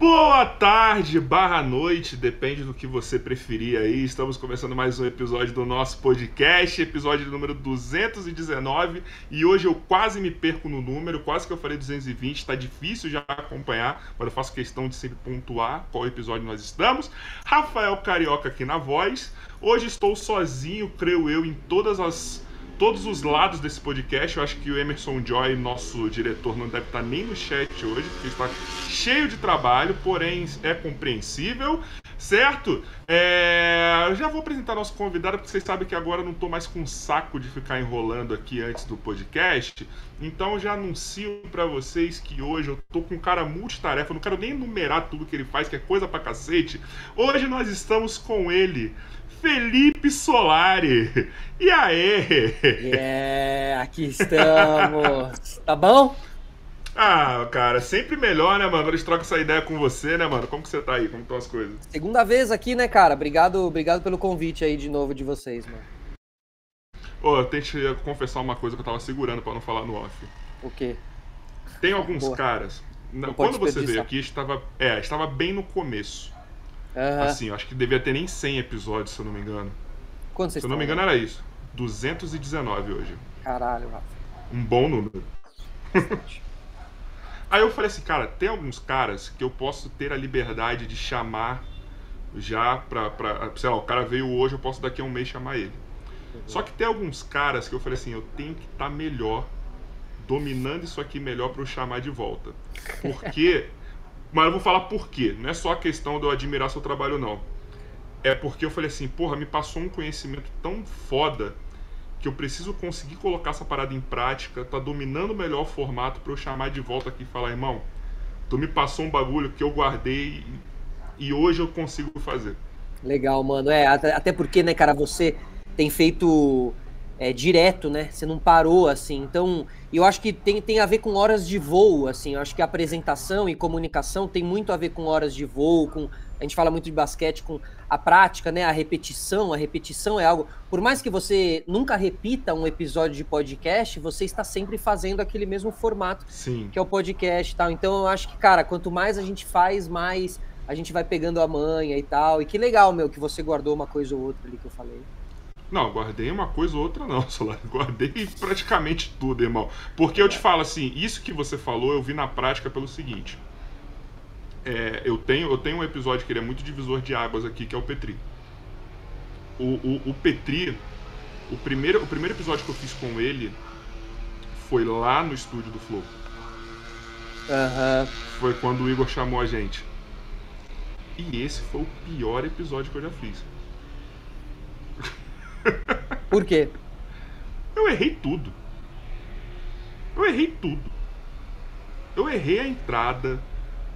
Boa tarde, barra noite, depende do que você preferir aí. Estamos começando mais um episódio do nosso podcast, episódio número 219. E hoje eu quase me perco no número, quase que eu falei 220, tá difícil já acompanhar, mas eu faço questão de sempre pontuar qual episódio nós estamos. Rafael Carioca aqui na voz. Hoje estou sozinho, creio eu, em todas as todos os lados desse podcast. Eu acho que o Emerson Joy, nosso diretor, não deve estar nem no chat hoje, porque está cheio de trabalho, porém é compreensível, certo? É... Eu já vou apresentar nosso convidado, porque vocês sabem que agora eu não estou mais com saco de ficar enrolando aqui antes do podcast. Então eu já anuncio para vocês que hoje eu tô com um cara multitarefa, não quero nem enumerar tudo que ele faz, que é coisa pra cacete. Hoje nós estamos com ele. Felipe Solari. E aí? É, aqui estamos. tá bom? Ah, cara, sempre melhor, né, mano? Eles trocam essa ideia com você, né, mano? Como que você tá aí? Como estão as coisas? Segunda vez aqui, né, cara? Obrigado, obrigado pelo convite aí de novo de vocês, mano. Ô, eu tenho que confessar uma coisa que eu tava segurando para não falar no off. O quê? Tem alguns caras. Não quando você veio aqui, estava, é, estava bem no começo. Uhum. Assim, acho que devia ter nem 100 episódios, se eu não me engano. Quantos Se eu não me engano, era isso. 219 hoje. Caralho, Rafa. Um bom número. Aí eu falei assim, cara, tem alguns caras que eu posso ter a liberdade de chamar já pra, pra. Sei lá, o cara veio hoje, eu posso daqui a um mês chamar ele. Uhum. Só que tem alguns caras que eu falei assim, eu tenho que estar tá melhor, dominando isso aqui melhor para eu chamar de volta. Porque Mas eu vou falar por quê. Não é só a questão de eu admirar seu trabalho, não. É porque eu falei assim, porra, me passou um conhecimento tão foda que eu preciso conseguir colocar essa parada em prática, tá dominando melhor o formato para eu chamar de volta aqui e falar, irmão, tu me passou um bagulho que eu guardei e hoje eu consigo fazer. Legal, mano. É, até porque, né, cara, você tem feito é, direto, né? Você não parou, assim. Então, eu acho que tem, tem a ver com horas de voo, assim. Eu acho que a apresentação e comunicação tem muito a ver com horas de voo, com... A gente fala muito de basquete com a prática, né? A repetição. A repetição é algo... Por mais que você nunca repita um episódio de podcast, você está sempre fazendo aquele mesmo formato Sim. que é o podcast e tal. Então, eu acho que, cara, quanto mais a gente faz, mais a gente vai pegando a manha e tal. E que legal, meu, que você guardou uma coisa ou outra ali que eu falei. Não, guardei uma coisa ou outra não, Solar. Guardei praticamente tudo, irmão. Porque eu te falo assim, isso que você falou eu vi na prática pelo seguinte. É, eu, tenho, eu tenho um episódio que ele é muito divisor de águas aqui, que é o Petri. O, o, o Petri, o primeiro, o primeiro episódio que eu fiz com ele foi lá no estúdio do Flow. Uhum. Foi quando o Igor chamou a gente. E esse foi o pior episódio que eu já fiz. Por quê? Eu errei tudo. Eu errei tudo. Eu errei a entrada,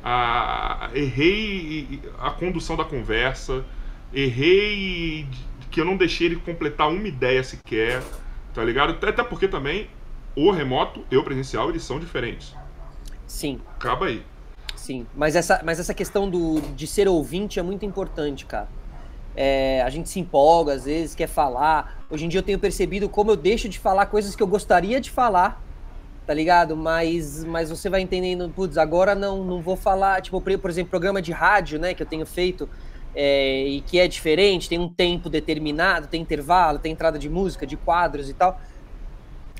a... errei a condução da conversa, errei que eu não deixei ele completar uma ideia sequer, tá ligado? Até porque também o remoto e o presencial eles são diferentes. Sim. Acaba aí. Sim, mas essa, mas essa questão do, de ser ouvinte é muito importante, cara. É, a gente se empolga, às vezes, quer falar. Hoje em dia eu tenho percebido como eu deixo de falar coisas que eu gostaria de falar, tá ligado? Mas, mas você vai entendendo, putz, agora não, não vou falar, tipo, por exemplo, programa de rádio, né, que eu tenho feito é, e que é diferente, tem um tempo determinado, tem intervalo, tem entrada de música, de quadros e tal.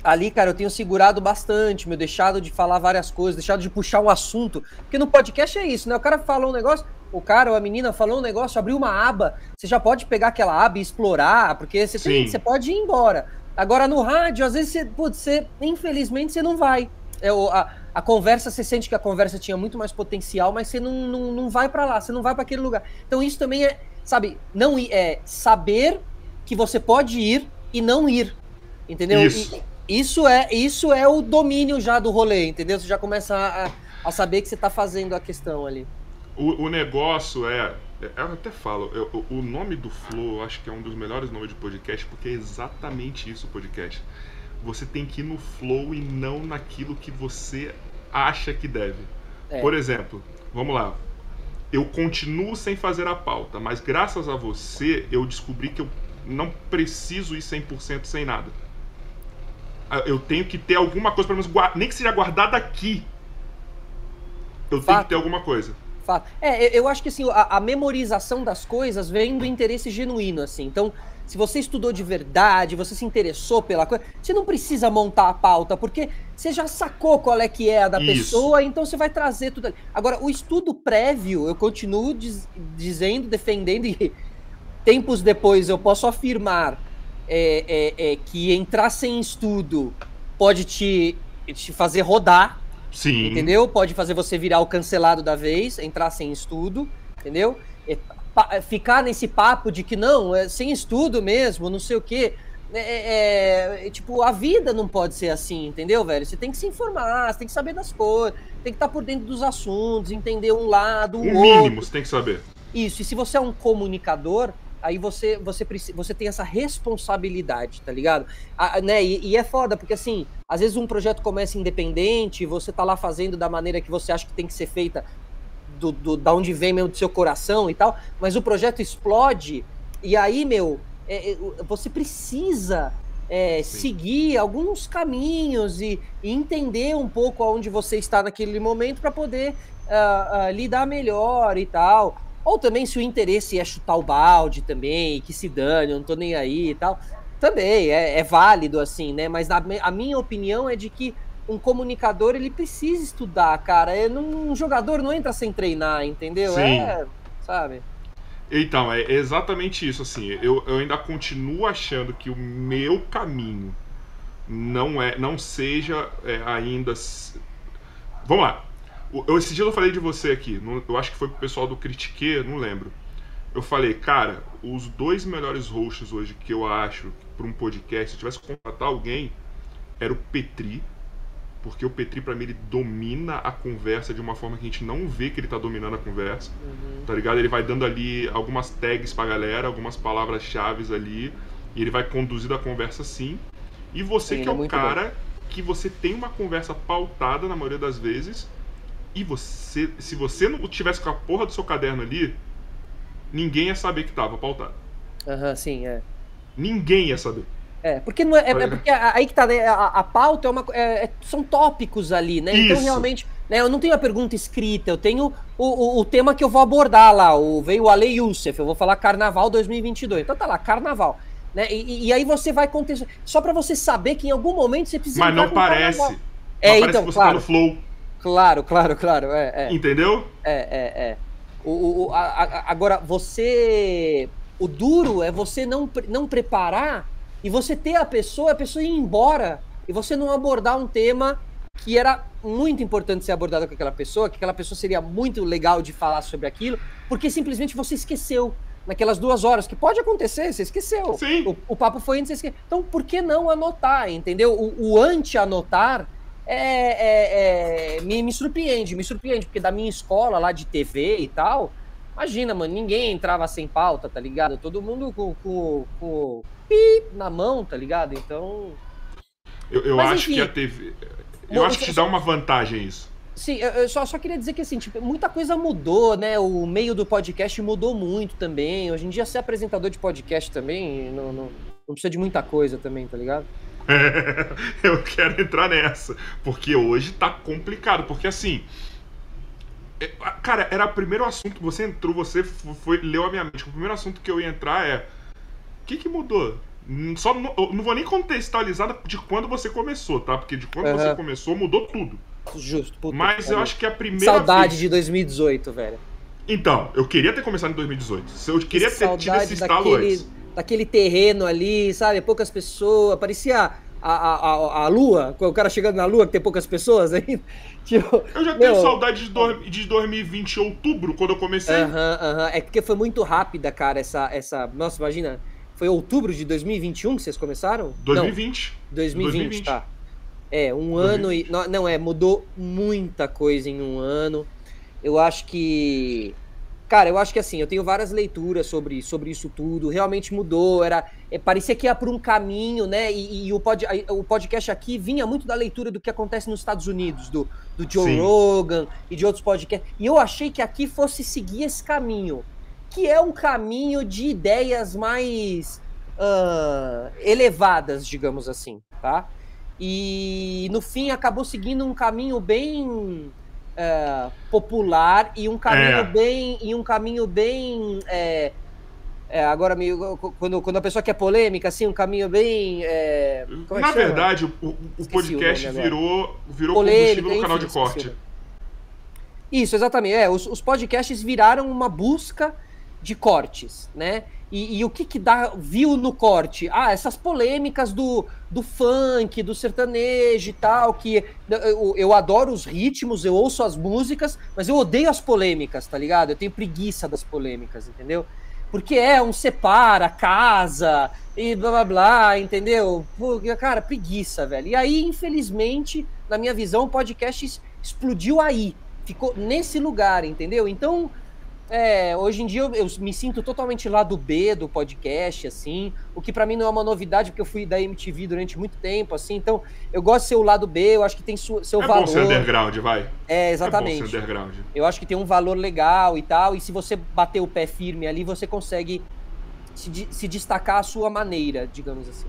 Ali, cara, eu tenho segurado bastante, meu, deixado de falar várias coisas, deixado de puxar um assunto. Porque no podcast é isso, né? O cara fala um negócio, o cara ou a menina falou um negócio, abriu uma aba, você já pode pegar aquela aba e explorar, porque você, tem, você pode ir embora. Agora no rádio, às vezes você, putz, você infelizmente você não vai. É, a, a conversa, você sente que a conversa tinha muito mais potencial, mas você não, não, não vai para lá, você não vai para aquele lugar. Então isso também é, sabe, não é saber que você pode ir e não ir. Entendeu? Isso. E, isso é isso é o domínio já do rolê, entendeu? Você já começa a, a saber que você está fazendo a questão ali. O, o negócio é. Eu até falo, eu, o nome do Flow eu acho que é um dos melhores nomes de podcast, porque é exatamente isso o podcast. Você tem que ir no flow e não naquilo que você acha que deve. É. Por exemplo, vamos lá. Eu continuo sem fazer a pauta, mas graças a você eu descobri que eu não preciso ir 100% sem nada. Ah, eu tenho que ter alguma coisa, pelo menos, nem que seja guardada aqui. Eu Fato. tenho que ter alguma coisa. É, eu acho que assim, a, a, memorização das coisas vem do interesse genuíno, assim. Então, se você estudou de verdade, você se interessou pela coisa, você não precisa montar a pauta, porque você já sacou qual é que é a da Isso. pessoa, então você vai trazer tudo ali. Agora, o estudo prévio, eu continuo diz, dizendo, defendendo, e tempos depois eu posso afirmar é, é, é, que entrar sem estudo pode te, te fazer rodar, Sim. Entendeu? Pode fazer você virar o cancelado da vez, entrar sem estudo, entendeu? ficar nesse papo de que não, é sem estudo mesmo, não sei o quê. É, é, é, tipo, a vida não pode ser assim, entendeu, velho? Você tem que se informar, você tem que saber das coisas, tem que estar por dentro dos assuntos, entender um lado, o um mínimo você tem que saber. Isso, e se você é um comunicador, aí você você você tem essa responsabilidade, tá ligado? Né? E, e, é foda, porque assim, às vezes um projeto começa independente, você tá lá fazendo da maneira que você acha que tem que ser feita, do, do da onde vem mesmo do seu coração e tal, mas o projeto explode, e aí, meu, é, é você precisa é, seguir alguns caminhos e, e, entender um pouco aonde você está naquele momento para poder uh, uh, lidar melhor e tal. Ou também se o interesse é chutar o balde também, que se dane, eu não tô nem aí e tal. Também é, é válido, assim, né? Mas a, a, minha opinião é de que um comunicador ele precisa estudar, cara. É, um jogador não entra sem treinar, entendeu? Sim. É, sabe? Então, é exatamente isso, assim. Eu, eu ainda continuo achando que o meu caminho não é, não seja é, ainda. Vamos lá. Eu, esse dia eu falei de você aqui, eu acho que foi pro pessoal do Critique, não lembro. Eu falei, cara, os dois melhores hosts hoje que eu acho para um podcast, se eu tivesse que contratar alguém, era o Petri, porque o Petri, para mim, ele domina a conversa de uma forma que a gente não vê que ele tá dominando a conversa, uhum. tá ligado? Ele vai dando ali algumas tags pra galera, algumas palavras-chave ali, e ele vai conduzindo a conversa assim. E você Sim, que é, é o cara bom. que você tem uma conversa pautada na maioria das vezes, e você, se você não tivesse com a porra do seu caderno ali, ninguém ia saber que tava pautado. Aham, uhum, sim, é. Ninguém ia saber. É, porque, não é, é, é porque aí que tá, né, a, a pauta é uma, é, é, são tópicos ali, né? Então, Isso. Então, realmente, né, eu não tenho a pergunta escrita, eu tenho o, o, o, tema que eu vou abordar lá, o, veio o Ale Youssef, eu vou falar Carnaval 2022. Então tá lá, Carnaval. Né? E, e aí você vai contexto só para você saber que em algum momento você precisa Mas não parece. Não é, parece então, que você claro. tá no flow. Claro, claro, claro. É, é. Entendeu? É, é, é. O, o, a, a, agora, você. O duro é você não, não preparar e você ter a pessoa, a pessoa ir embora e você não abordar um tema que era muito importante ser abordado com aquela pessoa, que aquela pessoa seria muito legal de falar sobre aquilo, porque simplesmente você esqueceu naquelas duas horas, que pode acontecer, você esqueceu. Sim. O, o papo foi antes, você esqueceu. Então, por que não anotar, entendeu? O, o anti-anotar é, é, é, me, me surpreende, me surpreende, porque da minha escola lá de TV e tal, imagina, mano, ninguém entrava sem pauta, tá ligado? Todo mundo com, com, com pi na mão, tá ligado? Então. Eu, eu Mas, acho enfim, que a TV. Eu bom, acho que te dá uma vantagem isso. Sim, eu só, só queria dizer que assim, tipo, muita coisa mudou, né? O meio do podcast mudou muito também. Hoje em dia, ser apresentador de podcast também não, não, não precisa de muita coisa também, tá ligado? eu quero entrar nessa. Porque hoje tá complicado. Porque assim. É, cara, era o primeiro assunto. Você entrou, você foi, leu a minha mente. O primeiro assunto que eu ia entrar é. O que, que mudou? Só não, não vou nem contextualizar de quando você começou, tá? Porque de quando uhum. você começou mudou tudo. Justo. Puta, Mas eu acho que a primeira. Saudade vez... de 2018, velho. Então, eu queria ter começado em 2018. Eu queria ter tido esse estalo daquele... antes daquele terreno ali, sabe? Poucas pessoas, parecia a, a, a, a lua, o cara chegando na lua que tem poucas pessoas aí. Tipo, eu já tenho meu... saudade de, do, de 2020, outubro, quando eu comecei. Aham, uh aham. -huh, uh -huh. É porque foi muito rápida, cara, essa, essa. Nossa, imagina. Foi outubro de 2021 que vocês começaram? 2020. Não, 2020, 2020. tá. É, um 2020. ano e. Não, é, mudou muita coisa em um ano. Eu acho que Cara, eu acho que assim, eu tenho várias leituras sobre, sobre isso tudo. Realmente mudou, era é, parecia que ia por um caminho, né? E, e o, pod, o podcast aqui vinha muito da leitura do que acontece nos Estados Unidos, do, do Joe Sim. Rogan e de outros podcasts. E eu achei que aqui fosse seguir esse caminho, que é um caminho de ideias mais uh, elevadas, digamos assim, tá? E no fim acabou seguindo um caminho bem é, popular e um caminho é. bem e um caminho bem é, é, agora meio, quando, quando a pessoa quer polêmica assim um caminho bem é, é na verdade o, o podcast o virou virou polêmica, combustível no canal de corte. isso exatamente é os, os podcasts viraram uma busca de cortes né e, e, o que que dá viu no corte? Ah, essas polêmicas do, do funk, do sertanejo e tal, que eu, eu adoro os ritmos, eu ouço as músicas, mas eu odeio as polêmicas, tá ligado? Eu tenho preguiça das polêmicas, entendeu? Porque é um separa, casa e blá blá blá, entendeu? Pô, cara, preguiça, velho. E aí, infelizmente, na minha visão, o podcast explodiu aí. Ficou nesse lugar, entendeu? Então, é, hoje em dia eu, eu, me sinto totalmente lá do B do podcast, assim, o que para mim não é uma novidade, porque eu fui da MTV durante muito tempo, assim, então eu gosto de ser o lado B, eu acho que tem su, seu é valor. É bom ser underground, vai. É, exatamente. É bom ser underground. Eu acho que tem um valor legal e tal, e se você bater o pé firme ali, você consegue se, se destacar à sua maneira, digamos assim.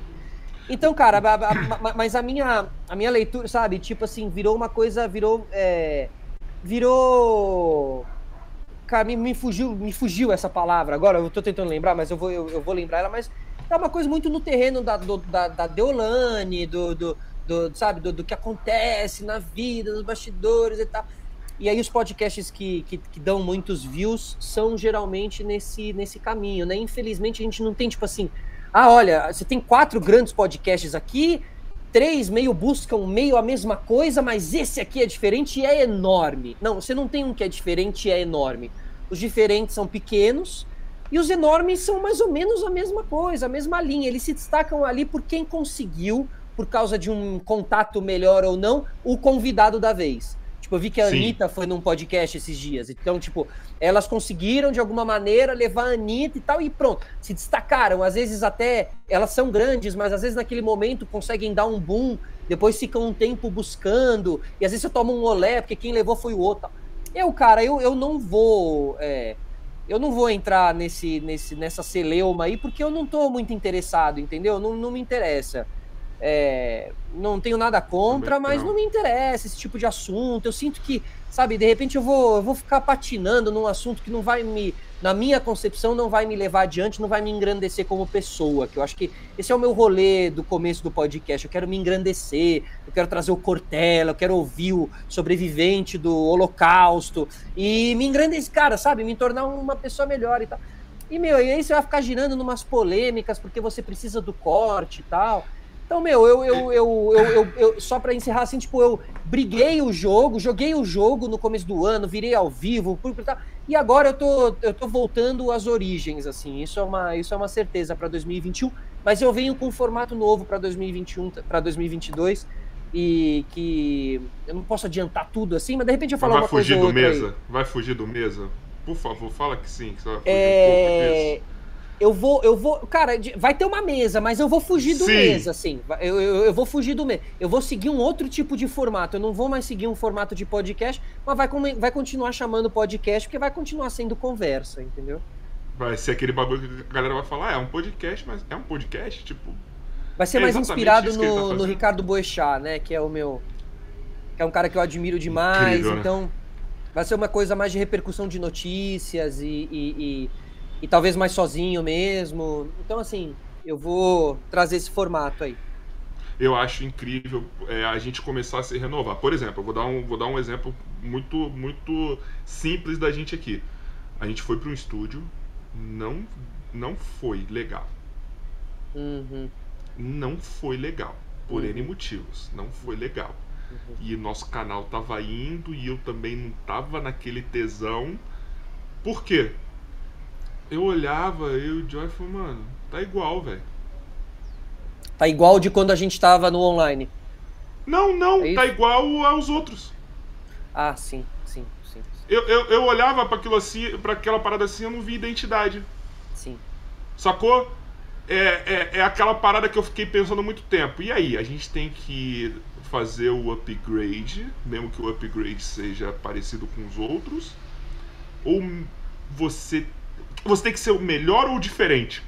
Então, cara, a, a, mas a minha, a minha leitura, sabe, tipo assim, virou uma coisa, virou. É, virou Cara, me, me, fugiu, me fugiu essa palavra agora, eu tô tentando lembrar, mas eu vou, eu, eu vou lembrar ela, mas é uma coisa muito no terreno da, do, da, da Deolane, do, do, do sabe, do, do, que acontece na vida, nos bastidores e tal. E aí os podcasts que, que, que, dão muitos views são geralmente nesse, nesse caminho, né? Infelizmente a gente não tem, tipo assim, ah, olha, você tem quatro grandes podcasts aqui, três meio buscam meio a mesma coisa, mas esse aqui é diferente e é enorme. Não, você não tem um que é diferente e é enorme. Os diferentes são pequenos e os enormes são mais ou menos a mesma coisa, a mesma linha. Eles se destacam ali por quem conseguiu, por causa de um contato melhor ou não, o convidado da vez. Tipo, eu vi que a Sim. Anitta foi num podcast esses dias. Então, tipo, elas conseguiram de alguma maneira levar a Anitta e tal, e pronto. Se destacaram. Às vezes até elas são grandes, mas às vezes naquele momento conseguem dar um boom, depois ficam um tempo buscando, e às vezes você toma um olé, porque quem levou foi o outro. Eu, cara, eu, eu não vou. É, eu não vou entrar nesse, nesse, nessa celeuma aí, porque eu não tô muito interessado, entendeu? Não, não me interessa. É, não tenho nada contra, mas não. não. me interessa esse tipo de assunto. Eu sinto que, sabe, de repente eu vou, eu vou ficar patinando num assunto que não vai me, na minha concepção, não vai me levar adiante, não vai me engrandecer como pessoa. Que eu acho que esse é o meu rolê do começo do podcast. Eu quero me engrandecer, eu quero trazer o Cortella, eu quero ouvir o sobrevivente do Holocausto e me engrandecer, cara, sabe, me tornar uma pessoa melhor e tal. E, meu, e aí você vai ficar girando numas polêmicas porque você precisa do corte e tal. Então, meu, eu, eu, eu, eu, eu só para encerrar assim, tipo, eu briguei o jogo, joguei o jogo no começo do ano, virei ao vivo, e agora eu tô, eu tô voltando às origens, assim. Isso é uma, isso é uma certeza para 2021, mas eu venho com um formato novo para 2021, para 2022 e que eu não posso adiantar tudo assim, mas de repente eu falo uma coisa Vai fugir do mesa? Vai fugir do mesa? Por favor, fala que sim, que você vai fugir é... um eu vou, eu vou, cara, vai ter uma mesa, mas eu vou fugir do Sim. mesa, assim. Eu, eu, eu, vou fugir do mesa. Eu vou seguir um outro tipo de formato. Eu não vou mais seguir um formato de podcast, mas vai, vai continuar chamando podcast, porque vai continuar sendo conversa, entendeu? Vai ser aquele bagulho que a galera vai falar, ah, é um podcast, mas é um podcast, tipo. Vai ser é mais inspirado no, tá no Ricardo Boechat, né? Que é o meu. Que é um cara que eu admiro demais. Incrível, né? então, né? vai ser uma coisa mais de repercussão de notícias e, e, e e talvez mais sozinho mesmo. Então, assim, eu vou trazer esse formato aí. Eu acho incrível é, a gente começar a se renovar. Por exemplo, eu vou dar um, vou dar um exemplo muito, muito simples da gente aqui. A gente foi para um estúdio, não, não foi legal. Uhum. Não foi legal. Por uhum. N motivos. Não foi legal. Uhum. E nosso canal tava indo e eu também não tava naquele tesão. Por quê? Eu olhava, eu e o Joy falei, mano, tá igual, velho. Tá igual de quando a gente tava no online. Não, não, é tá igual aos outros. Ah, sim, sim, sim. Eu, eu, eu olhava para aquilo assim, para aquela parada assim, eu não via identidade. Sim. Sacou? É, é, é aquela parada que eu fiquei pensando muito tempo. E aí, a gente tem que fazer o upgrade, mesmo que o upgrade seja parecido com os outros, ou você você tem que ser o melhor ou o diferente?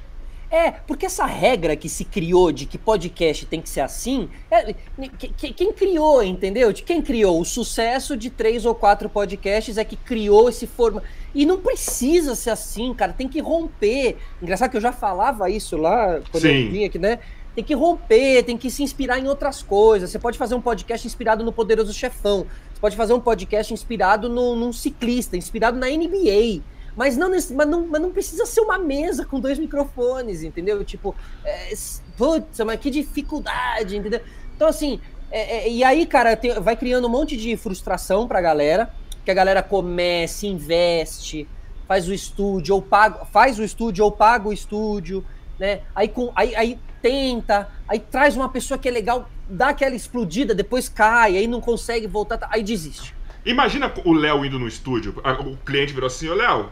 É, porque essa regra que se criou de que podcast tem que ser assim, é, que, quem criou, entendeu? De quem criou o sucesso de três ou quatro podcasts é que criou esse forma. E não precisa ser assim, cara, tem que romper. Engraçado que eu já falava isso lá quando Sim. eu vim aqui, né? Tem que romper, tem que se inspirar em outras coisas. Você pode fazer um podcast inspirado no Poderoso Chefão. Você pode fazer um podcast inspirado no, num ciclista, inspirado na NBA. Mas não, mas, não, mas não precisa ser uma mesa com dois microfones, entendeu? Tipo, é, putz, mas que dificuldade, entendeu? Então, assim, é, é, e aí, cara, tem, vai criando um monte de frustração pra galera, que a galera comece, investe, faz o estúdio, ou paga, faz o estúdio, ou paga o estúdio, né? Aí, com, aí, aí tenta, aí traz uma pessoa que é legal, dá aquela explodida, depois cai, aí não consegue voltar, aí desiste. Imagina o Léo indo no estúdio, o cliente virou assim, ô Léo,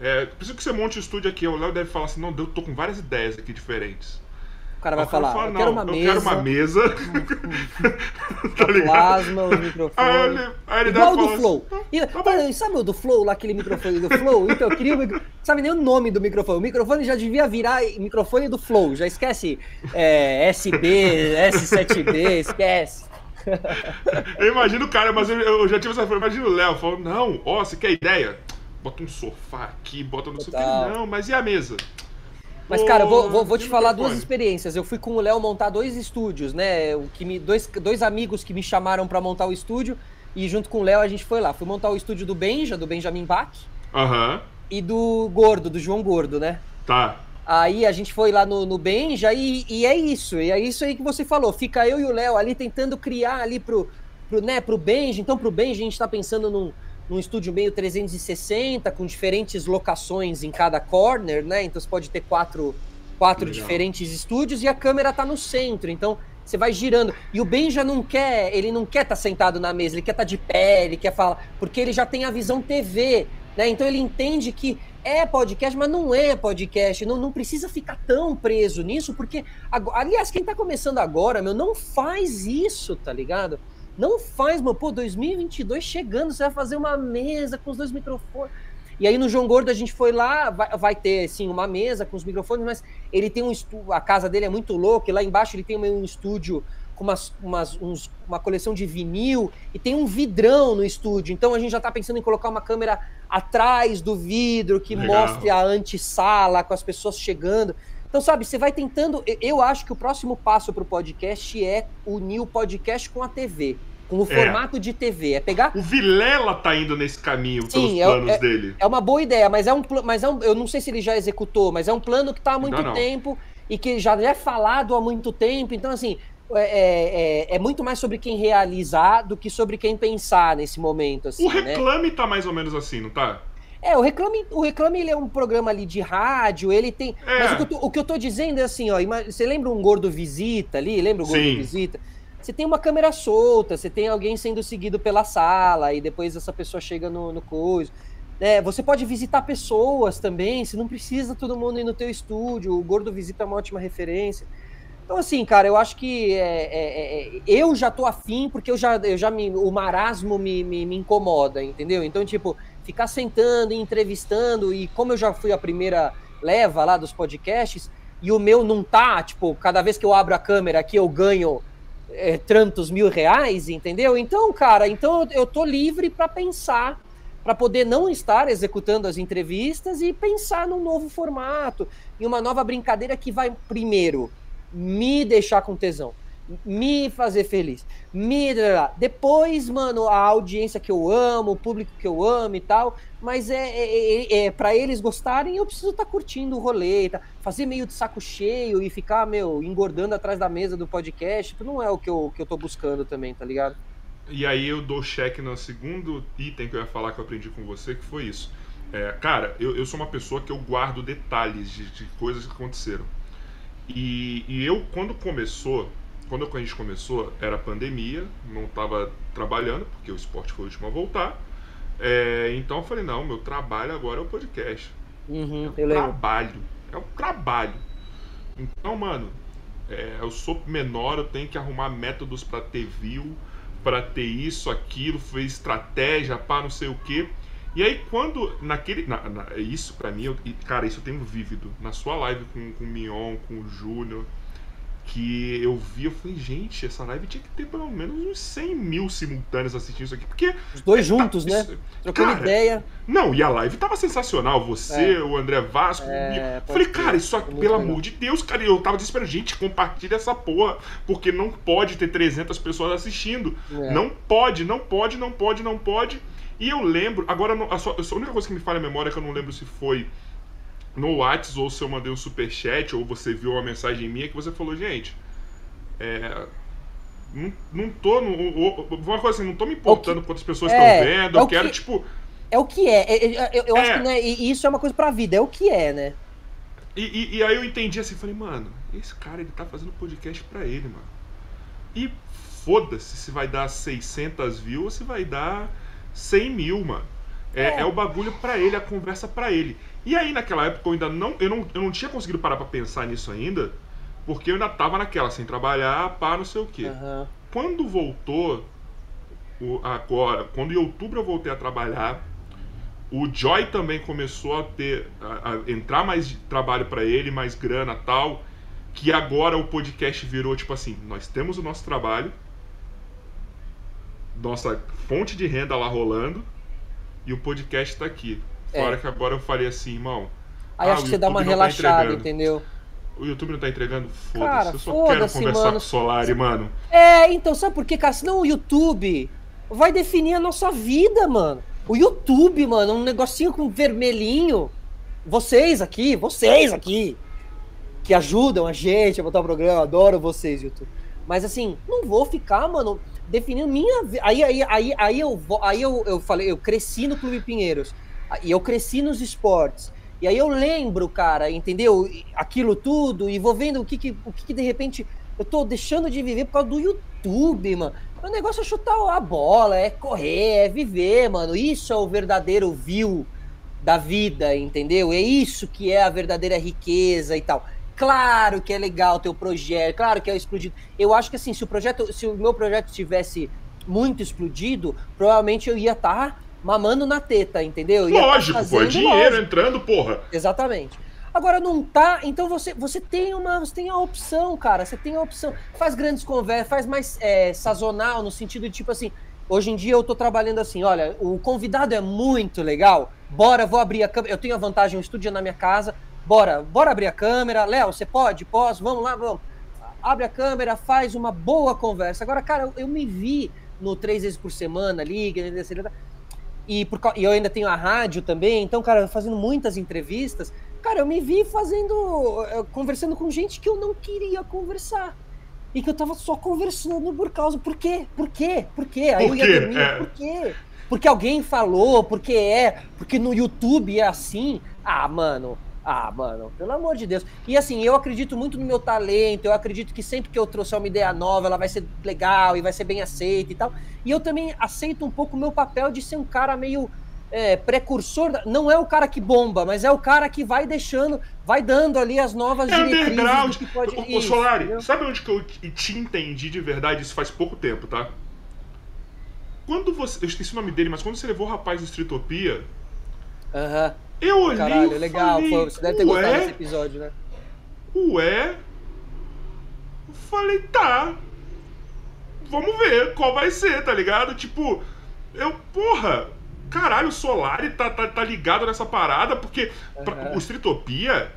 é, preciso que você monte o estúdio aqui. O Léo deve falar assim: não, eu tô com várias ideias aqui diferentes. O cara vai falar: fala, eu quero uma eu mesa. quero uma mesa. tá ligado? Plasma, os microfones. Aí ele, aí ele Igual o do Flow. Assim, e, tá sabe o do Flow, lá aquele microfone do Flow? Então eu queria o microfone. Sabe nem o nome do microfone. O microfone já devia virar microfone do Flow. Já esquece é, SB, S7B, esquece. eu imagino o cara, mas eu, eu já tive essa. Imagina o Léo falando: não, ó, você quer ideia? Bota um sofá aqui, bota no sofá. Não, mas e a mesa? Mas, cara, vou, vou, vou te falar duas experiências. Eu fui com o Léo montar dois estúdios, né? O que me, dois, dois amigos que me chamaram para montar o estúdio. E junto com o Léo a gente foi lá. Fui montar o estúdio do Benja, do Benjamin Bach. Aham. Uhum. E do Gordo, do João Gordo, né? Tá. Aí a gente foi lá no, no Benja e, e é isso. E é isso aí que você falou. Fica eu e o Léo ali tentando criar ali pro, pro, né, pro Benja. Então, pro Benja a gente tá pensando num num estúdio meio 360, com diferentes locações em cada corner, né? Então você pode ter quatro, quatro diferentes estúdios e a câmera tá no centro. Então você vai girando. E o Ben já não quer, ele não quer estar tá sentado na mesa, ele quer estar tá de pé, ele quer falar, porque ele já tem a visão TV, né? Então ele entende que é podcast, mas não é podcast. Não, não precisa ficar tão preso nisso, porque, aliás, quem tá começando agora, meu, não faz isso, tá ligado? Não faz, mano. Pô, 2022 chegando, você vai fazer uma mesa com os dois microfones. E aí no João Gordo a gente foi lá, vai, vai ter sim uma mesa com os microfones, mas ele tem um estúdio, a casa dele é muito louca, e lá embaixo ele tem um estúdio com umas, umas, uns, uma coleção de vinil e tem um vidrão no estúdio. Então a gente já tá pensando em colocar uma câmera atrás do vidro que Legal. mostre a antessala com as pessoas chegando. Então, sabe, você vai tentando. Eu acho que o próximo passo para o podcast é unir o podcast com a TV. Com o é. formato de TV. É pegar. O Vilela tá indo nesse caminho Sim, pelos é planos é, dele. É uma boa ideia, mas é um mas é um, Eu não sei se ele já executou, mas é um plano que tá há muito não, não. tempo e que já é falado há muito tempo. Então, assim, é, é, é, é, muito mais sobre quem realizar do que sobre quem pensar nesse momento. Assim, o né? Reclame né? tá mais ou menos assim, não tá? É, o Reclame, o Reclame ele é um programa ali de rádio, ele tem. É. Mas o que, eu tô, o que, eu tô, dizendo é assim, ó. Você lembra um gordo visita ali? Lembra o gordo Sim. visita? Você tem uma câmera solta, você tem alguém sendo seguido pela sala, e depois essa pessoa chega no, no coisa. É, você pode visitar pessoas também, você não precisa todo mundo ir no teu estúdio. O Gordo Visita é uma ótima referência. Então, assim, cara, eu acho que é, é, é, eu já tô afim, porque eu já, eu já me, o marasmo me, me, me incomoda, entendeu? Então, tipo, ficar sentando e entrevistando, e como eu já fui a primeira leva lá dos podcasts, e o meu não tá, tipo, cada vez que eu abro a câmera aqui eu ganho é, tantos mil reais, entendeu? Então, cara, então eu tô livre para pensar, para poder não estar executando as entrevistas e pensar num novo formato, em uma nova brincadeira que vai, primeiro, me deixar com tesão me fazer feliz. Me depois, mano, a audiência que eu amo, o público que eu amo e tal, mas é, é, é, é para eles gostarem, eu preciso estar tá curtindo o rolê, tá? fazer meio de saco cheio e ficar, meu, engordando atrás da mesa do podcast, isso não é o que eu, que eu tô buscando também, tá ligado? E aí eu dou cheque no segundo item que eu ia falar que eu aprendi com você, que foi isso. É, cara, eu, eu sou uma pessoa que eu guardo detalhes de, de coisas que aconteceram. E, e eu, quando começou, quando a gente começou, era pandemia, não estava trabalhando, porque o esporte foi o último a voltar. É, então eu falei, não, meu trabalho agora é o podcast. Uhum, é um trabalho. É um trabalho. Então, mano, é, eu sou menor, eu tenho que arrumar métodos para ter view, para ter isso, aquilo, foi estratégia, pá, não sei o quê. E aí, quando, naquele. Na, na, isso, pra mim, eu, cara, isso eu tenho vívido. Na sua live com, com o Mion, com o Júnior, que eu vi, eu falei, gente, essa live tinha que ter pelo menos uns 100 mil simultâneos assistindo isso aqui, porque... Os dois juntos, tá, né? Trocando cara, ideia. Não, e a live tava sensacional, você, é. o André Vasco, é, eu falei, cara, isso aqui, pelo amor de Deus, cara, eu tava desesperando, gente, compartilha essa porra, porque não pode ter 300 pessoas assistindo, é. não pode, não pode, não pode, não pode, e eu lembro, agora, a, só, a única coisa que me falha a memória é que eu não lembro se foi no WhatsApp ou se eu mandei um super chat ou você viu uma mensagem minha que você falou, gente, é, não, não tô. No, uma coisa assim, não tô me importando que, quantas pessoas estão é, vendo, é eu quero, que, tipo. É o que é. é, é eu, eu acho que né, isso é uma coisa pra vida, é o que é, né? E, e, e, aí eu entendi assim, falei, mano, esse cara ele tá fazendo podcast pra ele, mano. E foda-se se vai dar 600 views ou se vai dar 100 mil, mano. É, é. é o bagulho pra ele, a conversa pra ele. E aí, naquela época, eu ainda não. Eu não, eu não tinha conseguido parar pra pensar nisso ainda, porque eu ainda tava naquela, sem trabalhar, pá, não sei o quê. Uhum. Quando voltou, o, agora, quando em outubro eu voltei a trabalhar, o Joy também começou a ter. a, a entrar mais trabalho para ele, mais grana tal. Que agora o podcast virou tipo assim: nós temos o nosso trabalho, nossa fonte de renda lá rolando, e o podcast tá aqui. É. que agora eu falei assim, irmão. Aí ah, acho que você dá uma tá relaxada, tá entendeu? O YouTube não tá entregando? Foda-se. Eu só foda quero conversar mano. com o Solari, mano. É, então, sabe por quê, cara? Senão o YouTube vai definir a nossa vida, mano. O YouTube, mano, um negocinho com vermelhinho. Vocês aqui, vocês aqui, que ajudam a gente a botar o programa, adoro vocês, YouTube. Mas assim, não vou ficar, mano, definindo minha vida. Aí, aí, aí, aí, eu, aí eu, eu falei, eu cresci no Clube Pinheiros. E eu cresci nos esportes. E aí eu lembro, cara, entendeu? Aquilo tudo, e vou vendo o que, que, o que, que de repente eu tô deixando de viver por causa do YouTube, mano. O negócio é chutar a bola, é correr, é viver, mano. Isso é o verdadeiro view da vida, entendeu? É isso que é a verdadeira riqueza e tal. Claro que é legal o projeto, claro que é explodido. Eu acho que assim, se o projeto, se o meu projeto tivesse muito explodido, provavelmente eu ia estar tá mamando na teta, entendeu? Tá lógico, pô, é dinheiro lógico. entrando, porra. Exatamente. Agora não tá, então você, você tem uma, você tem a opção, cara. Você tem a opção. Faz grandes conversas, faz mais é, sazonal no sentido de tipo assim. Hoje em dia eu tô trabalhando assim, olha, o convidado é muito legal. Bora, vou abrir a câmera. Eu tenho a vantagem, um estúdio na minha casa. Bora, bora abrir a câmera. Léo, você pode? Posso? Vamos lá, vamos. Abre a câmera, faz uma boa conversa. Agora, cara, eu, me vi no três vezes por semana, liga, e, por, e eu ainda tenho a rádio também, então, cara, fazendo muitas entrevistas, cara, eu me vi fazendo, eh, conversando com gente que eu não queria conversar. E que eu tava só conversando por causa. Por quê? Por quê? Por quê? Aí por eu ia dormir, é. por quê? Porque alguém falou, porque é, porque no YouTube é assim. Ah, mano, ah, mano, pelo amor de Deus. E assim, eu acredito muito no meu talento, eu acredito que sempre que eu trouxer uma ideia nova, ela vai ser legal e vai ser bem aceita e tal. E eu também aceito um pouco o meu papel de ser um cara meio é, precursor. Não é o cara que bomba, mas é o cara que vai deixando, vai dando ali as novas é diretrizes. Que pode... O, o Solari, entendeu? sabe onde que eu te entendi de verdade? Isso faz pouco tempo, tá? Quando você. Eu esqueci o nome dele, mas quando você levou o rapaz do Streetopia. Aham. Uh -huh eu olhei Caralho, legal. Falei, você deve ter gostado desse episódio, né? Ué? Eu falei, tá. Vamos ver qual vai ser, tá ligado? Tipo, eu, porra, caralho, o Solari tá, tá, tá ligado nessa parada, porque uhum. pra, o Streetopia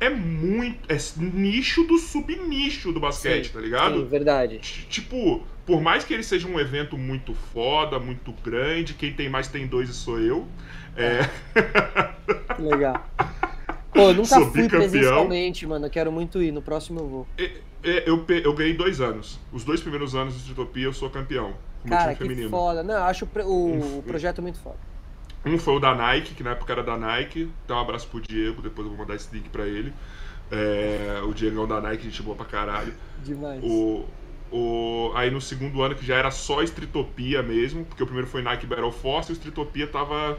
é muito. É nicho do subnicho do basquete, sim, tá ligado? Sim, verdade. Tipo, por mais que ele seja um evento muito foda, muito grande, quem tem mais tem dois e sou eu. É. Legal. Pô, eu nunca Sou fui bicampeão. presencialmente, mano. Eu quero muito ir. No próximo eu vou. É, é, eu, eu ganhei dois anos. Os dois primeiros anos de Streetopia eu sou campeão. Cara, que feminino. foda. Não, eu acho o, o, o projeto muito foda. Um foi o da Nike, que na época era da Nike. Então um abraço pro Diego, depois eu vou mandar esse link pra ele. É, o Diego é da Nike, gente boa pra caralho. Demais. O, o, aí no segundo ano que já era só Streetopia mesmo, porque o primeiro foi Nike Battle Force e o Streetopia tava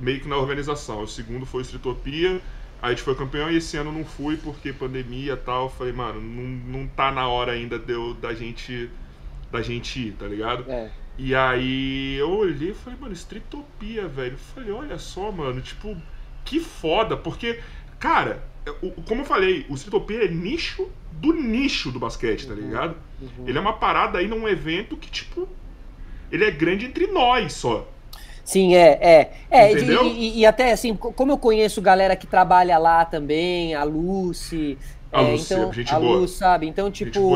meio que na organização. O segundo foi o Streetopia, aí a gente foi campeão e esse ano não fui porque pandemia e tal. Eu falei, mano, não, não tá na hora ainda de eu, da gente da gente ir, tá ligado? É. E aí eu olhei e falei, mano, Streetopia, velho. Eu falei, olha só, mano, tipo, que foda, porque, cara, como eu falei, o Streetopia é nicho do nicho do basquete, tá uhum, ligado? Uhum. Ele é uma parada aí num evento que, tipo, ele é grande entre nós só. Sim, é, é. é e, e, e, até assim, como eu conheço galera que trabalha lá também, a Lucy, a é, Luz, então, gente a boa. Luz, sabe? Então, tipo,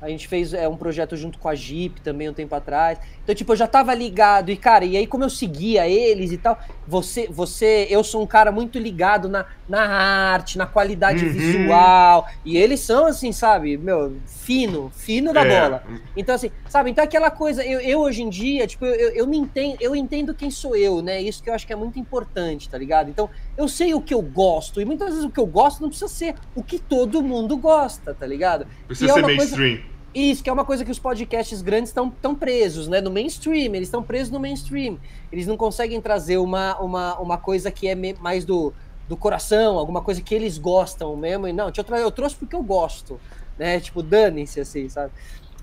a gente fez é, um projeto junto com a Jeep também um tempo atrás. Então, tipo, eu já tava ligado. E, cara, e aí como eu seguia eles e tal, você, você eu sou um cara muito ligado na, na arte, na qualidade uhum. visual. E eles são, assim, sabe, meu, fino, fino da é. bola. Então, assim, sabe? Então, aquela coisa, eu, eu hoje em dia, tipo, eu, eu me entendo, eu entendo quem sou eu, né? Isso que eu acho que é muito importante, tá ligado? Então, eu sei o que eu gosto. E muitas vezes o que eu gosto não precisa ser o que todo mundo gosta, tá ligado? Precisa é ser mainstream. Coisa... Isso, que é uma coisa que os podcasts grandes estão tão presos, né? No mainstream, eles estão presos no mainstream. Eles não conseguem trazer uma, uma, uma coisa que é mais do, do coração, alguma coisa que eles gostam mesmo. E não, eu, eu trouxe porque eu gosto, né? Tipo, dane-se assim, sabe?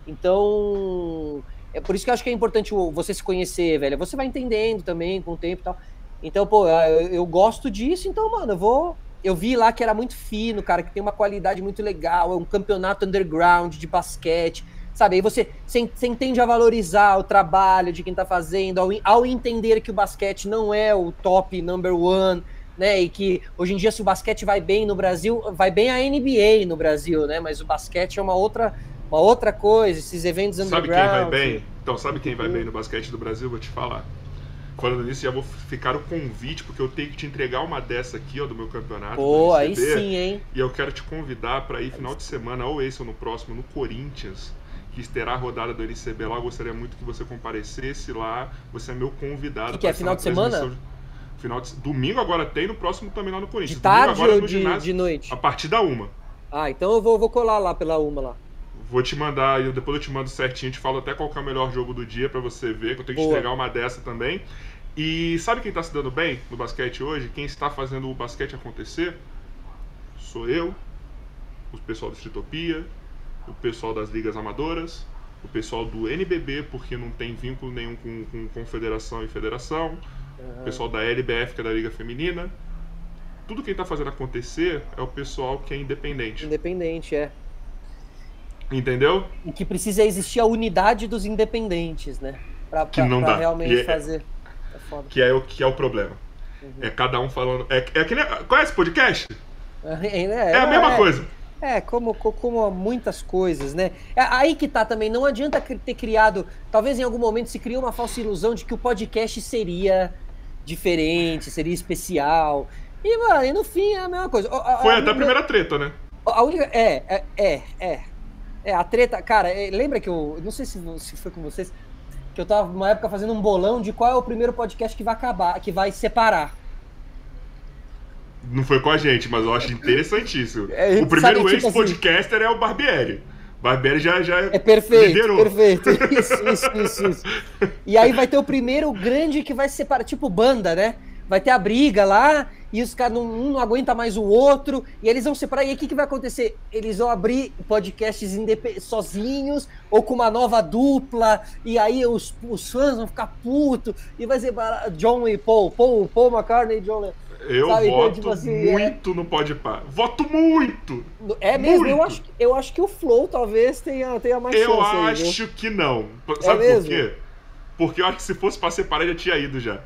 Então, é por isso que eu acho que é importante você se conhecer, velho. Você vai entendendo também com o tempo e tal. Então, pô, eu, eu gosto disso, então, mano, eu vou eu vi lá que era muito fino, cara, que tem uma qualidade muito legal, é um campeonato underground de basquete, sabe? Aí você, você, entende a valorizar o trabalho de quem tá fazendo, ao, ao entender que o basquete não é o top number one, né? E que hoje em dia, se o basquete vai bem no Brasil, vai bem a NBA no Brasil, né? Mas o basquete é uma outra, uma outra coisa, esses eventos underground. Sabe quem vai bem? Então, sabe quem vai bem no basquete do Brasil? Vou te falar. Falando nisso, já vou ficar o convite, porque eu tenho que te entregar uma dessa aqui, ó, do meu campeonato. Pô, aí sim, hein? E eu quero te convidar para ir final de semana, ou esse ou no próximo, no Corinthians, que terá a rodada do NCB lá. Eu gostaria muito que você comparecesse lá. Você é meu convidado. Que, que é final de semana? Final de... Domingo agora tem, no próximo também lá no Corinthians. De tarde ou de, ginásio, de noite? A partir da uma. Ah, então eu vou, vou colar lá pela uma lá. Vou te mandar, eu depois eu te mando certinho, te falo até qual é o melhor jogo do dia para você ver, que eu tenho que Boa. entregar uma dessa também. E sabe quem está se dando bem no basquete hoje? Quem está fazendo o basquete acontecer? Sou eu, o pessoal do Estritopia, o pessoal das ligas amadoras, o pessoal do NBB, porque não tem vínculo nenhum com, com confederação e federação, uhum. o pessoal da LBF, que é da Liga Feminina. Tudo quem está fazendo acontecer é o pessoal que é independente. Independente, é. Entendeu? O que precisa é existir a unidade dos independentes, né? Pra, pra, que não pra dá. realmente é, fazer. É que é o que é o problema. Uhum. É cada um falando. É, é que nem. Conhece podcast? É, é, é a mesma é, coisa. É, como, como muitas coisas, né? É aí que tá também. Não adianta ter criado. Talvez em algum momento se criou uma falsa ilusão de que o podcast seria diferente, seria especial. E, mano, e no fim é a mesma coisa. A, a, Foi a até a primeira treta, né? A única. É, é, é. É, é a treta. Cara, é, lembra que eu. Não sei se, se foi com vocês que eu tava numa época fazendo um bolão de qual é o primeiro podcast que vai acabar, que vai separar. Não foi com a gente, mas eu acho interessantíssimo. É, o primeiro tipo ex-podcaster assim, é o Barbieri. Barbieri já, já é perfeito, liderou. perfeito. Isso, isso, isso, isso. E aí vai ter o primeiro grande que vai separar, tipo banda, né? Vai ter a briga lá e os caras, um não aguenta mais o outro, e eles vão separar. E aí o que, que vai acontecer? Eles vão abrir podcasts sozinhos, ou com uma nova dupla, e aí os, os fãs vão ficar putos, e vai ser John e Paul, Paul, Paul McCartney e John eu Sabe, então, voto então, tipo assim, muito é... no Podpah. Voto muito! É mesmo? Muito. Eu, acho, eu acho que o Flow talvez tenha, tenha mais eu chance. Eu acho aí, que não. Sabe é por quê? Porque eu acho que se fosse pra separar, já tinha ido já.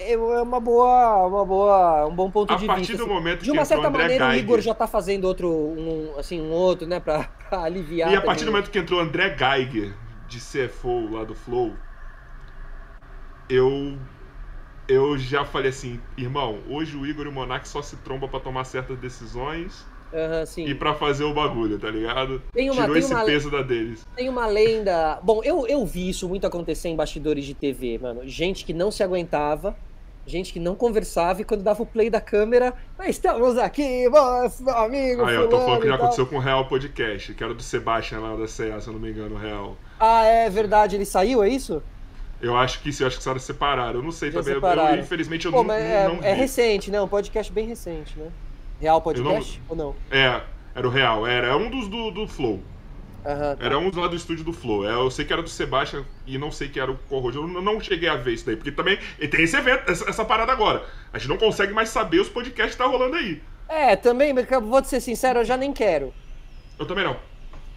É, é uma boa, uma boa, um bom ponto a de vista. A partir do assim. momento de uma certa maneira o Igor já tá fazendo outro, um, assim, um outro, né, para aliviar. E a partir também. do momento que entrou o André Geiger de CFO lá do Flow, eu eu já falei assim, irmão, hoje o Igor e o Monark só se tromba para tomar certas decisões. Uhum, e para fazer o bagulho, tá ligado? Tem uma, Tirou tem esse uma, peso da deles. Tem uma lenda. Bom, eu, eu vi isso muito acontecer em bastidores de TV, mano. Gente que não se aguentava gente que não conversava e quando dava o play da câmera, mas estamos aqui, meu amigo. Ah, eu tô falando que já aconteceu com o Real Podcast, que era do Sebastian lá da CEA, se eu não me engano, o Real. Ah, é verdade, ele saiu, é isso? Eu acho que sim, eu acho que os caras separaram. Eu não sei já também. Eu, eu, infelizmente eu Pô, não, é, não é recente, né? Um podcast bem recente, né? Real Podcast não, ou não? É, era o Real, era. É um dos do, do Flow. Uhum, tá. Era um lá do estúdio do Flow. É, eu sei que era do Sebastian e não sei que era o Corrojo. Eu não cheguei a ver isso daí, porque também tem esse evento, essa, essa parada agora. A gente não consegue mais saber os podcasts que tá rolando aí. É, também, vou te ser sincero, eu já nem quero. Eu também não.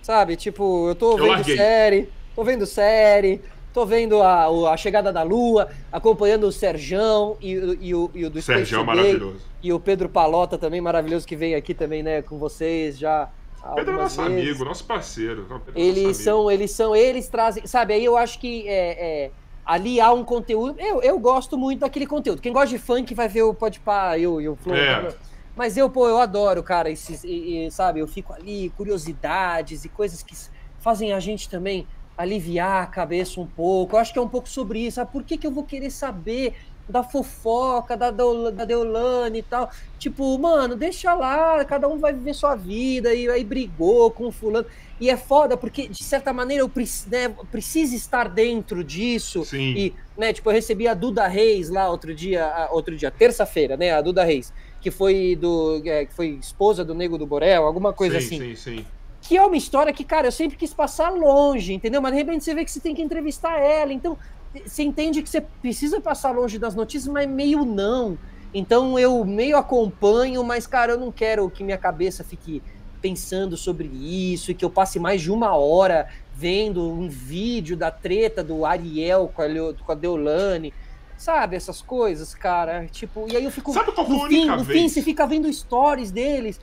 Sabe, tipo, eu tô eu vendo larguei. série, tô vendo série, tô vendo a, a chegada da Lua, acompanhando o Serjão e, e, o, e o do Serjão maravilhoso. E o Pedro Palota também maravilhoso, que vem aqui também, né, com vocês já Pedro é nosso vezes. amigo, nosso parceiro. Não, é eles nosso são, amigo. eles são, eles trazem, sabe? Aí eu acho que é, é, ali há um conteúdo. Eu, eu gosto muito daquele conteúdo. Quem gosta de funk vai ver o Podpah e o, e o Flow. É. Mas eu, pô, eu adoro, cara, esses, e, e, sabe? Eu fico ali, curiosidades e coisas que fazem a gente também aliviar a cabeça um pouco. Eu acho que é um pouco sobre isso. Sabe? Por que, que eu vou querer saber da fofoca, da, da Deolane e tal. Tipo, mano, deixa lá, cada um vai viver sua vida, e aí brigou com o fulano. E é foda, porque, de certa maneira, eu né, preciso estar dentro disso. Sim. E, né, tipo, eu recebi a Duda Reis lá outro dia, outro dia, terça-feira, né? A Duda Reis, que foi do. É, que foi esposa do Nego do Borel, alguma coisa sim, assim. Sim, sim. Que é uma história que, cara, eu sempre quis passar longe, entendeu? Mas de repente você vê que você tem que entrevistar ela. Então, você entende que você precisa passar longe das notícias, mas meio não. Então eu meio acompanho, mas, cara, eu não quero que minha cabeça fique pensando sobre isso e que eu passe mais de uma hora vendo um vídeo da treta do Ariel com a, com a Deolane. Sabe, essas coisas, cara. Tipo, e aí eu fico. Sabe qual foi no a fim, no vez? fim, você fica vendo stories deles.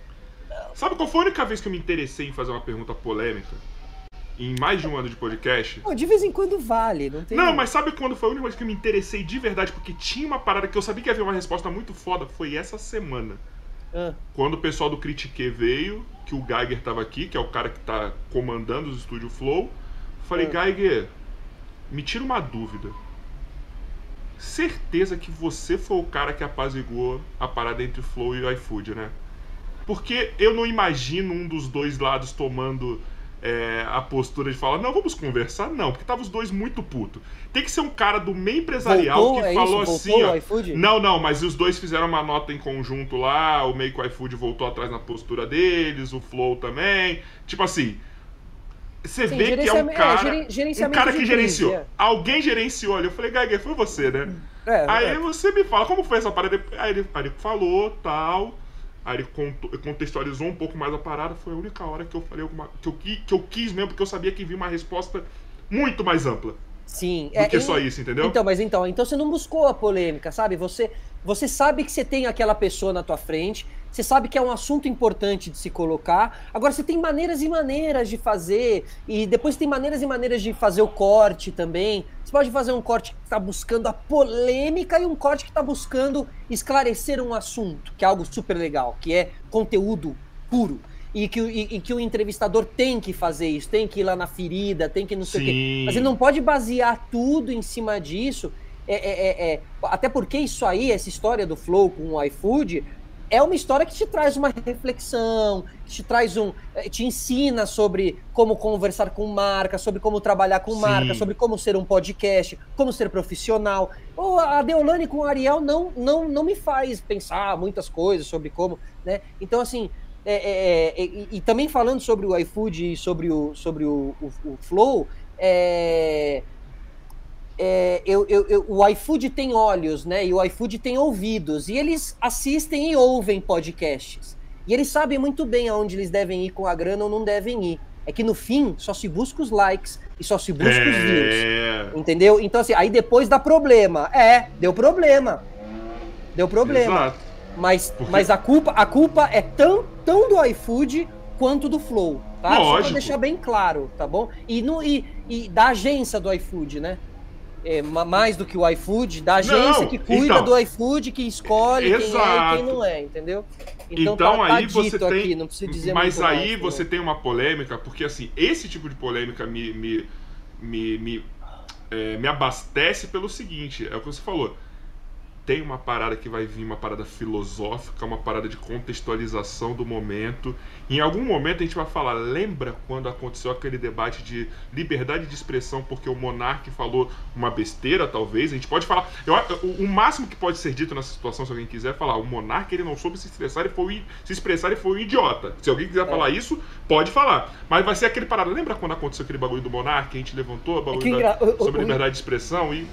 Sabe qual foi a única vez que eu me interessei em fazer uma pergunta polêmica? Em mais de um ano de podcast. de vez em quando vale, não tem. Não, mas sabe quando foi a única vez que eu me interessei de verdade? Porque tinha uma parada que eu sabia que havia uma resposta muito foda. Foi essa semana. Ah. Quando o pessoal do Critique veio, que o Geiger tava aqui, que é o cara que tá comandando os estúdios Flow. Falei, ah. Geiger, me tira uma dúvida. Certeza que você foi o cara que apaziguou a parada entre Flow e o iFood, né? Porque eu não imagino um dos dois lados tomando é, a postura de falar, não, vamos conversar, não, porque tava os dois muito puto. Tem que ser um cara do meio empresarial Voltou, que é falou isso? assim, ó, iFood? não, não, mas os dois fizeram uma nota em conjunto lá, o meio que o iFood voltou atrás na postura deles, o Flow também, tipo assim, você vê que é um é, cara, é, um cara que gerenciou. É. Alguém gerenciou ali. Eu falei, Geiger, foi você, né? É, aí você me fala, como foi essa parada? Aí ele, aí ele falou, tal. Aí ele contextualizou um pouco mais a parada. Foi a única hora que eu falei alguma. que eu, que eu quis mesmo, porque eu sabia que vinha uma resposta muito mais ampla. Sim. Do é, que só isso, entendeu? Então, mas então, então você não buscou a polêmica, sabe? Você, você sabe que você tem aquela pessoa na tua frente, você sabe que é um assunto importante de se colocar. Agora você tem maneiras e maneiras de fazer, e depois tem maneiras e maneiras de fazer o corte também. Você pode fazer um corte que está buscando a polêmica e um corte que está buscando esclarecer um assunto, que é algo super legal, que é conteúdo puro e que, e, e, que o entrevistador tem que fazer isso, tem que ir lá na ferida, tem que não sei Sim. o quê. Mas ele não pode basear tudo em cima disso. É, é, é, é, até porque isso aí, essa história do Flow com o iFood, é uma história que te traz uma reflexão, que te traz um. Eh, te ensina sobre como conversar com marca, sobre como trabalhar com Sim. marca, sobre como ser um podcast, como ser profissional. Oh, a Deolane com o Ariel não, não, não me faz pensar muitas coisas sobre como. Né? Então, assim, é, é, é, e, e, também falando sobre o iFood e sobre o, sobre o, o, o Flow, é, é, eu, eu, eu, o iFood tem olhos, né? E o iFood tem ouvidos. E eles assistem e ouvem podcasts. E eles sabem muito bem aonde eles devem ir com a grana ou não devem ir. É que no fim só se busca os likes e só se busca os views. É. Entendeu? Então, assim, aí depois dá problema. É, deu problema. Deu problema. Exato. Mas, Porque... mas a, culpa, a culpa é tão, tão do iFood quanto do Flow, tá? Lógico. Só pra deixar bem claro, tá bom? E, no, e, e da agência do iFood, né? É, mais do que o iFood, da agência não, que cuida então, do iFood, que escolhe exato. quem é e quem não é, entendeu? Então, então tá, tá aí você tem, aqui, não precisa dizer Mas aí mais, você né? tem uma polêmica, porque assim, esse tipo de polêmica me, me, me, me, é, me abastece pelo seguinte, é o que você falou tem uma parada que vai vir, uma parada filosófica, uma parada de contextualização do momento. Em algum momento a gente vai falar, lembra quando aconteceu aquele debate de liberdade de expressão porque o monarca falou uma besteira, talvez? A gente pode falar. Eu, o, o, máximo que pode ser dito nessa situação, se alguém quiser falar, o monarca ele não soube se expressar e foi, se expressar e foi um idiota. Se alguém quiser é. falar isso, pode falar. Mas vai ser aquele parada. Lembra quando aconteceu aquele bagulho do monarca? A gente levantou é bagulho é da, sobre liberdade de expressão e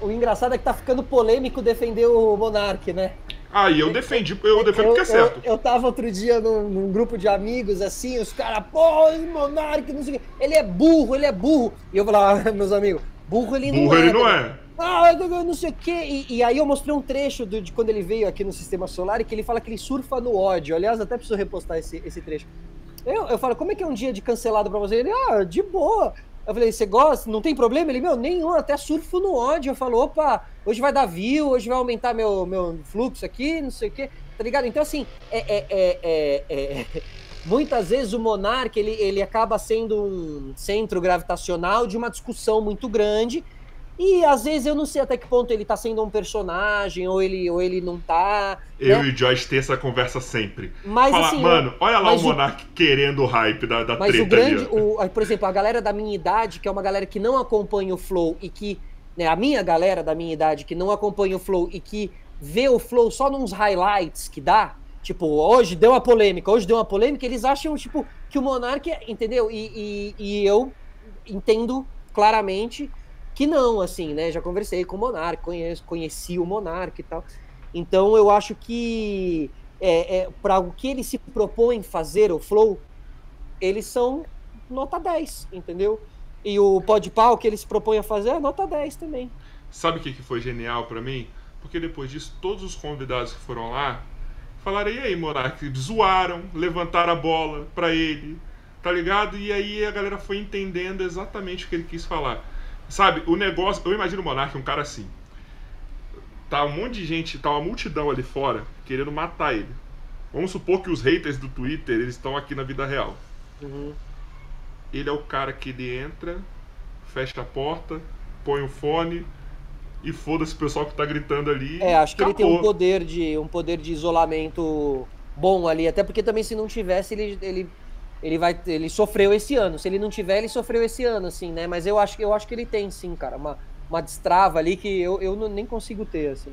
o engraçado é que tá ficando polêmico defender o Monark, né? Ah, e eu defendi, eu defendo porque é certo. Eu, eu tava outro dia num, num, grupo de amigos, assim, os caras, pô, Monark, não sei o quê. Ele é burro, ele é burro. E eu falava, ah, meus amigos, burro ele não burro é. Burro ele não é. Ah, não sei o quê. E, e, aí eu mostrei um trecho do, de quando ele veio aqui no Sistema Solar e que ele fala que ele surfa no ódio. Aliás, até preciso repostar esse, esse trecho. Eu, eu falo, como é que é um dia de cancelado pra você? Ele, ah, de boa. Eu falei, você gosta? Não tem problema? Ele, meu, nenhum, até surfo no ódio. Eu falo, opa, hoje vai dar view, hoje vai aumentar meu, meu fluxo aqui, não sei o quê, tá ligado? Então, assim, é, é, é, é muitas vezes o monarca ele, ele acaba sendo um centro gravitacional de uma discussão muito grande e às vezes eu não sei até que ponto ele tá sendo um personagem, ou ele, ou ele não tá. Eu né? e o Joyce tem essa conversa sempre. Mas Fala, assim. Mano, olha lá o Monark o... querendo o hype da, da mas treta. O grande, o, por exemplo, a galera da minha idade, que é uma galera que não acompanha o Flow e que. Né, a minha galera da minha idade que não acompanha o Flow e que vê o Flow só nos highlights que dá. Tipo, hoje deu uma polêmica, hoje deu uma polêmica, eles acham, tipo, que o Monark, é, entendeu? E, e, e eu entendo claramente que não, assim, né? Já conversei com o Monark, conheço, conheci o Monark e tal. Então eu acho que é, é, para o que ele se propõe fazer, o Flow, eles são nota 10, entendeu? E o Podpah, o que ele se propõe a fazer, é nota 10 também. Sabe o que foi genial para mim? Porque depois disso, todos os convidados que foram lá falaram: e aí, Monark? Zoaram, levantaram a bola para ele, tá ligado? E aí a galera foi entendendo exatamente o que ele quis falar. Sabe, o negócio. Eu imagino o Monark um cara assim. Tá um monte de gente, tá uma multidão ali fora querendo matar ele. Vamos supor que os haters do Twitter eles estão aqui na vida real. Uhum. Ele é o cara que ele entra, fecha a porta, põe o fone e foda-se o pessoal que tá gritando ali. É, acho que acabou. ele tem um poder de um poder de isolamento bom ali, até porque também se não tivesse ele, ele ele vai ele sofreu esse ano. Se ele não tiver, ele sofreu esse ano, assim, né? Mas eu acho, eu acho que ele tem, sim, cara, uma, uma destrava ali que eu, eu não, nem consigo ter, assim.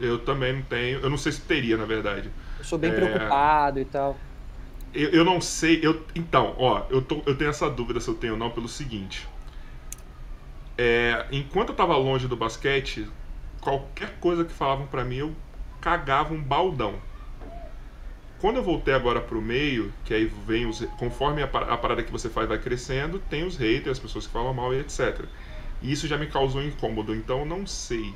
Eu também não tenho. Eu não sei se teria, na verdade. Eu sou bem é... preocupado e tal. Eu, eu não sei. Eu, então, ó, eu, tô, eu tenho essa dúvida se eu tenho ou não pelo seguinte. É, enquanto eu tava longe do basquete, qualquer coisa que falavam para mim, eu cagava um baldão. Quando eu voltei agora pro meio, que aí vem os. Conforme a, parada que você faz vai crescendo, tem os haters, as pessoas que falam mal e etc. E isso já me causou incômodo. Então eu não sei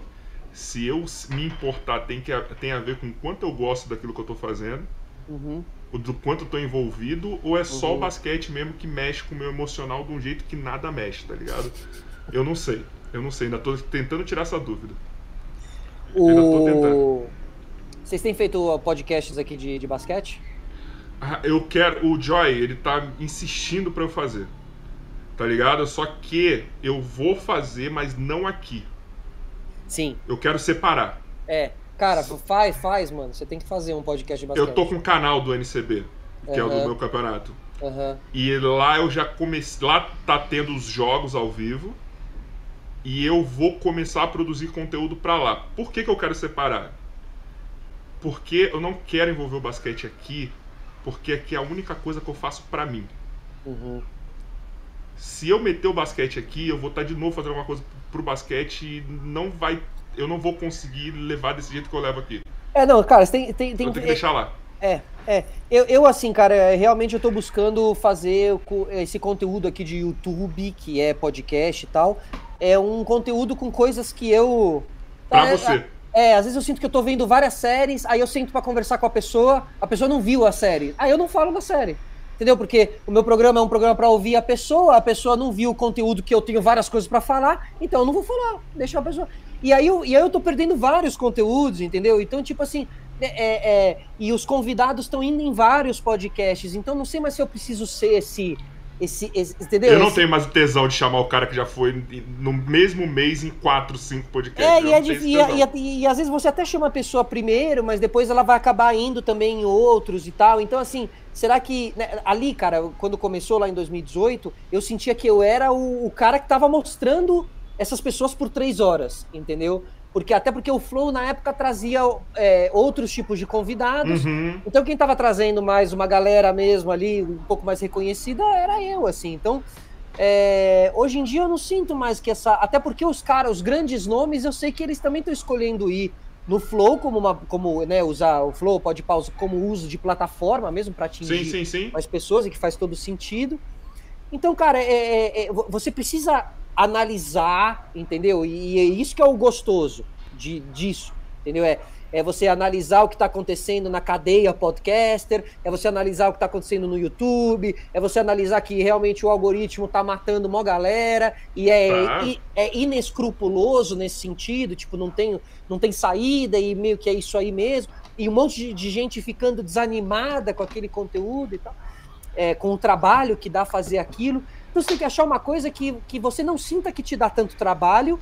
se eu me importar tem, que, tem a ver com quanto eu gosto daquilo que eu tô fazendo, uhum. do quanto eu tô envolvido, ou é só uhum. o basquete mesmo que mexe com o meu emocional de um jeito que nada mexe, tá ligado? Eu não sei. Eu não sei, ainda tô tentando tirar essa dúvida. O... Vocês têm feito podcasts aqui de, de basquete? Ah, eu quero. O Joy, ele tá insistindo para eu fazer. Tá ligado? Só que eu vou fazer, mas não aqui. Sim. Eu quero separar. É. Cara, faz, faz, mano. Você tem que fazer um podcast de basquete. Eu tô com o canal do NCB, que uhum. é o do meu campeonato. Uhum. E lá eu já comecei. Lá tá tendo os jogos ao vivo. E eu vou começar a produzir conteúdo para lá. Por que, que eu quero separar? Porque eu não quero envolver o basquete aqui, porque aqui é a única coisa que eu faço para mim. Uhum. Se eu meter o basquete aqui, eu vou estar tá de novo fazendo alguma coisa pro basquete e não vai. Eu não vou conseguir levar desse jeito que eu levo aqui. É, não, cara, tem, tem, tem que deixar lá. É, é. Eu, eu, assim, cara, é, realmente eu tô buscando fazer esse conteúdo aqui de YouTube, que é podcast e tal. É um conteúdo com coisas que eu. Pra é, você. É, às vezes eu sinto que eu tô vendo várias séries, aí eu sinto para conversar com a pessoa, a pessoa não viu a série. Aí eu não falo da série. Entendeu? Porque o meu programa é um programa para ouvir a pessoa, a pessoa não viu o conteúdo que eu tenho várias coisas para falar, então eu não vou falar, deixa a pessoa. E aí eu, e aí eu tô perdendo vários conteúdos, entendeu? Então, tipo assim, é, é, é e os convidados estão indo em vários podcasts, então não sei mais se eu preciso ser esse esse, esse, entendeu? Eu não esse... tenho mais o tesão de chamar o cara que já foi no mesmo mês em quatro, cinco podcasts. É, e, é difícil, e, e, e, às vezes você até chama a pessoa primeiro, mas depois ela vai acabar indo também em outros e tal. Então, assim, será que. Né, ali, cara, quando começou lá em 2018, eu sentia que eu era o, o cara que tava mostrando essas pessoas por três horas, entendeu? Porque até porque o Flow na época trazia é, outros tipos de convidados. Uhum. Então quem estava trazendo mais uma galera mesmo ali, um pouco mais reconhecida, era eu, assim. Então é, hoje em dia eu não sinto mais que essa. Até porque os caras, os grandes nomes, eu sei que eles também estão escolhendo ir no Flow como uma, como né, usar o Flow pode pausar como uso de plataforma mesmo para atingir sim, sim, sim. mais pessoas e que faz todo sentido. Então, cara, é, é, é você precisa analisar, entendeu? E é isso que é o gostoso de, disso, entendeu? É, é você analisar o que está acontecendo na cadeia podcaster, é você analisar o que está acontecendo no YouTube, é você analisar que realmente o algoritmo está matando uma galera e é, ah. é inescrupuloso nesse sentido, tipo, não tem, não tem saída e meio que é isso aí mesmo, e um monte de, de gente ficando desanimada com aquele conteúdo e tal, é, com o trabalho que dá fazer aquilo. Então você tem que achar uma coisa que, que você não sinta que te dá tanto trabalho,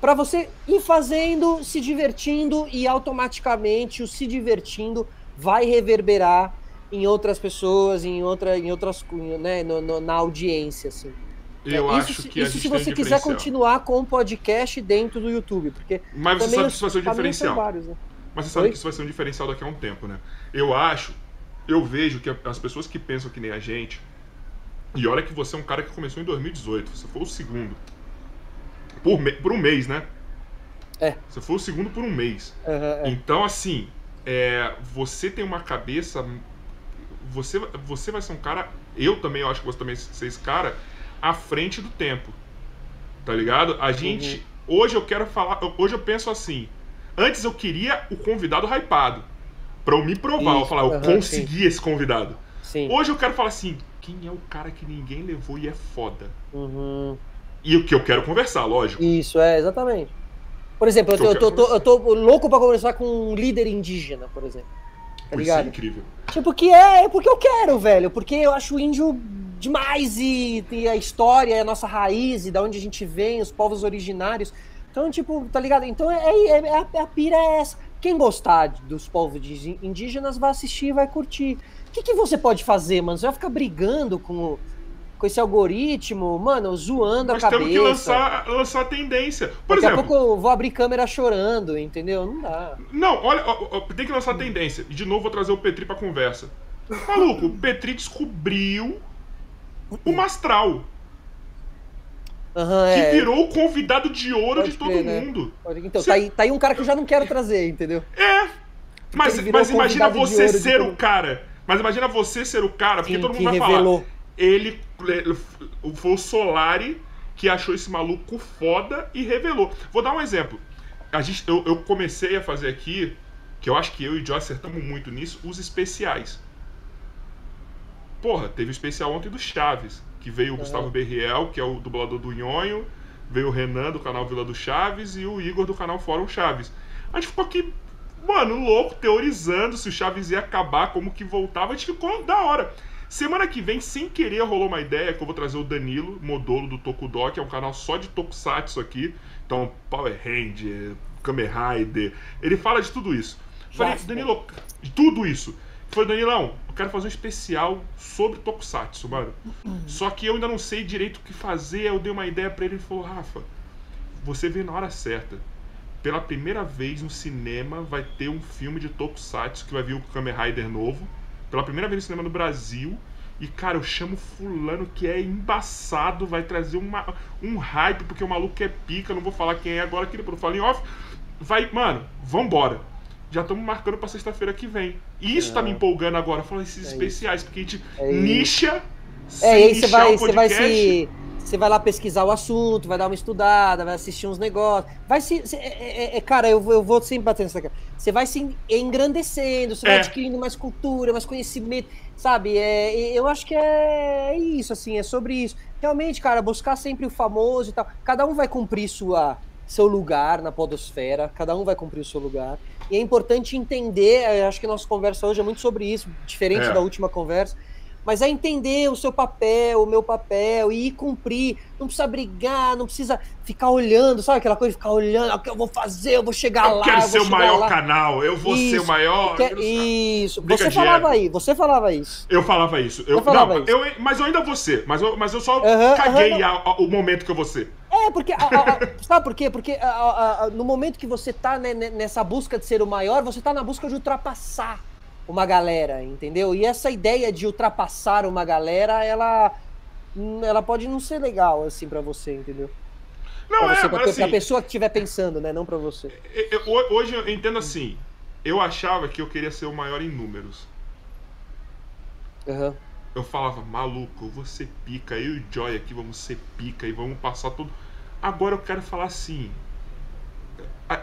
para você ir fazendo, se divertindo e automaticamente o se divertindo vai reverberar em outras pessoas, em outra, em outras, né, no, no, na audiência, assim. Eu é, acho que isso se você quiser continuar com o podcast dentro do YouTube, porque mas você sabe que isso vai ser um diferencial. Vários, né? Mas você sabe Oi? que isso vai ser um diferencial daqui a um tempo, né? Eu acho, eu vejo que as pessoas que pensam que nem a gente e olha que você é um cara que começou em 2018, você foi o segundo. Por, me, por um mês, né? É. Você foi o segundo por um mês. Uhum, é. Então, assim, é, você tem uma cabeça. Você, você vai ser um cara. Eu também eu acho que você também ser esse cara à frente do tempo. Tá ligado? A gente. Uhum. Hoje eu quero falar. Hoje eu penso assim. Antes eu queria o convidado hypado. Pra eu me provar. Isso, eu falar, eu uhum, consegui sim. esse convidado. Sim. Hoje eu quero falar assim: quem é o cara que ninguém levou e é foda? Uhum. E o que eu quero conversar, lógico. Isso, é, exatamente. Por exemplo, eu tô, eu, tô, eu tô, louco pra conversar com um líder indígena, por exemplo. Tá ligado? Isso é incrível. Tipo, que é, é porque eu quero, velho. Porque eu acho o índio demais e, e a história, a nossa raiz, e da onde a gente vem, os povos originários. Então, tipo, tá ligado? Então, é, é, é, a, é a pira é essa. Quem gostar dos povos indígenas vai assistir vai curtir. O que, que você pode fazer, mano? Você vai ficar brigando com com esse algoritmo, mano, zoando Nós a cabeça. Nós temos que lançar, lançar a tendência. Por Daqui exemplo, a pouco eu vou abrir câmera chorando, entendeu? Não dá. Não, olha, tem que lançar a tendência. E de novo vou trazer o Petri pra conversa. Maluco, o Petri descobriu o Mastral. Uhum, que é. virou o convidado de ouro Pode de todo crer, né? mundo. Né? Então, Cê... tá, aí, tá aí um cara que eu já não quero trazer, entendeu? É. Mas, mas imagina você ser o cara. Mas imagina você ser o cara, porque Sim, todo mundo vai revelou. falar ele foi o Solari que achou esse maluco foda e revelou. Vou dar um exemplo. A gente, eu, eu comecei a fazer aqui, que eu acho que eu e o Joe acertamos muito nisso, os especiais. Porra, teve o especial ontem do Chaves, que veio o uhum. Gustavo Berriel, que é o dublador do Nhonho, veio o Renan do canal Vila do Chaves e o Igor do canal Fórum Chaves. A gente ficou aqui, mano, louco, teorizando se o Chaves ia acabar, como que voltava. A gente ficou da hora. Semana que vem, sem querer, rolou uma ideia que eu vou trazer o Danilo Modolo do Tokudok, que é um canal só de Tokusatsu aqui. Então, Power Ranger, Kamen Rider. Ele fala de tudo isso. Falei, Danilo, de tudo isso. Falei, Danilão, eu quero fazer um especial sobre Tokusatsu, mano. Uhum. Só que eu ainda não sei direito o que fazer. Eu dei uma ideia para ele e falou, Rafa, você veio na hora certa. Pela primeira vez no cinema vai ter um filme de Tokusatsu que vai vir o Kamen Rider novo pela primeira vez no cinema no Brasil. E, cara, eu chamo fulano que é embaçado, vai trazer uma, um hype, porque o maluco é pica, não vou falar quem é agora aqui, depois eu falo em off. Vai, mano, vambora. Já estamos marcando pra sexta-feira que vem. E isso é. tá me empolgando agora, falando esses é especiais, porque a gente é nicha. É, aí você vai, você vai se você vai lá pesquisar o assunto, vai dar uma estudada, vai assistir uns negócios. Vai se. se é, é, é, cara, eu, eu vou sempre batendo nessa cara. Você vai se engrandecendo, você vai é. adquirindo mais cultura, mais conhecimento, sabe? É, eu acho que é isso, assim, é sobre isso. Realmente, cara, buscar sempre o famoso e tal. Cada um vai cumprir sua, seu lugar na podosfera, cada um vai cumprir o seu lugar. E é importante entender, acho que nossa conversa hoje é muito sobre isso, diferente é. da última conversa Mas é entender o seu papel, o meu papel, e ir cumprir. Não precisa brigar, não precisa ficar olhando, sabe aquela coisa de ficar olhando, o que eu vou fazer, eu vou chegar eu lá. quero eu ser vou o maior lá. canal, eu vou ser o Isso, maior. quero-. Isso, Briga você falava aí, você falava isso. Eu falava isso. Eu, Eu falava não, isso. eu- mas eu ainda vou ser. Mas eu, mas eu só Aham, caguei aham, a- a- o momento que eu vou ser. É, porque. a- a- sabe por quê? Porque no momento que você tá né, né, nessa busca de ser o maior, você tá na busca de ultrapassar uma galera, entendeu? E essa ideia de ultrapassar uma galera, ela. hum, Ela pode não ser legal, assim, pra você, entendeu? Não, pra, é, você, pra, mas pra assim, pessoa que estiver pensando, né? Não pra você. eu- eu- hoje eu entendo assim. Eu achava que eu queria ser o maior em números. Aham. Eu falava, maluco, eu vou ser pica, eu e o Joy aqui vamos ser pica e vamos passar tudo. Agora eu quero falar assim.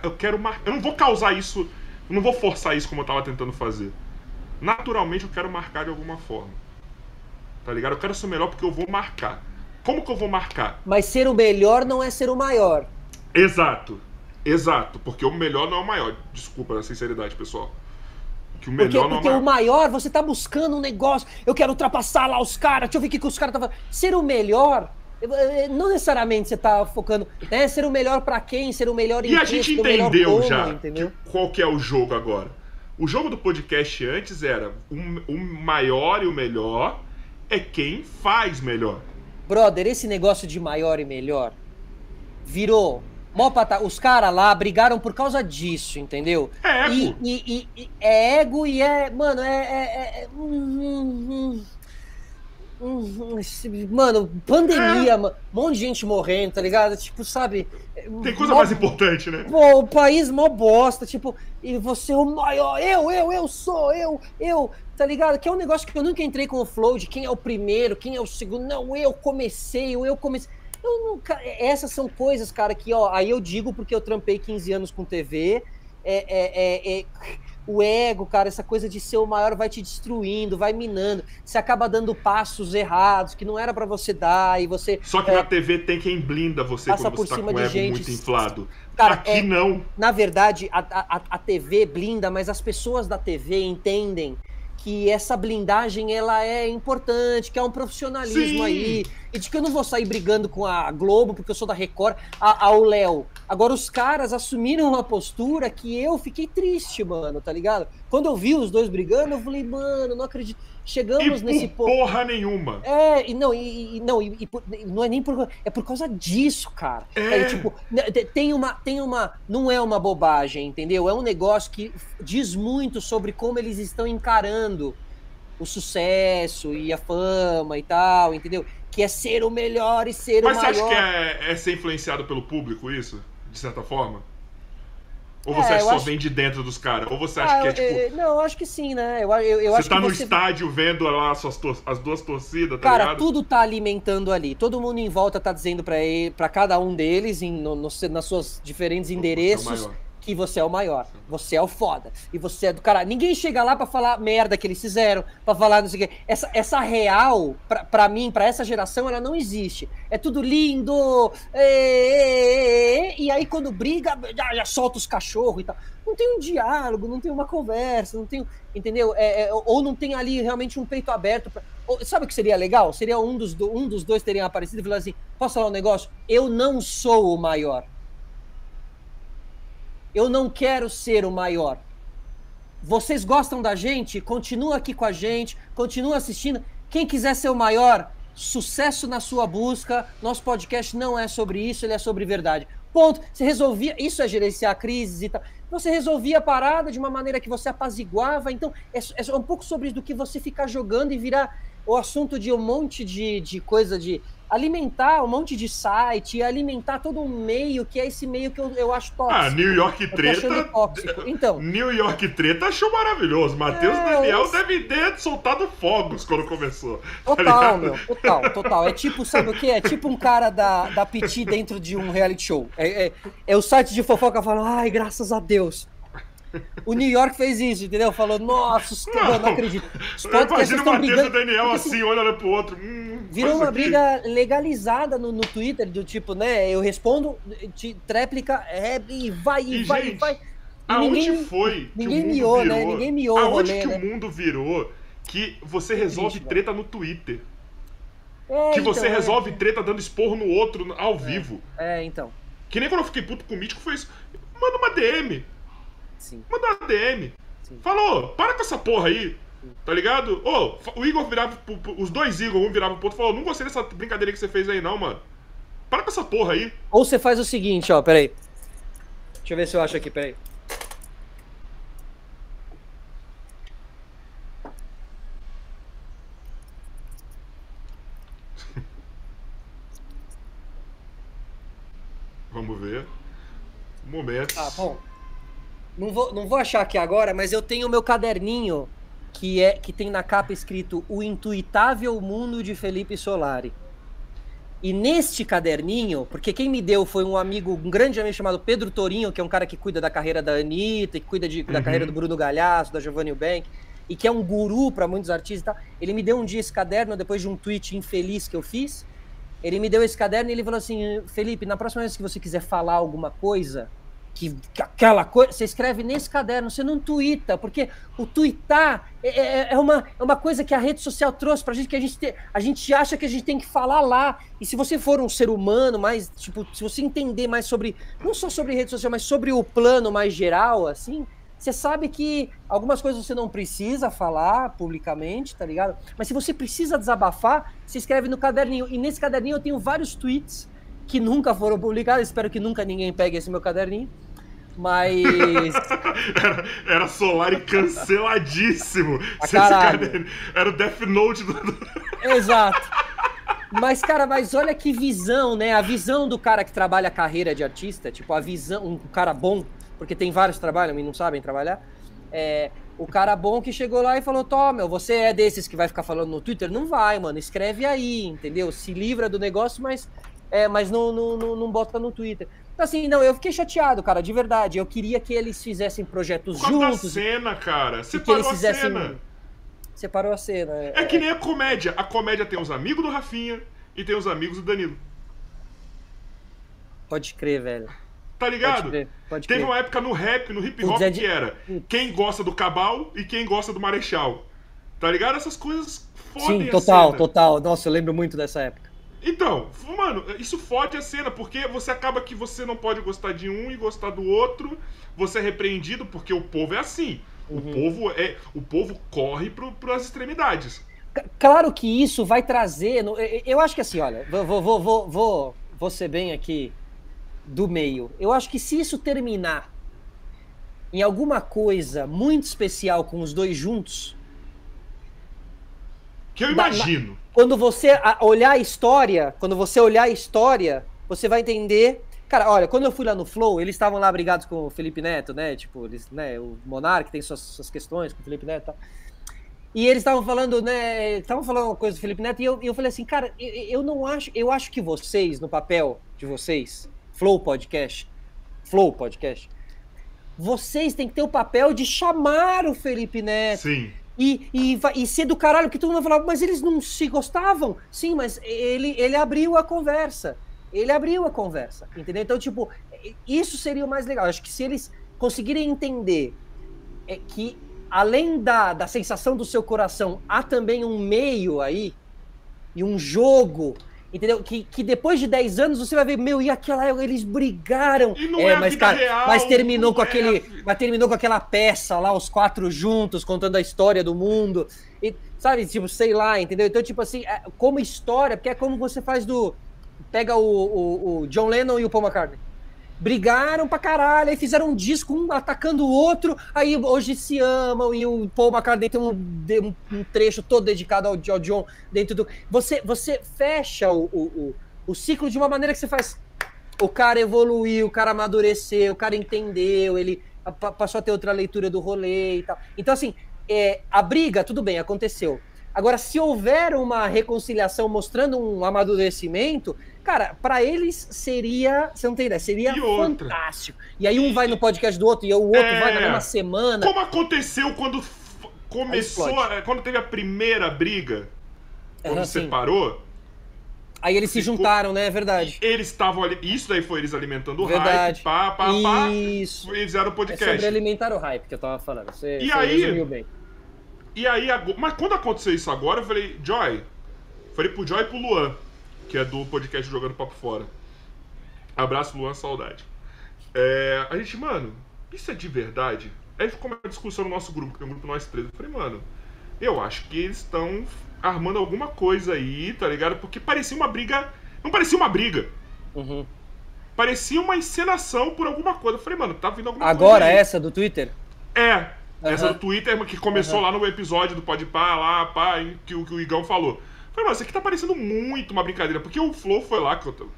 Eu quero mar... Eu não vou causar isso. Eu não vou forçar isso como eu tava tentando fazer. Naturalmente eu quero marcar de alguma forma. Tá ligado? Eu quero ser o melhor porque eu vou marcar. Como que eu vou marcar? Mas ser o melhor não é ser o maior. Exato. Exato. Porque o melhor não é o maior. Desculpa a sinceridade, pessoal. Que o Porque, melhor não é o porque maior. o maior, você tá buscando um negócio. Eu quero ultrapassar lá os caras. Deixa eu ver o que, que os caras estão fazendo. Ser o melhor, não necessariamente você tá focando. Né? Ser o melhor pra quem? Ser o melhor em E a gente entendeu como, já Entendeu? que- qual que é o jogo agora. O jogo do podcast antes era o, o maior e o melhor é quem faz melhor. Brother, esse negócio de maior e melhor virou. Mó pata... Os caras lá brigaram por causa disso, entendeu? É ego. e- e- e é ego e é. Mano, é. é- é- hum, hum, hum, Mano, pandemia, mano. Um monte de gente morrendo, tá ligado? Tipo, sabe? Tem coisa mó- mais importante, né? Pô, o país mó bosta, tipo, e você é o maior, eu, eu, eu sou, eu, eu, tá ligado? Que é um negócio que eu nunca entrei com o flow de quem é o primeiro, quem é o segundo. Não, eu comecei, o eu comecei. Eu nunca, essas são coisas, cara, que, ó, aí eu digo porque eu trampei 15 anos com TV, é, é, é, é, o ego, cara, essa coisa de ser o maior vai te destruindo, vai minando, você acaba dando passos errados que não era pra você dar, e você Só que É. na TV tem quem blinda você Passa quando por você tá cima de ego gente- muito inflado. Cara, Aqui é- não. na verdade, a, a, a TV blinda, mas as pessoas da TV entendem que essa blindagem ela é importante, que é um profissionalismo Sim. aí, e de que eu não vou sair brigando com a Globo porque eu sou da Record, a- ao Léo. Agora os caras assumiram uma postura que eu fiquei triste, mano, tá ligado? Quando eu vi os dois brigando, eu falei, mano, não acredito. E Chegamos nesse por ponto. porra nenhuma. É, e não, e, e- não, e, e por- e não é nem por é por causa disso, cara. É. É, tipo, né, te- tem uma, tem uma, não é uma bobagem, entendeu? É um negócio que diz muito sobre como eles estão encarando o sucesso e a fama e tal, entendeu? Que é ser o melhor e ser Mas o você maior. acha que é, é ser influenciado pelo público isso? De certa forma? Ou você É, acha que só acho- vem de dentro dos caras? Ou você acha Ah, que é tipo. eu- não, eu acho que sim, né? Eu, eu, eu você tá no você... estádio vendo lá as, suas tor- as duas torcidas, tá Cara, ligado? tudo tá alimentando ali. Todo mundo em volta tá dizendo pra ele, para cada um deles, em, no, no- nas suas diferentes Você é endereços. Que você é o maior. Você é o foda. E você é do cara. Ninguém chega lá pra falar merda que eles fizeram, pra falar não sei o quê. Essa, essa real, pra, pra mim, pra essa geração, ela não existe. É tudo lindo. ê, ê, ê, ê, e aí, quando briga, já, já solta os cachorros e tal. Não tem um diálogo, não tem uma conversa, não tem. Entendeu? É, é, ou não tem ali realmente um peito aberto. Pra, ou- sabe o que seria legal? Seria um dos, do- um dos dois terem aparecido e falar assim: posso falar um negócio? Eu não sou o maior. Eu não quero ser o maior. Vocês gostam da gente? Continua aqui com a gente, continua assistindo. Quem quiser ser o maior, sucesso na sua busca. Nosso podcast não é sobre isso, ele é sobre verdade. Ponto. Você resolvia. Isso é gerenciar crises e tal. Você resolvia a parada de uma maneira que você apaziguava. Então, é, é um pouco sobre do que você ficar jogando e virar o assunto de um monte de, de coisa de alimentar um monte de site, alimentar todo um meio que é esse meio que eu, eu acho tóxico. Ah, New York Treta. tóxico. Então, New York Treta achou maravilhoso. Matheus É, Daniel eu- deve ter soltado fogos quando começou. tá Total, ligado? meu, total, total. É tipo, sabe o que? É tipo um cara da, da PT dentro de um reality show. É, é, é o site de fofoca falando, ai, graças a Deus. O New York fez isso, entendeu? Falou, nossa, os não, Não. acredito. Os Eu imagino o e o brigando. Daniel porque, assim, olhando pro outro. Hum, Virou faz uma briga legalizada no, no Twitter, do tipo, né? Eu respondo, te, tréplica, é, e vai, e, E, vai, gente, e vai. E Aonde ninguém- foi que ninguém o mundo miou, virou? né? Ninguém miou Aonde rolê, que né? o mundo virou que você resolve triste, treta no Twitter. É, que você então, é. resolve treta dando esporro no outro ao vivo. É, então. Que nem quando eu fiquei puto com o Mítico foi isso. Manda uma DM. Sim. Uma DM. Sim. Falou, para com essa porra aí. Tá ligado? Ô, fa- o Igor virava. pro- pro- Os dois Igor, um virava pro outro e falou: Não gostei dessa brincadeira que você fez aí, não, mano. Para com essa porra aí. Ou você faz o seguinte, ó, peraí. Deixa eu ver se eu acho aqui, peraí. Vamos ver. Um momento. Ah, bom. Não vou, não vou achar aqui agora, mas eu tenho o meu caderninho que é que tem na capa escrito O Intuitável Mundo de Felipe Solari. E neste caderninho, porque quem me deu foi um amigo, um grande amigo chamado Pedro Torinho, que é um cara que cuida da carreira da Anitta, que cuida de, da Uhum. carreira do Bruno Galhaço, da Giovanni Bank, e que é um guru para muitos artistas e tal. Ele me deu um dia esse caderno depois de um tweet infeliz que eu fiz. Ele me deu esse caderno e ele falou assim: Felipe, na próxima vez que você quiser falar alguma coisa, que, que aquela coisa, você escreve nesse caderno, você não twitta, porque o twittar é, é- é uma, é uma coisa que a rede social trouxe pra gente, que a gente, te- a gente acha que a gente tem que falar lá. E se você for um ser humano mais, tipo, se você entender mais sobre, não só sobre rede social, mas sobre o plano mais geral, assim, você sabe que algumas coisas você não precisa falar publicamente, tá ligado? Mas se você precisa desabafar, se escreve no caderninho. E nesse caderninho eu tenho vários tweets que nunca foram publicados. Espero que nunca ninguém pegue esse meu caderninho. Mas. Era, era Solari canceladíssimo. Esse caralho. Era o Death Note do. do- Exato. Mas, cara, mas olha que visão, né? A visão do cara que trabalha a carreira de artista, tipo, a visão, um cara bom, porque tem vários que trabalham e não sabem trabalhar. É, o cara bom que chegou lá e falou: Tó, meu, você é desses que vai ficar falando no Twitter? Não vai, mano. Escreve aí, entendeu? Se livra do negócio, mas, é, mas não, não, não, não bota no Twitter. Então, assim, não, eu fiquei chateado, cara, de verdade. Eu queria que eles fizessem projetos da juntos. cena, cara. que Separou eles a fizessem. cena. Separou a cena. É que nem a comédia. A comédia tem os amigos do Rafinha e tem os amigos do Danilo. Pode crer, velho. Tá Pode ligado? crer, pode Teve crer. uma época no rap, no hip hop, é que era quem gosta do Cabal e quem gosta do Marechal. Tá ligado? Essas coisas fodem Sim, a total, total. Nossa, eu lembro muito dessa época. Então, mano, isso fode a cena, porque você acaba que você não pode gostar de um e gostar do outro, você é repreendido, porque o povo é assim. O Uhum. povo é. O povo corre pro, pras extremidades. Claro que isso vai trazer. eu- acho que assim, olha, vou, vou, vou, vou, vou ser bem aqui do meio. Eu acho que se isso terminar em alguma coisa muito especial com os dois juntos, Que eu Da- imagino. quando você olhar a história, quando você olhar a história, você vai entender. Cara, olha, quando eu fui lá no Flow, eles estavam lá brigados com o Felipe Neto, né? Tipo, eles, né? O Monark tem suas, suas questões com o Felipe Neto e tal. E eles estavam falando, né? Estavam falando uma coisa do Felipe Neto, e eu, eu falei assim, cara, eu, eu não acho. Eu acho que vocês, no papel de vocês, Flow Podcast, Flow Podcast, vocês têm que ter o papel de chamar o Felipe Neto. Sim. E, e, e ser do caralho, que todo mundo vai falar, mas eles não se gostavam? Sim, mas ele, ele abriu a conversa. Ele abriu a conversa, entendeu? Então, tipo, isso seria o mais legal. Acho que se eles conseguirem entender é que, além da, da sensação do seu coração, há também um meio aí, e um jogo, entendeu? Que, que depois de 10 anos você vai ver, meu, e aquela eles brigaram. E não é a mas, vida real, mas terminou com é aquele. Mas terminou com aquela peça lá, os quatro juntos, contando a história do mundo. E, sabe, tipo, sei lá, entendeu? Então, tipo assim, é, como história, porque é como você faz do. Pega o, o, o John Lennon e o Paul McCartney. Brigaram pra caralho, aí fizeram um disco, um atacando o outro, aí hoje se amam, e o Paul McCartney tem um, um- trecho todo dedicado ao, ao John dentro do. Você, você fecha o, o, o, o ciclo de uma maneira que você faz. O cara evoluiu, o cara amadureceu, o cara entendeu, ele pa- passou a ter outra leitura do rolê e tal. Então, assim, é, a briga, tudo bem, aconteceu. Agora, se houver uma reconciliação mostrando um amadurecimento, cara, pra eles seria, você não tem ideia, seria E fantástico. E aí um vai no podcast do outro e o outro É. vai na mesma semana. Como aconteceu quando começou. a- Quando teve a primeira briga, quando Aham, sim. separou, Aí eles se juntaram, né? É verdade. eles estavam ali. Isso daí foi eles alimentando o Verdade. hype, pá, pá, pá. Isso. E fizeram o É podcast. sobre alimentar o hype que eu tava falando. Você, E você aí- bem. E aí, mas quando aconteceu isso agora, eu falei, Joy, falei pro Joy e pro Luan, que é do podcast Jogando Papo Fora. Abraço, Luan, saudade. É, a gente, mano, isso é de verdade? Aí ficou uma discussão no nosso grupo, que tem um grupo nós três. Eu falei, mano, eu acho que eles estão armando alguma coisa aí, tá ligado? Porque parecia uma briga. Não parecia uma briga. Uhum. Parecia uma encenação por alguma coisa. Eu falei, mano, tá vindo alguma Agora, coisa. Agora, essa do Twitter? É. Uhum. Essa do Twitter que começou uhum. lá no episódio do Podpah, lá, pá, que, que o Igão falou. Falei, mano, isso aqui tá parecendo muito uma brincadeira. Porque o Flow foi lá, que eu,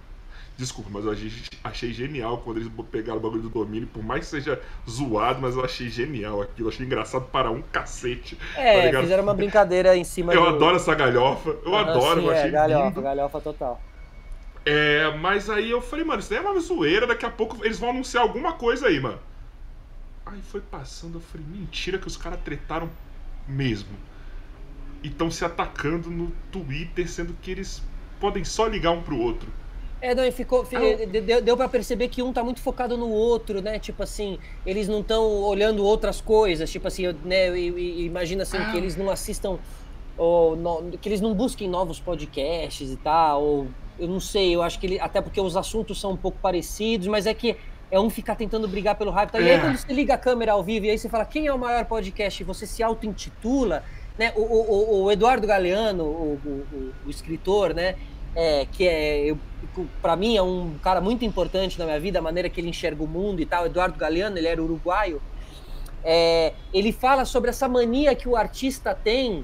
Desculpa, mas eu achei genial quando eles pegaram o bagulho do domínio, por mais que seja zoado, mas eu achei genial aquilo, eu achei engraçado para um cacete. É, tá fizeram uma brincadeira em cima Eu do... adoro essa galhofa, eu uhum, adoro, sim, eu achei é, galhofa, lindo. galhofa total. É, mas aí eu falei, mano, isso daí é uma zoeira, daqui a pouco eles vão anunciar alguma coisa aí, mano. Aí foi passando, eu falei, mentira que os caras tretaram mesmo. E estão se atacando no Twitter, sendo que eles podem só ligar um pro outro. É, não, ficou, ah, deu, deu para perceber que um tá muito focado no outro, né? Tipo assim, eles não estão olhando outras coisas, tipo assim, né? Imagina assim ah. que eles não assistam ou no, que eles não busquem novos podcasts e tal, ou eu não sei, eu acho que ele, até porque os assuntos são um pouco parecidos, mas é que é um ficar tentando brigar pelo hype. Tá? E aí é. quando você liga a câmera ao vivo e aí você fala quem é o maior podcast e você se auto-intitula, né? O, o, o Eduardo Galeano, o, o, o escritor, né? é, que é, para mim, é um cara muito importante na minha vida, a maneira que ele enxerga o mundo e tal. Eduardo Galeano, ele era uruguaio. É, ele fala sobre essa mania que o artista tem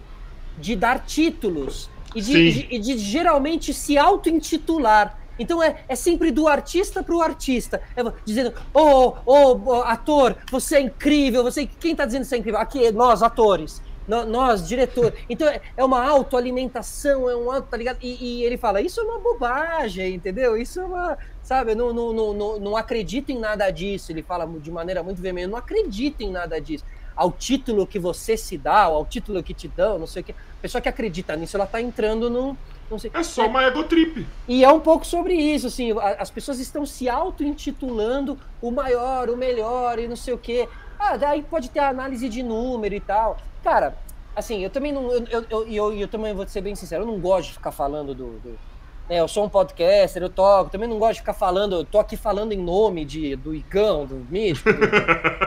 de dar títulos e de, de, de geralmente se auto-intitular. Então é, é sempre do artista para o artista. É, dizendo, ô oh, oh, oh, ator, você é incrível, você. Quem está dizendo que você é incrível? Aqui, nós, atores nós, diretor. Então é, é uma autoalimentação, é um auto, tá ligado? E, e, ele fala, isso é uma bobagem, entendeu? Isso é uma. Sabe, eu não, não, não, não, acredito em nada disso. Ele fala de maneira muito veemente, não acredito em nada disso. Ao título que você se dá, ao título que te dão, não sei o que. A pessoa que acredita nisso, ela tá entrando num. É só uma ego trip. E é um pouco sobre isso, assim, as pessoas estão se auto-intitulando o maior, o melhor e não sei o quê. Ah, daí pode ter análise de número e tal. Cara, assim, eu também não. Eu, eu, eu, eu, eu também vou ser bem sincero, eu não gosto de ficar falando do. do é, eu sou um podcaster, eu toco, também não gosto de ficar falando, eu tô aqui falando em nome de, do Igão, do Mítico, do,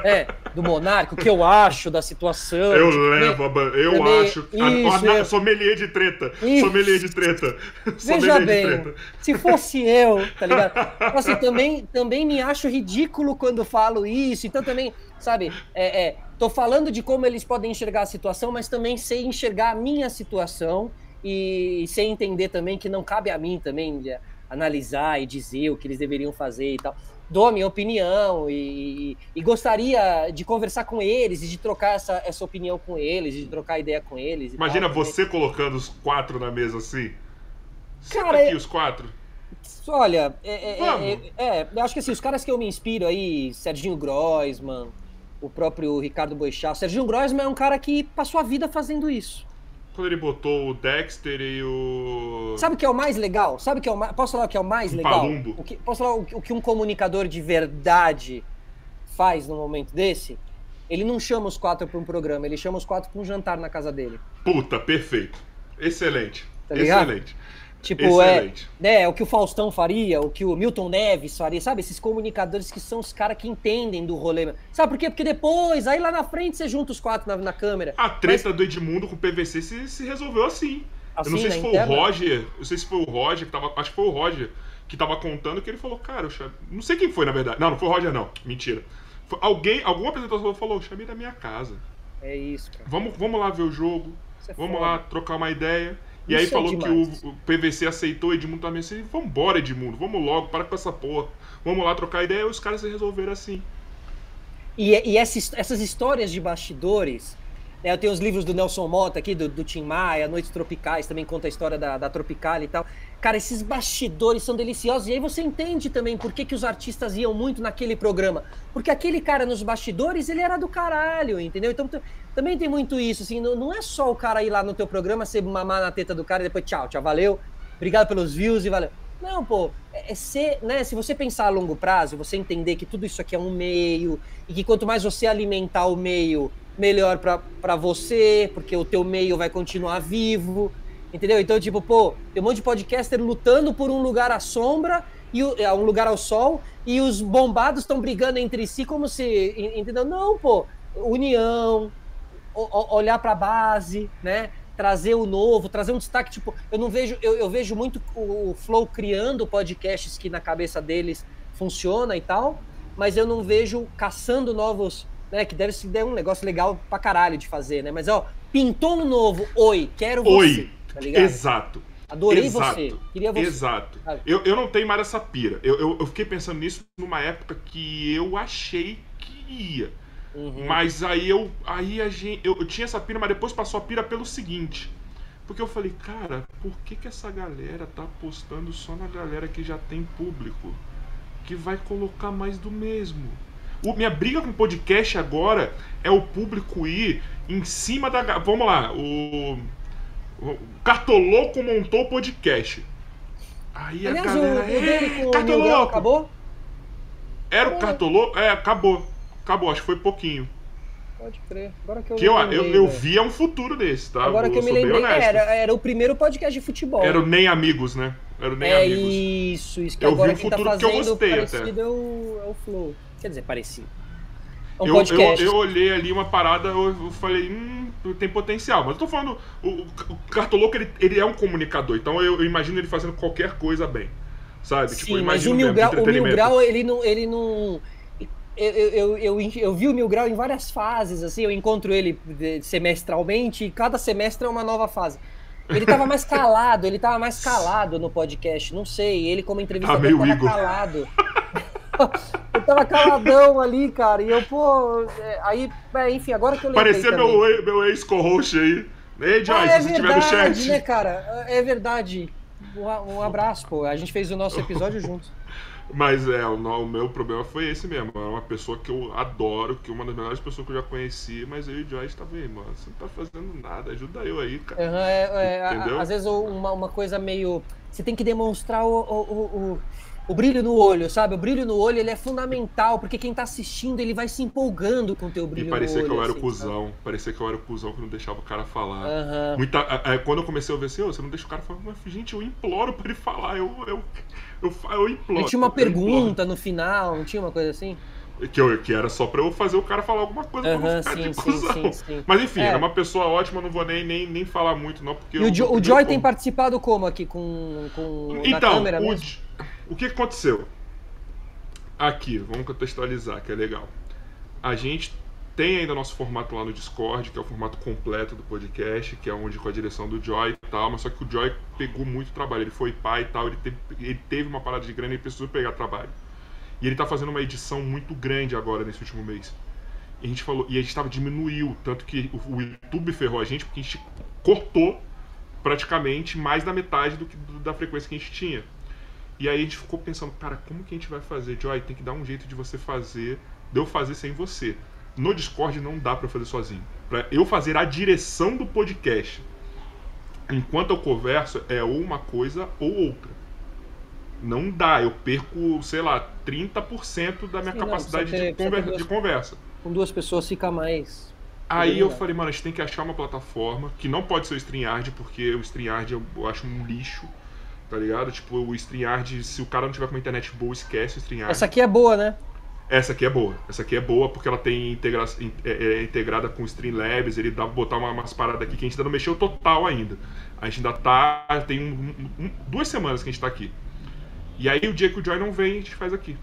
é, do Monarca, o que eu acho da situação. Eu tipo, levo a Eu também, acho. Isso, a, a, sommelier de treta. Isso. Sommelier de treta. Veja bem, treta. se fosse eu, tá ligado? Assim, também, também me acho ridículo quando falo isso, então também, sabe, é, é Tô falando de como eles podem enxergar a situação, mas também sei enxergar a minha situação e sei entender também que não cabe a mim também analisar e dizer o que eles deveriam fazer e tal. Dou a minha opinião e, e, gostaria de conversar com eles e de trocar essa, essa opinião com eles, de trocar ideia com eles. Imagina tal, você colocando os quatro na mesa assim. Cara, aqui é... os quatro. Olha, é, é, é, é, eu acho que assim, os caras que eu me inspiro aí, Serginho Groisman, o próprio Ricardo. O Serginho Groisman é um cara que passou a vida fazendo isso. Quando ele botou o Dexter e o. Sabe o que é o mais legal? Sabe o que é o mais. Posso falar o que é o mais um legal? Palumbo. O que... Posso falar o que um comunicador de verdade faz no momento desse? Ele não chama os quatro para um programa, ele chama os quatro para um jantar na casa dele. Puta, perfeito. Excelente. Tá Excelente. Tipo, é, né, é o que o Faustão faria, o que o Milton Neves faria, sabe? Esses comunicadores que são os caras que entendem do rolê. Sabe por quê? Porque depois, aí lá na frente você junta os quatro na, na câmera. A treta Mas... do Edmundo com o PVC se, se resolveu assim. assim. Eu não sei se foi interna? o Roger, eu sei se foi o Roger que tava, acho que foi o Roger que tava contando que ele falou, cara, eu não sei quem foi na verdade. Não, não foi o Roger não, mentira. Foi alguém, algum apresentador falou, chamei da minha casa. É isso, cara. Vamos, vamos lá ver o jogo. É vamos foda. lá trocar uma ideia. E Isso aí é falou é que o, o, PVC aceitou, Edmundo também assim, vambora, Edmundo, vamos logo, para com essa porra. Vamos lá trocar ideia, e os caras se resolveram assim. E, e essas, essas histórias de bastidores, né, eu tenho os livros do Nelson Mota aqui, do, do Tim Maia, Noites Tropicais, também conta a história da, da Tropical e tal. Cara, esses bastidores são deliciosos. E aí você entende também por que, que os artistas iam muito naquele programa. Porque aquele cara nos bastidores, ele era do caralho, entendeu? Então também tem muito isso, assim, não, não é só o cara ir lá no teu programa, você mamar na teta do cara e depois tchau, tchau, valeu, obrigado pelos views e valeu. Não, pô, é, é ser, né? Se você pensar a longo prazo, você entender que tudo isso aqui é um meio, e que quanto mais você alimentar o meio, melhor para você, porque o teu meio vai continuar vivo, entendeu? Então, tipo, pô, tem um monte de podcaster lutando por um lugar à sombra e é, um lugar ao sol e os bombados estão brigando entre si como se, entendeu? Não, pô, união, olhar para a base, né? Trazer o novo, trazer um destaque, tipo, eu não vejo, eu, eu vejo muito o Flow criando podcasts que na cabeça deles funciona e tal, mas eu não vejo caçando novos né? Que deve ser um negócio legal pra caralho de fazer, né? Mas, ó, pintou um novo, oi, quero você. Oi, tá Exato. Adorei Exato. você. Queria você. Exato. Eu, eu não tenho mais essa pira. Eu, eu, eu, fiquei pensando nisso numa época que eu achei que ia. Uhum. Mas aí eu. Aí a gente. Eu, eu, tinha essa pira, mas depois passou a pira pelo seguinte. Porque eu falei, cara, por que, que essa galera tá apostando só na galera que já tem público? Que vai colocar mais do mesmo. O, minha briga com o podcast agora é o público ir em cima da. Vamos lá, o. O Cartoloco montou o podcast. Aí Aliás, a galera. O, é, Cartoloco! Acabou? Era o Cartoloco? É, acabou. Acabou, acho que foi pouquinho. Pode crer. Agora que eu que eu, lembrei, eu, eu via um futuro desse, tá? Agora que eu me lembrei, era, era o primeiro podcast de futebol. Era o Nem Amigos, né? Era o Nem é Amigos. Isso, isso. Que eu agora vi um futuro tá que eu gostei até. É o, é o Flow. Quer dizer, parecido. É um eu, podcast. Eu, eu, olhei ali uma parada, eu, falei, hum, tem potencial. Mas eu tô falando, o, o Cartoloco, ele, ele é um comunicador, então eu, eu, imagino ele fazendo qualquer coisa bem. Sabe? Tipo, Sim, tipo, mas o Mil, Grau, o Mil Grau, ele não. Ele não eu, eu, eu, eu, vi o Mil Grau em várias fases, assim, eu encontro ele semestralmente e cada semestre é uma nova fase. Ele tava mais calado, ele tava mais calado no podcast, não sei, ele como entrevistador tá tava Igor. calado. eu tava caladão ali, cara. E eu, pô. É, aí, é, enfim, agora que eu lembrei. Parecia meu, meu ex-co-host aí. Ei, Joyce, ah, é se verdade, tiver no chat. né, cara? É verdade. Um, um abraço, pô. A gente fez o nosso episódio juntos. Mas é, o, o, meu problema foi esse mesmo. É uma pessoa que eu adoro, que é uma das melhores pessoas que eu já conheci, mas eu e o Joyce tava aí, mano. Você não tá fazendo nada, ajuda eu aí, cara. Uhum, é, é, Entendeu? às vezes uma, uma coisa meio. Você tem que demonstrar o, o, o o brilho no olho, sabe? O brilho no olho ele é fundamental, porque quem tá assistindo ele vai se empolgando com o teu brilho no olho. E parecia que eu era assim, o cuzão, sabe? parecia que eu era o cuzão que não deixava o cara falar. Uhum. Muita, quando eu comecei a ver assim, oh, você não deixa o cara falar, mas gente, eu imploro pra ele falar, eu, eu, eu, eu imploro. E tinha uma pergunta no final, não tinha uma coisa assim? Que, eu, que era só pra eu fazer o cara falar alguma coisa uhum, pra não ficar sim, de cuzão. Sim, sim, Mas enfim, é. era uma pessoa ótima, não vou nem, nem, nem falar muito, não, porque. E o, jo, o Joy tem participado como aqui com, com então, câmera o, o que aconteceu? Aqui, vamos contextualizar, que é legal. A gente tem ainda nosso formato lá no Discord, que é o formato completo do podcast, que é onde com a direção do Joy e tal, mas só que o Joy pegou muito trabalho. Ele foi pai e tal, ele teve, ele teve uma parada de grana e precisou pegar trabalho. E ele tá fazendo uma edição muito grande agora nesse último mês. E a gente falou, e a gente tava diminuiu, tanto que o, o YouTube ferrou a gente, porque a gente cortou praticamente mais da metade do que da frequência que a gente tinha. E aí a gente ficou pensando, cara, como que a gente vai fazer? Joy, tem que dar um jeito de você fazer, de eu fazer sem você. No Discord não dá para fazer sozinho. Para eu fazer a direção do podcast, enquanto eu converso, é ou uma coisa ou outra. Não dá, eu perco, sei lá, 30% da minha Sim, capacidade não, de, conver duas, de conversa. Com duas pessoas fica mais. Aí eu falei, mano, a gente tem que achar uma plataforma que não pode ser o StreamYard, porque o StreamYard eu, eu acho um lixo tá ligado? Tipo, o StreamYard, se o cara não tiver com uma internet boa, esquece o StreamYard. Essa aqui é boa, né? Essa aqui é boa. Essa aqui é boa porque ela tem integra é, é, integrada com o Streamlabs, ele dá pra botar uma, umas paradas aqui que a gente ainda não mexeu total ainda. A gente ainda tá. Tem um, um, duas semanas que a gente tá aqui. E aí o dia que o Joy não vem, a gente faz aqui.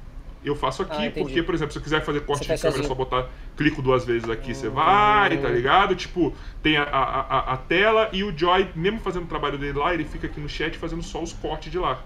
Eu faço aqui ah, porque, por exemplo, se eu quiser fazer corte de câmera, é só botar, clico duas vezes aqui, hum. você vai, tá ligado? Tipo, tem a, a, a, a, tela e o Joy, mesmo fazendo o trabalho dele lá, ele fica aqui no chat fazendo só os cortes de lá.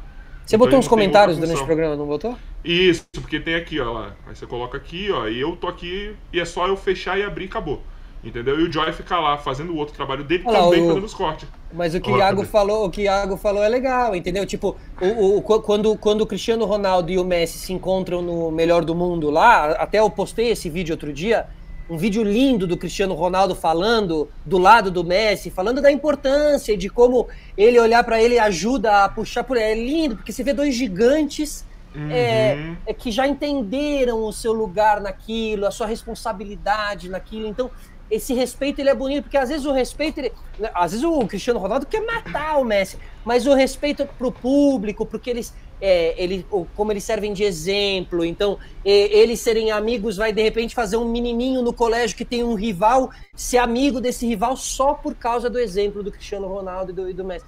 Você então, botou uns comentários durante o programa, não botou? Isso, porque tem aqui, ó lá. Aí você coloca aqui, ó, e eu tô aqui, e é só eu fechar e abrir e acabou. Entendeu? E o Joy fica lá fazendo o outro trabalho dele Olha também o... fazendo os cortes. Mas o que o Iago falou, o que Iago falou é legal, entendeu? Tipo, o, o, quando, quando o Cristiano Ronaldo e o Messi se encontram no melhor do mundo lá, até eu postei esse vídeo outro dia, um vídeo lindo do Cristiano Ronaldo falando do lado do Messi, falando da importância de como ele olhar para ele ajuda a puxar por ele. É lindo, porque você vê dois gigantes uhum. é, é, que já entenderam o seu lugar naquilo, a sua responsabilidade naquilo. Então, esse respeito ele é bonito, porque às vezes o respeito, ele, né, às vezes o Cristiano Ronaldo quer matar o Messi, mas o respeito pro público, porque eles, é, ele, como eles servem de exemplo, então eles serem amigos vai de repente fazer um menininho no colégio que tem um rival, ser amigo desse rival só por causa do exemplo do Cristiano Ronaldo e do, e do Messi.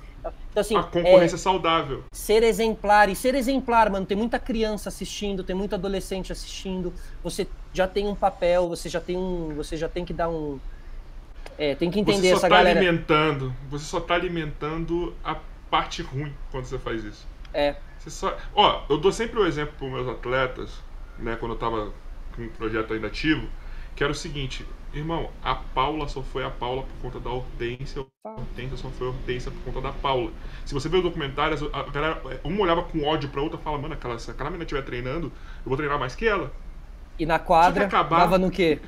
Então, assim, a concorrência é, saudável. Ser exemplar. E ser exemplar, mano, tem muita criança assistindo, tem muito adolescente assistindo. Você já tem um papel, você já tem um. Você já tem que dar um. É, tem que entender você só essa tá galera. alimentando. Você só tá alimentando a parte ruim quando você faz isso. É. Você só. Ó, eu dou sempre o um exemplo para meus atletas, né, quando eu tava com um projeto ainda ativo, que era o seguinte, Irmão, a Paula só foi a Paula por conta da Hortência, a Hortência só foi a Hortência por conta da Paula. Se você ver o documentário, a galera, uma olhava com ódio pra outra e fala, mano, aquela, se aquela menina estiver treinando, eu vou treinar mais que ela. E na quadra, dava no quê?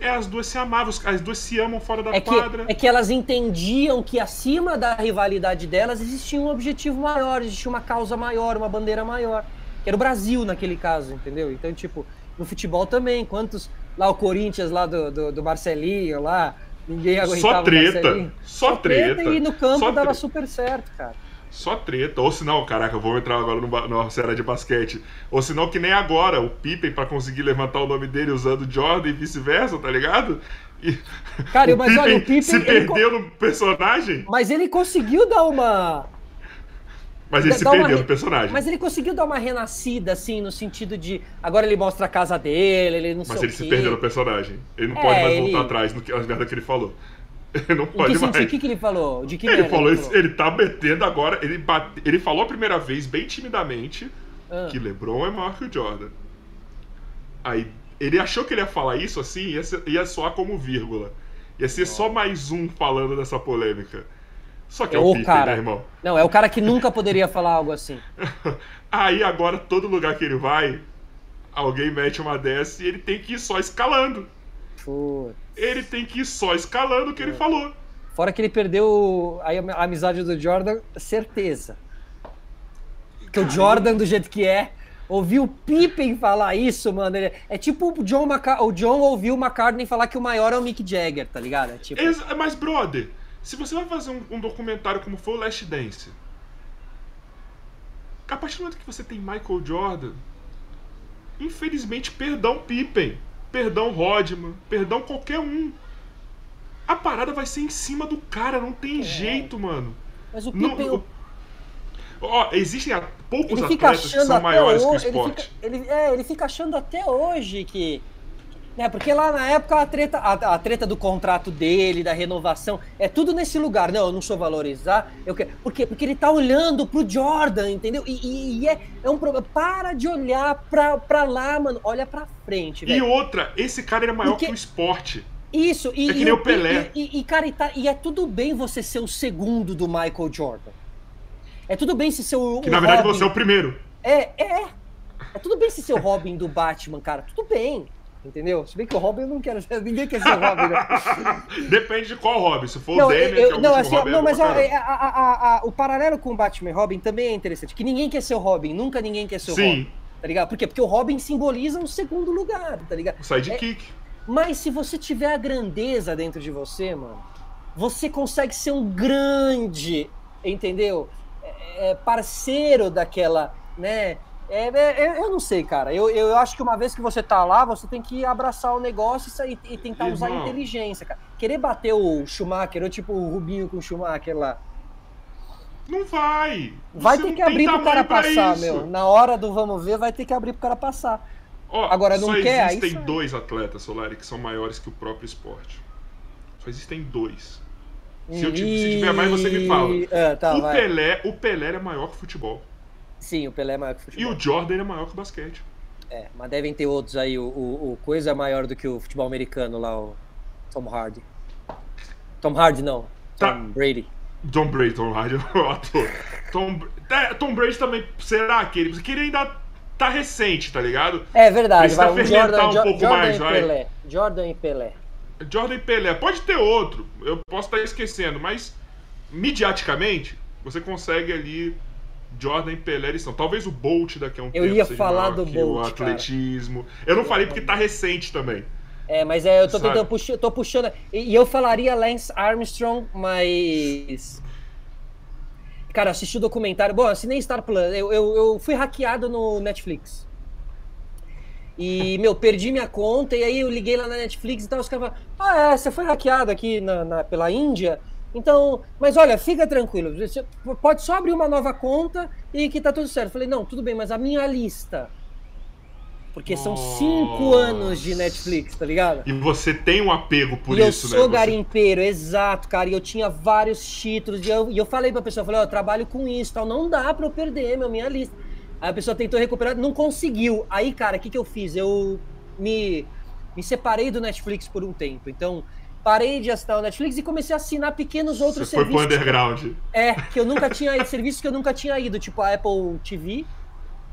É, as duas se amavam, as duas se amam fora da é quadra. Que, é que elas entendiam que acima da rivalidade delas existia um objetivo maior, existia uma causa maior, uma bandeira maior. Que era o Brasil naquele caso, entendeu? Então, tipo, no futebol também, quantos lá o Corinthians lá do, do, do Marcelinho lá, ninguém aguentava Só treta, só, só treta. E no campo dava treta. super certo, cara. Só treta. Ou senão, caraca, eu vou entrar agora numa série de basquete. Ou senão, que nem agora, o Pippen, para conseguir levantar o nome dele usando Jordan e vice-versa, tá ligado? E Cara, mas olha, o Pippen. Se perdeu no personagem. Mas ele conseguiu dar uma. Mas ele se perdeu no personagem. Mas ele conseguiu dar uma renascida, assim, no sentido de. Agora ele mostra a casa dele, ele não mas sei Mas ele se perdeu no personagem. Ele não é, pode mais ele... voltar atrás no que, as merdas que ele falou. Ele não pode mais. O que, que ele falou? De que ele falou, ele, falou? ele tá metendo agora. Ele, bate, ele falou a primeira vez, bem timidamente, ah. que LeBron é maior que o Jordan. Aí ele achou que ele ia falar isso assim, ia, ser, ia soar como vírgula. Ia ser oh. só mais um falando dessa polêmica. Só que é, é o, Pippen, cara. né, irmão? Não, é o cara que nunca poderia falar algo assim. Aí agora, todo lugar que ele vai, alguém mete uma dessa e ele tem que ir só escalando. Ele tem que ir só escalando o que ele falou. Fora que ele perdeu a amizade do Jordan, certeza. Que o Jordan, do jeito que é, ouviu o Pippen falar isso, mano. Ele, é tipo o John, Maca o John ouviu o McCartney falar que o maior é o Mick Jagger, tá ligado? É tipo... Mas, brother, se você vai fazer um, um documentário como foi o Last Dance, a partir do momento que você tem Michael Jordan, infelizmente, perdão Pippen, perdão Rodman, perdão qualquer um. A parada vai ser em cima do cara, não tem é. jeito, mano. Mas o Pippen. Não, Ó, existem poucos atletas que são maiores hoje, que o esporte. Ele fica, ele, é, ele fica achando até hoje que né? Porque lá na época a treta, a, a, treta do contrato dele, da renovação, é tudo nesse lugar. Não, eu não sou valorizar. Eu quero, por quê? Porque ele tá olhando pro Jordan, entendeu? E, e, e é, é um problema. Para de olhar pra, pra lá, mano. Olha pra frente. E outra, esse cara era é maior Porque... que o esporte. Isso, e, é que nem o Pelé. E, e, cara, e, tá, e é tudo bem você ser o segundo do Michael Jordan. É tudo bem se ser o. Que na verdade Robin... você é o primeiro. É, é. É tudo bem se ser o Robin do Batman, cara. Tudo bem. Entendeu? Se bem que o Robin eu não quero. Ninguém quer ser o Robin, né? Depende de qual Robin. Se for não, o Damian, eu, que é o não, assim, Robin, não, mas a, a, a, o paralelo com o Batman e Robin também é interessante. Que ninguém quer ser o Robin. Nunca ninguém quer ser o Sim. Robin. Tá ligado? Por quê? Porque o Robin simboliza um segundo lugar, tá ligado? O sidekick. É, mas se você tiver a grandeza dentro de você, mano, você consegue ser um grande, entendeu? É, é parceiro daquela, né? É, é, eu não sei, cara. Eu, eu acho que uma vez que você tá lá, você tem que abraçar o negócio e, e tentar Irmão. usar a inteligência, cara. Querer bater o Schumacher, ou tipo o Rubinho com o Schumacher lá. Não vai. Vai ter que abrir pro cara passar, meu. Na hora do vamos ver, vai ter que abrir pro cara passar. Ó, Agora não só quer. Existem aí dois atletas, Solari, que são maiores que o próprio esporte. Só existem dois. Se, eu, se tiver mais, você me fala. Ah, tá, o, Pelé, o Pelé é maior que o futebol. Sim, o Pelé é maior que o futebol. E o Jordan é maior que o basquete. É, mas devem ter outros aí. O, o, o coisa é maior do que o futebol americano lá, o Tom Hardy. Tom Hardy não, tá. Tom tá. Brady. Tom Brady, Tom Hardy é o ator. Tom, é, Tom Brady também, será que ele, que ele ainda tá recente, tá ligado? É verdade, vai um Jordan, um pouco Jordan mais, e vai. Pelé. Jordan e Pelé. Jordan e Pelé. Pode ter outro, eu posso estar esquecendo, mas mediaticamente você consegue ali Jordan e Pelé eles são. Talvez o Bolt daqui a um eu tempo ia falar do Bolt, o atletismo. Cara. Eu não falei porque tá recente também. É, mas é, eu tô Sabe? tentando puxar, tô puxando. E, e, eu falaria Lance Armstrong, mas. Cara, assisti o documentário. Bom, assinei Star Plus. Eu, eu, eu fui hackeado no Netflix. E, meu, perdi minha conta, e aí eu liguei lá na Netflix e tal, os caras falaram, ah, é, você foi hackeado aqui na, na, pela Índia, então, mas olha, fica tranquilo, você pode só abrir uma nova conta e que tá tudo certo. Eu falei, não, tudo bem, mas a minha lista, porque são cinco anos de Netflix, tá ligado? E você tem um apego por e isso, né? Eu sou garimpeiro, exato, cara. E eu tinha vários títulos. E eu, e eu falei pra pessoa, eu falei, ó, oh, eu trabalho com isso tal. Não dá pra eu perder, meu, minha lista. Aí a pessoa tentou recuperar, não conseguiu. Aí, cara, o que, que eu fiz? Eu me, me separei do Netflix por um tempo. Então, parei de assinar o Netflix e comecei a assinar pequenos outros Você serviços. Foi pro underground. É, que eu nunca tinha ido, serviços que eu nunca tinha ido, tipo a Apple TV,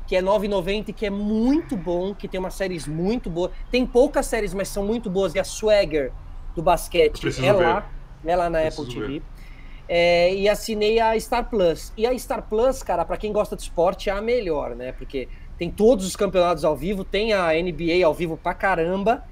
que é 9,90 e que é muito bom, que tem umas séries muito boas. Tem poucas séries, mas são muito boas. E a Swagger do basquete é lá, é lá na Apple TV. Ver. É, e assinei a Star Plus. E a Star Plus, cara, para quem gosta de esporte, é a melhor, né? Porque tem todos os campeonatos ao vivo, tem a NBA ao vivo pra caramba,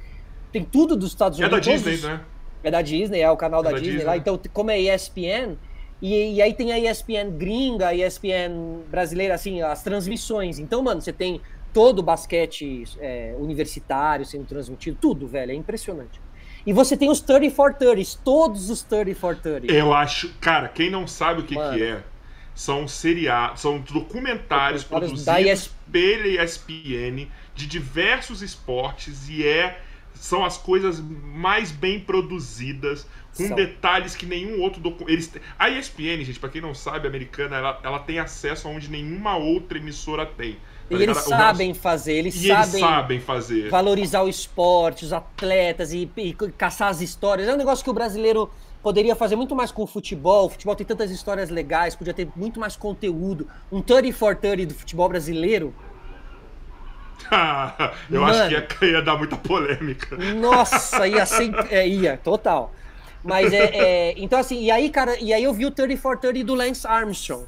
tem tudo dos Estados Unidos. É da Disney, né? É da Disney, é o canal é da, da Disney, Disney, lá. Então, como é ESPN, e, e, aí tem a ESPN gringa, a ESPN brasileira, assim, as transmissões. Então, mano, você tem todo o basquete é, universitário sendo transmitido, tudo, velho, é impressionante. E você tem os 3430s, todos os 3430. Eu acho, cara, quem não sabe o que, que é, são seriados, são documentários produzidos ES... pela ESPN de diversos esportes e é são as coisas mais bem produzidas, com são. detalhes que nenhum outro documento. A ESPN, gente, para quem não sabe, americana, ela, ela tem acesso aonde nenhuma outra emissora tem. Tá e eles sabem fazer, eles sabem, eles sabem fazer. valorizar o esporte, os atletas e, e, caçar as histórias. É um negócio que o brasileiro poderia fazer muito mais com o futebol. O futebol tem tantas histórias legais, podia ter muito mais conteúdo. Um 30 for 30 do futebol brasileiro. Eu Mano, acho que ia, ia, dar muita polêmica. Nossa, ia ser. É, ia, total. Mas é, é, Então, assim, e aí, cara, e aí eu vi o 30 for 30 do Lance Armstrong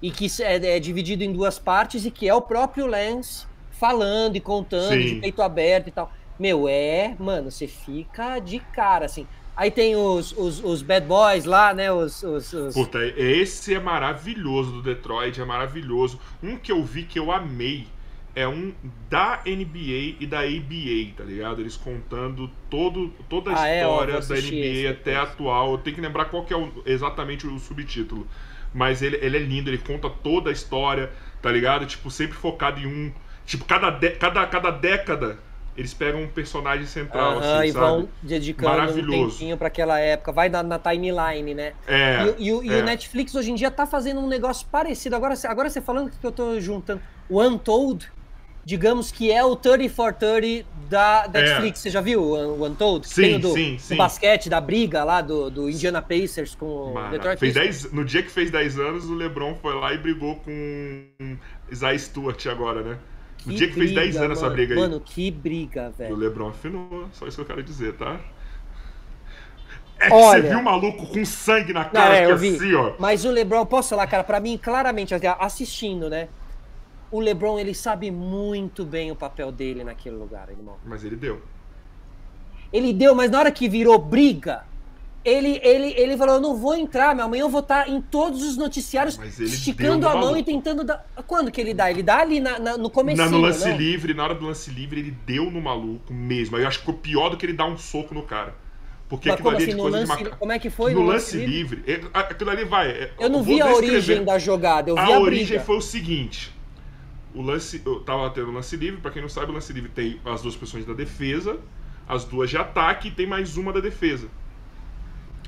e que é, é, dividido em duas partes e que é o próprio Lance falando e contando Sim. de peito aberto e tal. Meu, é, mano, você fica de cara, assim. Aí tem os, os, os bad boys lá, né? Os, os, os, Puta, esse é maravilhoso do Detroit, é maravilhoso. Um que eu vi que eu amei é um da NBA e da ABA, tá ligado? Eles contando todo, toda a ah, história é, da NBA até atual. Eu tenho que lembrar qual que é o, exatamente o subtítulo mas ele, ele é lindo, ele conta toda a história, tá ligado? Tipo, sempre focado em um. Tipo, cada, de, cada, cada década eles pegam um personagem central, assim, e sabe? vão dedicando um tempinho para aquela época. Vai na, na, timeline, né? É, e, e, e é. o Netflix hoje em dia tá fazendo um negócio parecido. Agora, agora você falando que eu tô juntando o Untold digamos que é o 30 for 30 da Netflix. É. Você já viu o Untold? Sim, Tem o do, sim, sim. Do basquete, da briga lá do, do Indiana Pacers com o Detroit fez Dez, no dia que fez 10 anos, o LeBron foi lá e brigou com Isaiah Stewart agora, né? No que dia que briga, fez 10 anos mano. essa briga aí. Mano, que briga, velho. O LeBron afinou, só isso que eu quero dizer, tá? É que Olha, você viu o maluco com sangue na cara, não, é, eu vi. assim, ó. Mas o LeBron, posso falar, cara, pra mim, claramente, assistindo, né? O LeBron ele sabe muito bem o papel dele naquele lugar, irmão. Mas ele deu. Ele deu, mas na hora que virou briga, ele, ele, ele falou: Eu não vou entrar, meu. Amanhã eu vou estar em todos os noticiários esticando a mão e tentando dar. Quando que ele dá? Ele dá ali na, na no começo. No lance não? livre, na hora do lance livre, ele deu no maluco mesmo. Aí eu acho que ficou pior do que ele dar um soco no cara. Porque Mas aquilo ali assim, é de coisa lance, de Como é que foi? No, no lance, lance livre, livre, aquilo ali vai. É, eu não vi a origem da jogada, eu vi a, a origem foi o seguinte o lance. Eu tava tendo o lance livre, para quem não sabe, o lance livre tem as duas posições da defesa, as duas de ataque e tem mais uma da defesa.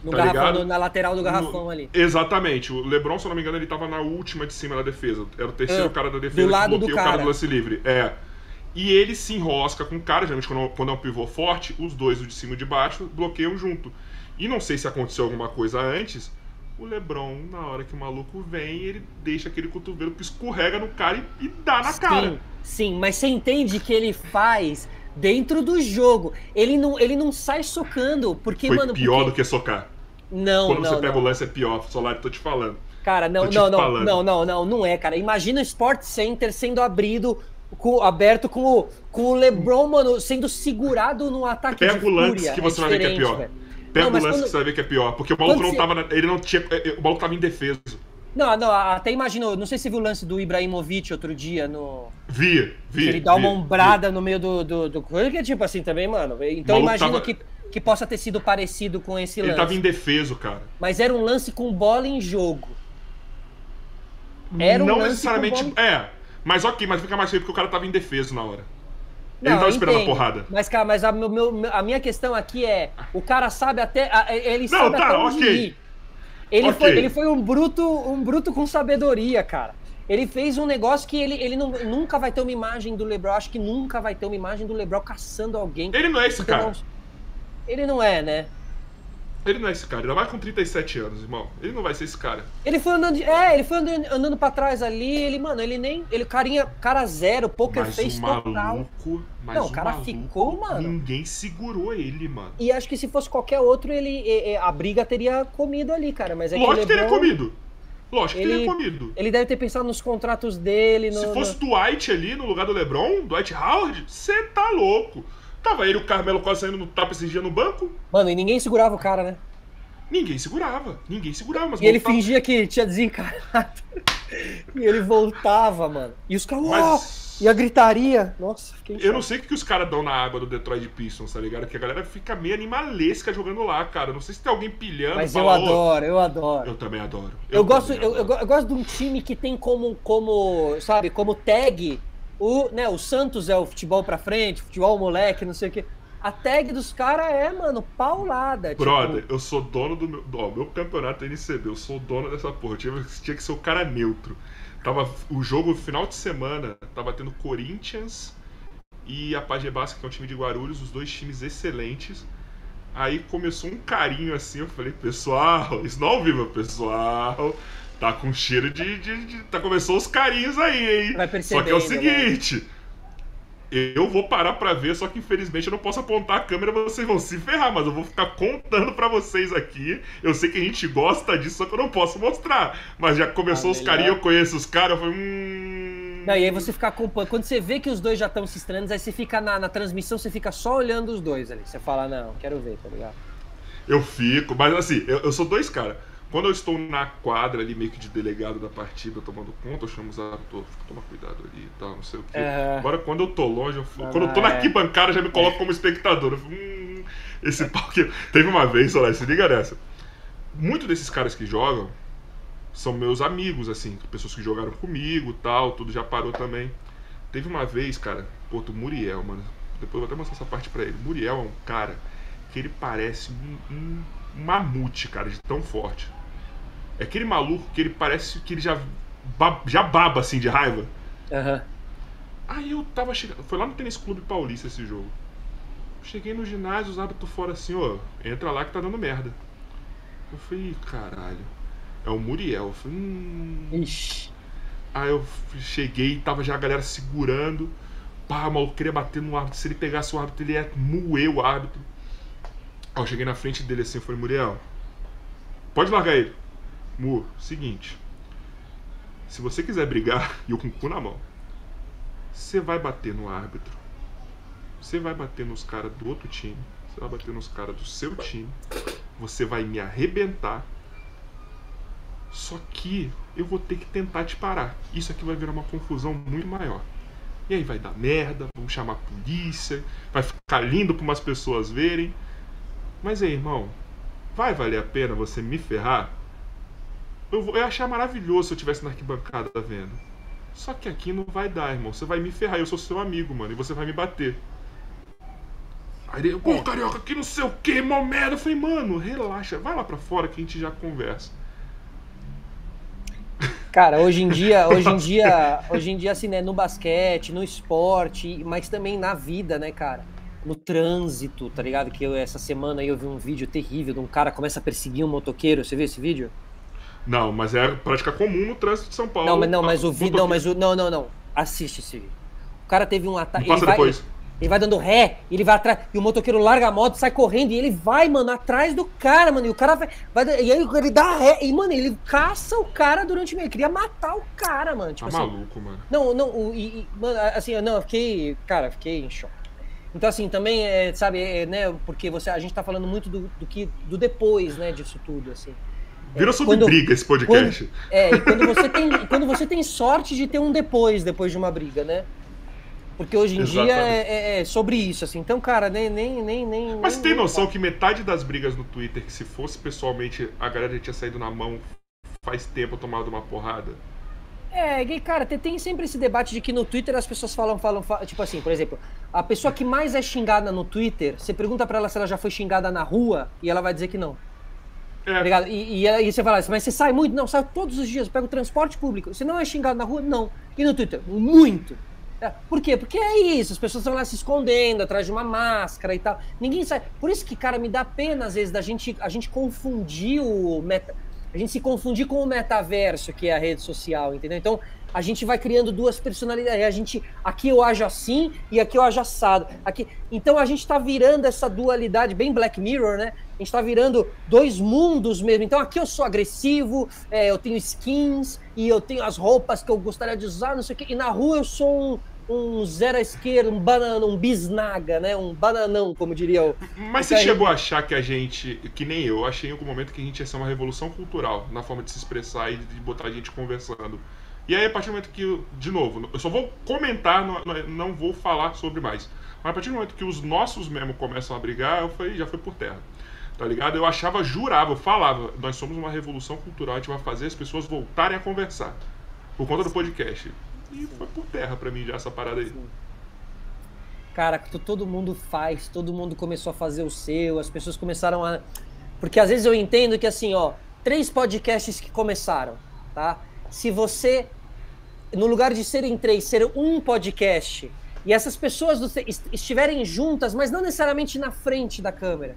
No tá garrafão, na lateral do garrafão no, ali. Exatamente. O Lebron, se eu não me engano, ele tava na última de cima da defesa. Era o terceiro é, cara da defesa do lado que do cara. o cara do lance livre. É. E ele se enrosca com o cara, geralmente quando, quando é um pivô forte, os dois, o de cima e o de baixo, bloqueiam junto. E não sei se aconteceu alguma coisa antes, o Lebron, na hora que o maluco vem, ele deixa aquele cotovelo que escorrega no cara e, e dá na sim, cara. Sim, mas você entende que ele faz dentro do jogo. Ele não, ele não sai socando, porque, Foi mano. pior porque... do que socar. Não, Quando não, você pega não. o lance é pior, Solari, tô te falando. Cara, não, não, não, não, não, não, não é, cara. Imagina o Sport Center sendo abrido com, aberto com o, com o LeBron, mano, sendo segurado no ataque Pega de o lance que você é vai ver que é pior. velho. Pega Não, o lance quando- que você vai ver que é pior. Porque o maluco não você- tava. Ele não tinha. O maluco tava indefeso. Não, não, até imagino, não sei se você viu o lance do Ibrahimovic outro dia no. Via, via. ele dá uma via, ombrada no meio do, do, do que é tipo assim também, mano. Então imagino tava- que, que possa ter sido parecido com esse Ele lance. tava indefeso, cara. Mas era um lance com bola em jogo. Era um não lance necessariamente. com bola- É. Mas ok, mas fica mais feio porque o cara tava indefeso na hora. Ele Não, tava eu esperando a entendo. porrada. Mas, cara, mas a, meu- a minha questão aqui é: o cara sabe até. a- Ele Não, sabe tá, até onde ok. ir. Ele, Ok. foi, ele foi um bruto, um bruto com sabedoria, cara. Ele fez um negócio que ele, ele não, nunca vai ter uma imagem do Lebron. Acho que nunca vai ter uma imagem do Lebron caçando alguém. Ele não é esse cara. Ele não é, né? Ele não é esse cara. Ainda mais com 37 anos, irmão. Ele não vai ser esse cara. Ele foi andando. de- É, ele foi andando, andando pra trás ali. Ele, mano, ele nem. Ele, carinha, cara zero, poker Mas face total. maluco. Mas Não, o cara maluco, ficou, mano. Ninguém segurou ele, mano. E acho que se fosse qualquer outro, ele a briga teria comido ali, cara. Mas é Lógico que teria comido. Lógico que ele- teria comido. Ele deve ter pensado nos contratos dele. No, Se no- fosse Dwight ali no lugar do LeBron, Dwight Howard, você tá louco. Tava ele e o Carmelo quase saindo no tapa esse dia no banco. Mano, e ninguém segurava o cara, né? Ninguém segurava. Ninguém segurava. Mas E ele voltava- fingia que tinha desencarnado. e ele voltava, mano. E os caras. Mas- "Uau!" E a gritaria. Nossa, Eu não sei o que os caras dão na água do Detroit Pistons, tá ligado? Que a galera fica meio animalesca jogando lá, cara. Não sei se tem alguém pilhando. Mas eu fala, "Ô, adoro, eu adoro. Eu também adoro. Eu, gosto, também eu, eu, adoro. eu gosto de um time que tem como, como, sabe, como tag o, né, o Santos é o futebol pra frente, futebol moleque, não sei o quê. A tag dos caras é, mano, paulada. tipo, Brother, eu sou dono do meu. Ó, meu campeonato é NCB, eu sou dono dessa porra. Tinha, tinha que ser o cara neutro. Tava o jogo final de semana, tava tendo Corinthians e a Pagebasca, que é um time de Guarulhos, os dois times excelentes. Aí começou um carinho assim, eu falei, pessoal, isso não é ao vivo, pessoal. Tá com cheiro de. de, de- tá, começou os carinhos aí, hein? Vai Só que é o percebendo, né? seguinte. Eu vou parar pra ver, só que infelizmente eu não posso apontar a câmera, vocês vão se ferrar, mas eu vou ficar contando pra vocês aqui. Eu sei que a gente gosta disso, só que eu não posso mostrar. Mas já começou Ah, os carinhos, eu conheço os caras, eu falei, hum. Não, e aí você fica acompanhando. Quando você vê que os dois já estão se estranhando, aí você fica na, na transmissão, você fica só olhando os dois ali. Você fala, não, quero ver, tá ligado? Eu fico, mas assim, eu, eu sou dois caras. Quando eu estou na quadra ali, meio que de delegado da partida, tomando conta, eu chamo os árbitros, toma cuidado ali e tal, não sei o quê. Agora, quando eu tô longe, eu, Ah, quando eu tô na é. arquibancada, já me coloco como espectador. Eu falo, hum, esse pau que... Teve uma vez, olha, se liga nessa. Muitos desses caras que jogam são meus amigos, assim, pessoas que jogaram comigo tal, tudo já parou também. Teve uma vez, cara, pô, o Muriel, mano. Depois eu vou até mostrar essa parte pra ele. Muriel é um cara que ele parece um, um mamute, cara, de tão forte. É aquele maluco que ele parece que ele já, ba- já baba assim de raiva. Aham. Aí eu tava chegando. Foi lá no Tênis Clube Paulista esse jogo. Cheguei no ginásio, os árbitros fora assim, ó. Entra lá que tá dando merda. Eu falei, "Ih, caralho. É o Muriel. Eu falei, hum. Ixi. Aí eu cheguei tava já a galera segurando. Pá, o maluco queria bater no árbitro. Se ele pegasse o árbitro, ele ia moer o árbitro. Aí eu cheguei na frente dele assim, eu falei, Muriel, pode largar ele. Mu, seguinte. Se você quiser brigar, e eu com o cu na mão, você vai bater no árbitro. Você vai bater nos caras do outro time. Você vai bater nos caras do seu time. Você vai me arrebentar. Só que eu vou ter que tentar te parar. Isso aqui vai virar uma confusão muito maior. E aí vai dar merda, vamos chamar a polícia, vai ficar lindo para umas pessoas verem. Mas aí, irmão, vai valer a pena você me ferrar? Eu, vou, eu ia achar maravilhoso se eu tivesse na arquibancada vendo. Só que aqui não vai dar, irmão. Você vai me ferrar, eu sou seu amigo, mano, e você vai me bater. Aí ele, pô, carioca, que não sei o que, mó merda. Eu falei, mano, relaxa, vai lá pra fora que a gente já conversa. Cara, hoje em dia, hoje em dia, hoje em dia, assim, né, no basquete, no esporte, mas também na vida, né, cara? No trânsito, tá ligado? Que eu, essa semana aí eu vi um vídeo terrível de um cara começa a perseguir um motoqueiro. Você viu esse vídeo? Não, mas é prática comum no trânsito de São Paulo. Não, mas não, mas o vídeo. Não, mas o. Não, não, não. Assiste esse vídeo. O cara teve um ataque. Passa ele vai- depois. Ele vai dando ré, ele vai atrás, e o motoqueiro larga a moto, sai correndo, e ele vai, mano, atrás do cara, mano. E o cara vai. vai e aí ele dá ré, e, mano, ele caça o cara durante o meio. Ele queria matar o cara, mano. Tipo tá assim, maluco, mano. Não, não, o, e, e, mano, assim, não, eu fiquei. Cara, fiquei em choque. Então, assim, também, é, sabe, é, né, porque você, a gente tá falando muito do, do, que, do depois, né, disso tudo, assim. Virou sobre quando, briga esse podcast. Quando, é, e quando você, tem, quando você tem sorte de ter um depois, depois de uma briga, né? Porque hoje em Exatamente. dia é, é, é, sobre isso, assim. Então, cara, nem. nem, nem, nem Mas nem, tem noção que metade das brigas no Twitter, que se fosse pessoalmente, a galera já tinha saído na mão faz tempo tomado uma porrada? É, cara, tem sempre esse debate de que no Twitter as pessoas falam, falam, falam, tipo assim, por exemplo, a pessoa que mais é xingada no Twitter, você pergunta para ela se ela já foi xingada na rua e ela vai dizer que não. É. Tá e, e, e, você fala assim, mas você sai muito? Não, sai todos os dias, pega o transporte público. Você não é xingado na rua? Não. E no Twitter? Muito. É, por quê? Porque é isso, as pessoas estão lá se escondendo atrás de uma máscara e tal. Ninguém sai. Por isso que, cara, me dá pena às vezes da gente a gente confundir o meta, a gente se confundir com o metaverso, que é a rede social, entendeu? Então, a gente vai criando duas personalidades. A gente, aqui eu ajo assim e aqui eu ajo assado. Aqui, então a gente está virando essa dualidade, bem Black Mirror, né? A gente está virando dois mundos mesmo. Então aqui eu sou agressivo, é, eu tenho skins e eu tenho as roupas que eu gostaria de usar, não sei o quê. E na rua eu sou um, um zero à esquerda, um banana, um bisnaga, né? Um bananão, como diria o. Mas você chegou a achar que a gente, que nem eu, achei em algum momento que a gente ia ser uma revolução cultural na forma de se expressar e de botar a gente conversando. E aí, a partir do momento que, de novo, eu só vou comentar, não, vou falar sobre mais. Mas a partir do momento que os nossos mesmo começam a brigar, eu falei, já foi por terra. Tá ligado? Eu achava, jurava, eu falava, nós somos uma revolução cultural, a gente vai fazer as pessoas voltarem a conversar. Por conta do podcast. E foi por terra pra mim já essa parada aí. Cara, que todo mundo faz, todo mundo começou a fazer o seu, as pessoas começaram a. Porque às vezes eu entendo que assim, ó, três podcasts que começaram, tá? Se você no lugar de serem três, ser um podcast, e essas pessoas estiverem juntas, mas não necessariamente na frente da câmera,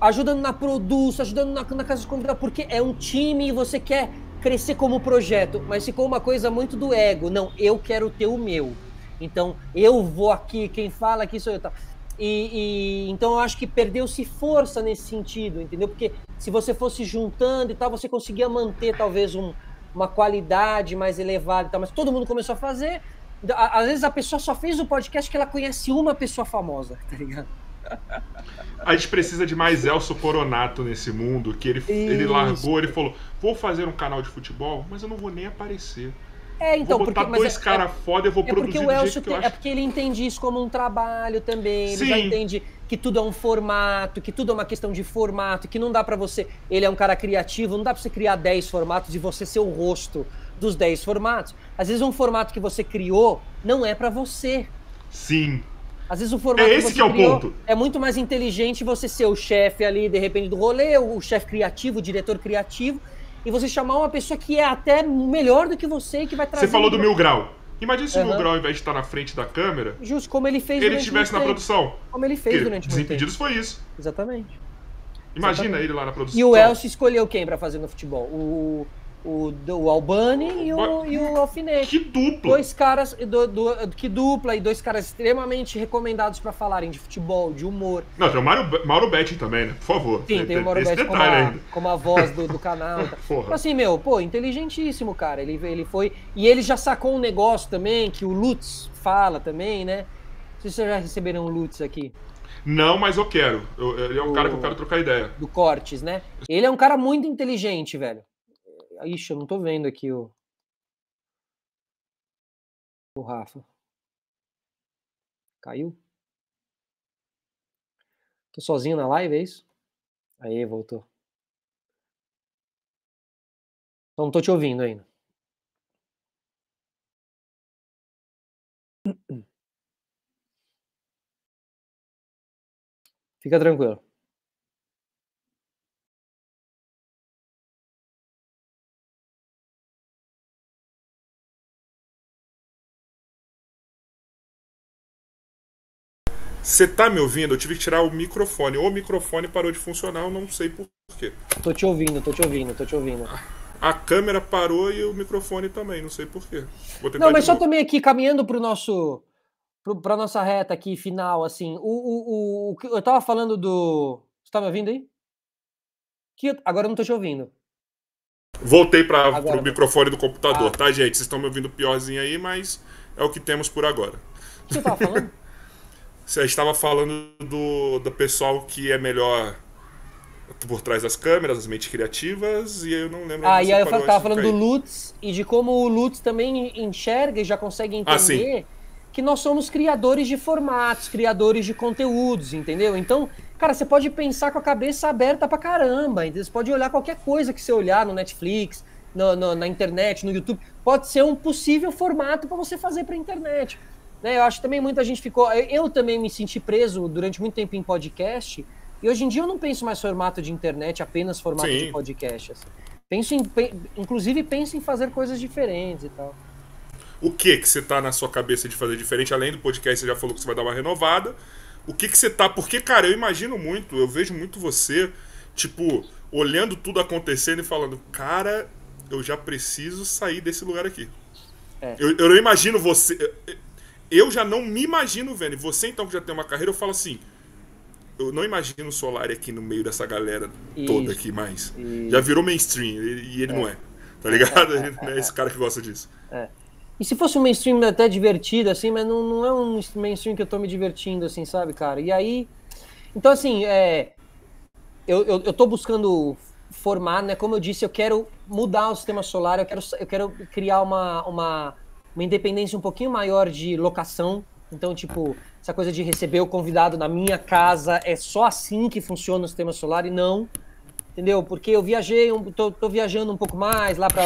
ajudando na produção, ajudando na, na casa de convidado, porque é um time e você quer crescer como projeto, mas ficou uma coisa muito do ego. Não, eu quero ter o meu. Então, eu vou aqui, quem fala aqui sou eu. Tá? E, e, então eu acho que perdeu-se força nesse sentido, entendeu? Porque se você fosse juntando e tal, você conseguia manter talvez um, uma qualidade mais elevada e tal, mas todo mundo começou a fazer. Às vezes a pessoa só fez o podcast que ela conhece uma pessoa famosa, tá ligado? A gente precisa de mais Elso Coronato nesse mundo, que ele, ele largou, ele falou, vou fazer um canal de futebol, mas eu não vou nem aparecer. É, então, vou botar porque, dois é, caras é, foda eu vou é produzir o Elcio tem, É porque ele entende isso como um trabalho também, ele Sim. já entende que tudo é um formato, que tudo é uma questão de formato, que não dá para você... Ele é um cara criativo, não dá pra você criar 10 formatos e você ser o rosto dos 10 formatos. Às vezes um formato que você criou não é para você. Sim. Às vezes o formato é esse que, que é o ponto. É muito mais inteligente você ser o chefe ali, de repente, do rolê, o chefe criativo, o diretor criativo, e você chamar uma pessoa que é até melhor do que você e que vai trazer. Você falou do Mil Grau. Imagina se uhum. o Mil Grau, ao invés de estar na frente da câmera. Justo, como ele fez Ele estivesse na produção. Como ele fez Porque durante tempo. foi isso. Exatamente. Imagina Exatamente. ele lá na produção. E o Elcio escolheu quem para fazer no futebol? O, o, o Albani e o, e o Alfinete. Que dupla! Dois caras, do, do, que dupla, e dois caras extremamente recomendados para falarem de futebol, de humor. Não, tem o Mauro, Mauro Betti também, né? Por favor. Sim, tem, tem o Mauro Betti como, a, como a voz do, do canal. Então, assim, meu, pô, inteligentíssimo, cara. Ele, ele foi. E ele já sacou um negócio também, que o Lutz fala também, né? Não sei se vocês já receberam o Lutz aqui. Não, mas eu quero. Eu, ele é um o, cara que eu quero trocar ideia. Do Cortes, né? Ele é um cara muito inteligente, velho. Ixi, eu não tô vendo aqui o. O Rafa. Caiu? Tô sozinho na live, é isso? Aí, voltou. Então não tô te ouvindo ainda. Fica tranquilo. Você tá me ouvindo? Eu tive que tirar o microfone. Ou o microfone parou de funcionar, eu não sei por quê. Tô te ouvindo, tô te ouvindo, tô te ouvindo. A câmera parou e o microfone também, não sei por quê. não, mas só também aqui, caminhando pro nosso, para nossa reta aqui final, assim, o, o, o, o, eu tava falando do. Você tá me ouvindo aí? Que, agora eu não tô te ouvindo. Voltei para o microfone do computador, ah. tá, gente? Vocês estão me ouvindo piorzinho aí, mas é o que temos por agora. O que você tava falando? você estava falando do, do pessoal que é melhor por trás das câmeras, as mentes criativas, e eu não lembro. Ah, e aí eu tava falando do Lutz e de como o Lutz também enxerga e já consegue ah, entender ah, que nós somos criadores de formatos, criadores de conteúdos, entendeu? Então, cara, você pode pensar com a cabeça aberta pra caramba, entendeu? Você pode olhar qualquer coisa que você olhar no Netflix, no, no, na internet, no YouTube, pode ser um possível formato para você fazer pra internet. Né? Eu acho que também muita gente ficou. Eu também me senti preso durante muito tempo em podcast e hoje em dia eu não penso mais formato de internet, apenas formato Sim. de podcast. Assim. Penso em, inclusive penso em fazer coisas diferentes e tal. O que que você tá na sua cabeça de fazer diferente? Além do podcast, você já falou que você vai dar uma renovada. O que que você tá... Porque, cara, eu imagino muito, eu vejo muito você, tipo, olhando tudo acontecendo e falando, cara, eu já preciso sair desse lugar aqui. É. Eu, eu não imagino você... Eu já não me imagino vendo. E você, então, que já tem uma carreira, eu falo assim eu não imagino o Solari aqui no meio dessa galera toda aqui mais. Isso. Já virou mainstream e ele é. não é. Tá ligado? ele não é esse cara que gosta disso. É. E se fosse um mainstream até divertido, assim, mas não, não é um mainstream que eu tô me divertindo, assim, sabe, cara? E aí. Então, assim, é. Eu, eu, eu tô buscando formar, né? Como eu disse, eu quero mudar o sistema solar, eu quero, eu quero criar uma, uma, uma independência um pouquinho maior de locação. Então, tipo, essa coisa de receber o convidado na minha casa é só assim que funciona o sistema solar e não. Entendeu? Porque eu viajei, tô, tô viajando um pouco mais lá para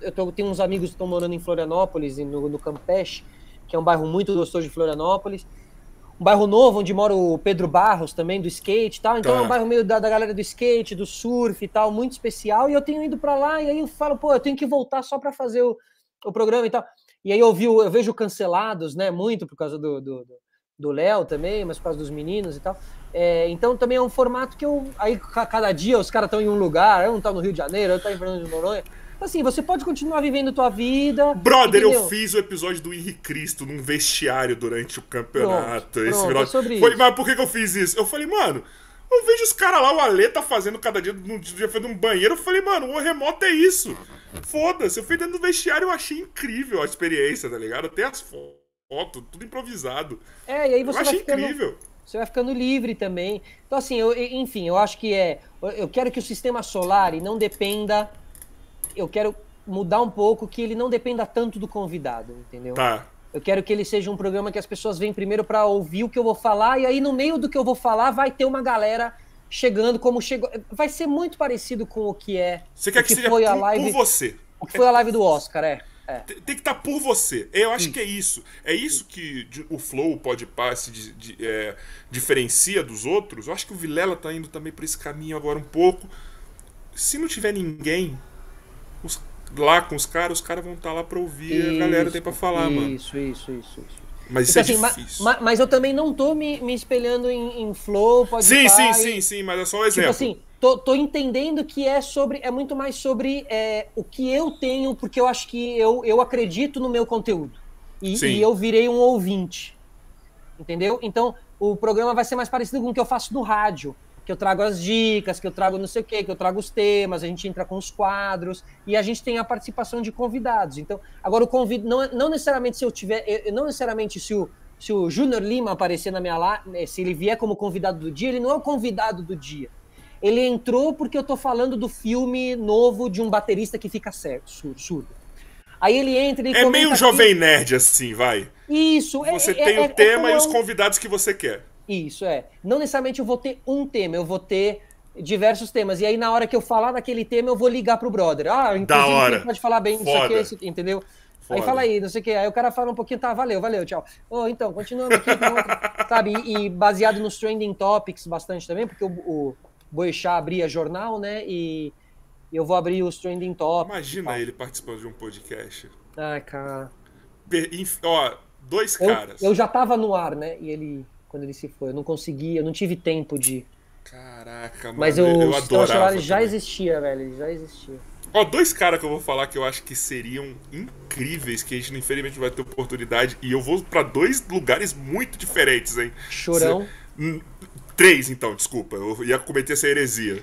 eu tô, tenho uns amigos que estão morando em Florianópolis, no, no Campeche, que é um bairro muito gostoso de Florianópolis. Um bairro novo onde mora o Pedro Barros também, do skate e tal. Então é um bairro meio da, da galera do skate, do surf e tal, muito especial. E eu tenho ido para lá e aí eu falo, pô, eu tenho que voltar só para fazer o, o programa e tal. E aí eu, vi, eu vejo cancelados, né, muito por causa do, do, do do Léo também, mas por causa dos meninos e tal. É, então também é um formato que eu. Aí cada dia os caras estão em um lugar, um tá no Rio de Janeiro, outro tá em Fernando de Noronha. Assim, você pode continuar vivendo tua vida. Brother, entendeu? eu fiz o episódio do Henrique Cristo num vestiário durante o campeonato. Pronto, Esse pronto, é sobre Foi, Mas por que, que eu fiz isso? Eu falei, mano, eu vejo os caras lá, o Ale tá fazendo cada dia, no dia fazendo um banheiro. Eu falei, mano, o remoto é isso. Foda-se, eu fui dentro do vestiário, eu achei incrível a experiência, tá ligado? Até as fotos foto, tudo improvisado. É, e aí você eu vai ficando, incrível. Você vai ficando livre também. Então, assim, eu, enfim, eu acho que é. Eu quero que o sistema solar não dependa. Eu quero mudar um pouco que ele não dependa tanto do convidado, entendeu? Tá. Eu quero que ele seja um programa que as pessoas vêm primeiro para ouvir o que eu vou falar, e aí no meio do que eu vou falar vai ter uma galera chegando como chegou. Vai ser muito parecido com o que é. Você quer que, que seja foi por, a live, por você. O que foi a live do Oscar, é. É. Tem, tem, que estar tá por você. Eu acho que é isso. É isso que o Flow pode passe de, de, é, diferencia dos outros. Eu acho que o Vilela tá indo também por esse caminho agora um pouco. Se não tiver ninguém os, lá com os caras, os caras vão estar tá lá pra ouvir isso, a galera tem pra falar, isso, mano. Isso, isso, isso, isso. Mas isso então, é assim, difícil. Mas, mas, eu também não tô me, me espelhando em, em Flow, pode Sim, sim, sim, sim, mas é só um tipo exemplo. Tipo assim, tô, tô entendendo que é sobre é muito mais sobre é, o que eu tenho, porque eu acho que eu, eu acredito no meu conteúdo. E, e, eu virei um ouvinte. Entendeu? Então, o programa vai ser mais parecido com o que eu faço no rádio. Que eu trago as dicas, que eu trago não sei o quê, que eu trago os temas, a gente entra com os quadros e a gente tem a participação de convidados. Então, agora o convido, não, não necessariamente se eu tiver, não necessariamente se o, se o Júnior Lima aparecer na minha live, se ele vier como convidado do dia, ele não é o convidado do dia ele entrou porque eu tô falando do filme novo de um baterista que fica certo, surdo. Aí ele entra e É meio jovem nerd, assim, vai. Isso. É, você é, tem é, o é tema e os convidados que você quer. Isso, é. Não necessariamente eu vou ter um tema, eu vou ter diversos temas. E aí, na hora que eu falar daquele tema, eu vou ligar pro brother. Ah, da hora. pode falar bem disso aqui, entendeu? Foda. Aí fala aí, não sei o que. Aí o cara fala um pouquinho, tá, valeu, valeu, tchau. Oh, então, continuando aqui, sabe? E, e, baseado nos trending topics bastante também, porque o, o Boechat abria jornal, né? E eu vou abrir os trending topics. Imagina ele participando de um podcast. Ai, cara. Ó, dois eu, caras. Eu já tava no ar, né? E ele, quando ele se foi, eu não conseguia, eu não tive tempo de. Caraca, mano. Mas eu, eu Solar já existia, velho, já existia. Ó, dois caras que eu vou falar que eu acho que seriam incríveis, que a gente infelizmente vai ter oportunidade, e eu vou para dois lugares muito diferentes, hein? Chorão. Cê... Três, então, desculpa. Eu ia cometer essa heresia.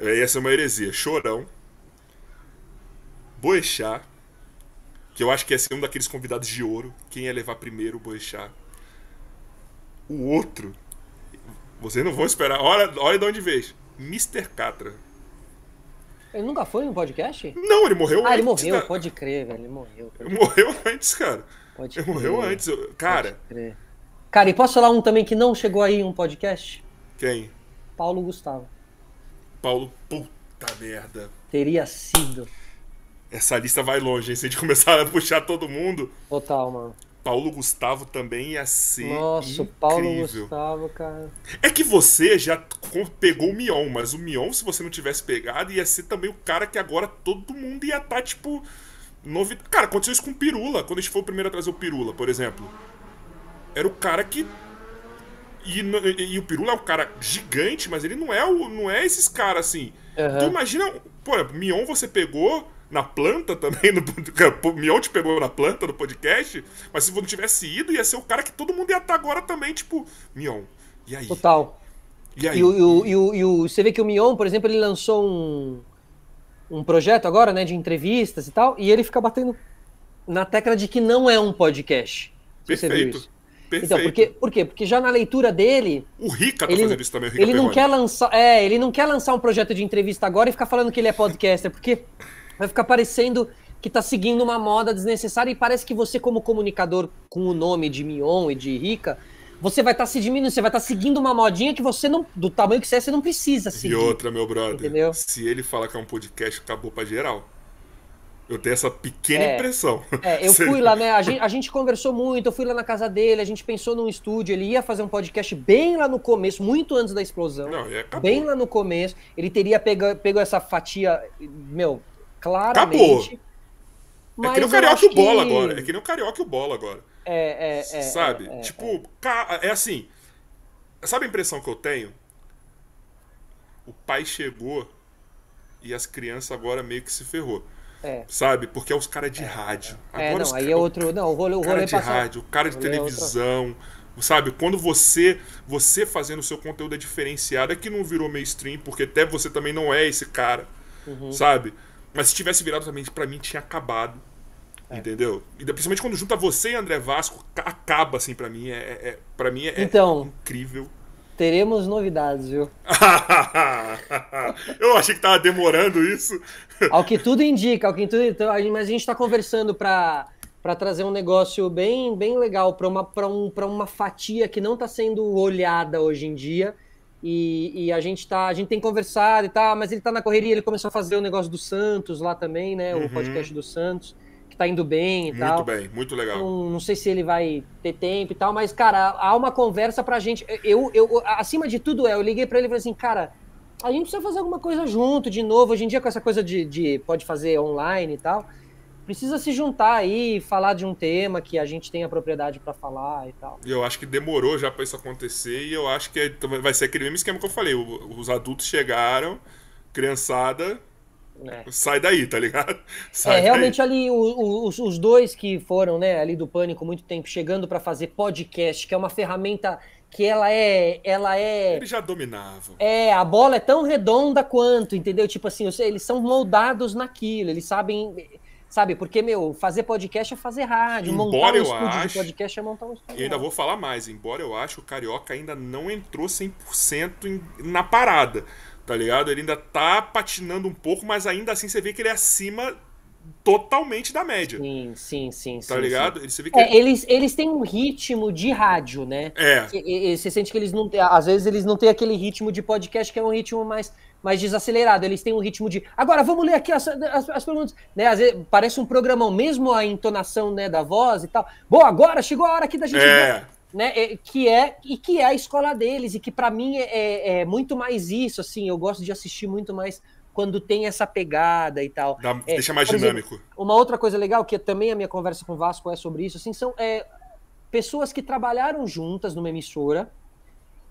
Ia ser uma heresia. Chorão. Boechat. Que eu acho que ia ser um daqueles convidados de ouro. Quem ia levar primeiro o Boechat? O outro. Vocês não vão esperar. Olha, olha de onde veio. Mr. Catra. Ele nunca foi no podcast? Não, ele morreu ah, antes. Ah, ele morreu, da... pode crer, velho. Ele morreu. Ele morreu antes, cara. Pode ele crer. morreu antes. Cara. Cara, e posso falar um também que não chegou aí em um podcast? Quem? Paulo Gustavo. Paulo, puta merda. Teria sido. Essa lista vai longe, hein? Se a gente começar a puxar todo mundo. Total, mano. Paulo Gustavo também ia ser. Nossa, incrível. Paulo Gustavo, cara. É que você já pegou o Mion, mas o Mion, se você não tivesse pegado, ia ser também o cara que agora todo mundo ia estar, tá, tipo. Novi... Cara, aconteceu isso com o Pirula, quando a gente foi o primeiro a trazer o Pirula, por exemplo. Era o cara que. E, e o Pirula é um cara gigante, mas ele não é o, não é esses caras assim. Uhum. Tu imagina, pô, Mion você pegou na planta também, no, o Mion te pegou na planta no podcast, mas se você não tivesse ido, ia ser o cara que todo mundo ia estar agora também, tipo, Mion, e aí? Total. E aí? E, o, e, o, e o, você vê que o Mion, por exemplo, ele lançou um, um projeto agora, né, de entrevistas e tal, e ele fica batendo na tecla de que não é um podcast. Perfeito. Perfeito. Então, porque, por quê? Porque já na leitura dele. O Rica tá ele, fazendo isso também, Ele não quer lançar. É, ele não quer lançar um projeto de entrevista agora e ficar falando que ele é podcaster, porque vai ficar parecendo que tá seguindo uma moda desnecessária e parece que você, como comunicador com o nome de Mion e de Rica, você vai estar tá se diminuindo, você vai estar tá seguindo uma modinha que você não, do tamanho que você é, você não precisa seguir. E outra, meu brother, entendeu? se ele falar que é um podcast, acabou pra geral. Eu tenho essa pequena é, impressão. É, eu fui lá, né? A gente, a gente, conversou muito, eu fui lá na casa dele, a gente pensou num estúdio, ele ia fazer um podcast bem lá no começo, muito antes da explosão. Não, bem lá no começo. Ele teria pego, pego essa fatia, meu, claramente. Acabou. é que nem o Carioca e o Bola que... agora. É que nem o Carioca e o Bola agora. É, é, é. Sabe? É, é, tipo, é assim. Sabe a impressão que eu tenho? O pai chegou e as crianças agora meio que se ferrou. É. Sabe? Porque é os caras de rádio. É, Agora, não, aí é outro. Não, o rolê, o cara de rádio, o cara de televisão. Sabe? Quando você você fazendo o seu conteúdo é diferenciado, é que não virou mainstream, porque até você também não é esse cara. Uhum. Sabe? Mas se tivesse virado também, para mim tinha acabado. É. Entendeu? E principalmente quando junta você e André Vasco, acaba assim para mim. É, é, é para mim é, então, incrível. Teremos novidades, viu? Eu achei que tava demorando isso. Ao que tudo indica, ao que tudo, então, mas a gente está conversando para para trazer um negócio bem, bem legal para uma, um, uma fatia que não está sendo olhada hoje em dia. E, e, a gente tá, a gente tem conversado e tal, mas ele está na correria, ele começou a fazer o negócio do Santos lá também, né? O uhum. podcast do Santos que tá indo bem e muito tal. Muito bem, muito legal. Não, não, sei se ele vai ter tempo e tal, mas, cara, há uma conversa pra gente. Eu, eu acima de tudo, é, eu liguei pra ele e falei assim, cara, a gente precisa fazer alguma coisa junto de novo. Hoje em dia, com essa coisa de, de pode fazer online e tal, precisa se juntar aí e falar de um tema que a gente tem a propriedade para falar e tal. E eu acho que demorou já para isso acontecer e eu acho que é, vai ser aquele mesmo esquema que eu falei. Os adultos chegaram, criançada é. Sai daí, tá ligado? Sai é, realmente daí. ali os, os dois que foram, né, ali do Pânico muito tempo, chegando para fazer podcast, que é uma ferramenta que ela é, ela é. Eles já dominavam. É, a bola é tão redonda quanto, entendeu? Tipo assim, eles são moldados naquilo, eles sabem, sabe? Porque meu, fazer podcast é fazer rádio, embora montar um estúdio acho, de podcast é montar um estúdio. E ainda vou falar mais, embora eu acho que o carioca ainda não entrou 100% em, na parada tá ligado? Ele ainda tá patinando um pouco, mas ainda assim você vê que ele é acima totalmente da média. Sim, sim, sim. Tá sim, ligado? Sim. Você vê que é, eles, eles têm um ritmo de rádio, né? É. E, e, você sente que eles não têm. Às vezes eles não têm aquele ritmo de podcast que é um ritmo mais, mais desacelerado. Eles têm um ritmo de. Agora, vamos ler aqui as, as, as perguntas. Né? Às vezes, parece um programão, mesmo a entonação né, da voz e tal. Bom, agora chegou a hora aqui da gente. É. Ver né, é, que é e que é a escola deles e que para mim é, é, é, muito mais isso, assim, eu gosto de assistir muito mais quando tem essa pegada e tal. Dá, é, deixa mais dinâmico. Exemplo, uma outra coisa legal que também a minha conversa com o Vasco é sobre isso, assim, são é, pessoas que trabalharam juntas numa emissora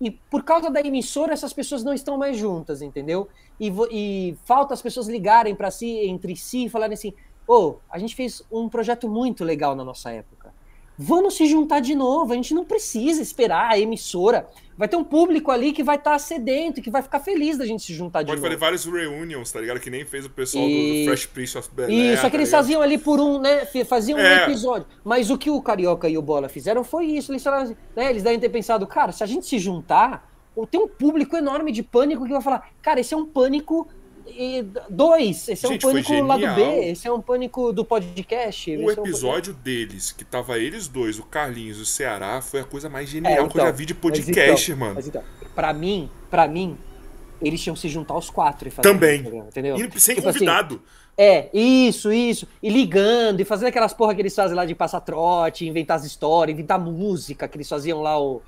e por causa da emissora, essas pessoas não estão mais juntas, entendeu? E, e falta as pessoas ligarem para si, entre si, e falarem assim: ô, oh, a gente fez um projeto muito legal na nossa época. Vamos se juntar de novo, a gente não precisa esperar a emissora. Vai ter um público ali que vai estar tá sedento, que vai ficar feliz da gente se juntar de Pode novo. Pode fazer vários reunions, tá ligado? Que nem fez o pessoal e... do, Fresh Prince of Bel Air. Isso, que tá eles faziam ali por um, né? Faziam é. um episódio. Mas o que o Carioca e o Bola fizeram foi isso. Eles, falaram, assim, né, eles devem ter pensado, cara, se a gente se juntar, tem um público enorme de pânico que vai falar, cara, esse é um pânico e dois, esse Gente, é um pânico lado B, esse é um pânico do podcast. O episódio é um deles, que tava eles dois, o Carlinhos e o Ceará, foi a coisa mais genial é, então, que eu já vi de podcast, então, mano. Mas então, pra mim, pra mim, eles tinham que se juntar os quatro e fazer Também. Programa, entendeu? E sem tipo convidado. Assim, é, isso, isso. E ligando, e fazendo aquelas porra que eles fazem lá de passar trote, inventar as histórias, inventar música que eles faziam lá o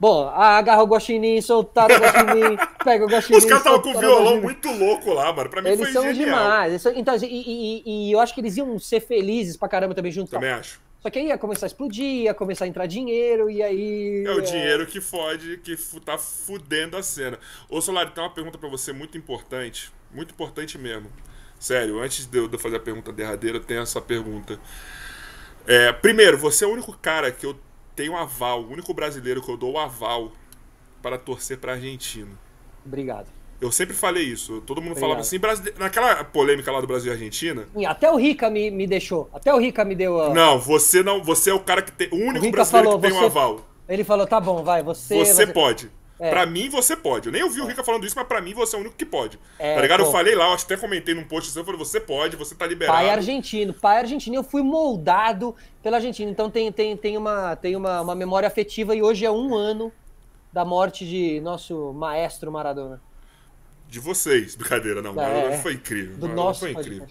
Bom, agarra o guaxinim, soltaram o guaxinim, pega o guaxinim. Os caras estavam com o violão muito louco lá, mano. Pra mim eles foi são genial. demais. Então, e, e, e, eu acho que eles iam ser felizes pra caramba também junto. Também acho. Só que aí ia começar a explodir, ia começar a entrar dinheiro, e aí. É o é... dinheiro que fode, que tá fudendo a cena. Ô, Solari, tem uma pergunta para você muito importante. Muito importante mesmo. Sério, antes de eu fazer a pergunta derradeira, tem essa pergunta. É, primeiro, você é o único cara que eu tenho aval, o único brasileiro que eu dou o aval para torcer para Argentina. Obrigado. Eu sempre falei isso. Todo mundo Obrigado. falava assim, Brasile... naquela polêmica lá do Brasil e Argentina. E até o Rica me, me deixou. Até o Rica me deu. A... Não, você não. Você é o cara que tem. O único o brasileiro falou, que tem você... um aval. Ele falou, tá bom, vai, você. Você, você... pode. É. Pra mim, você pode. Eu nem ouvi o Rica falando isso, mas pra mim você é o único que pode. É, tá ligado? Pô. Eu falei lá, eu até comentei num post eu falei, você pode, você tá liberado. Pai argentino, pai argentino, eu fui moldado pela Argentina. Então tem, tem, tem, uma, tem uma, uma memória afetiva e hoje é um ano da morte de nosso maestro Maradona. De vocês, brincadeira, não. É, Maradona foi incrível. Do Maradona nosso foi incrível.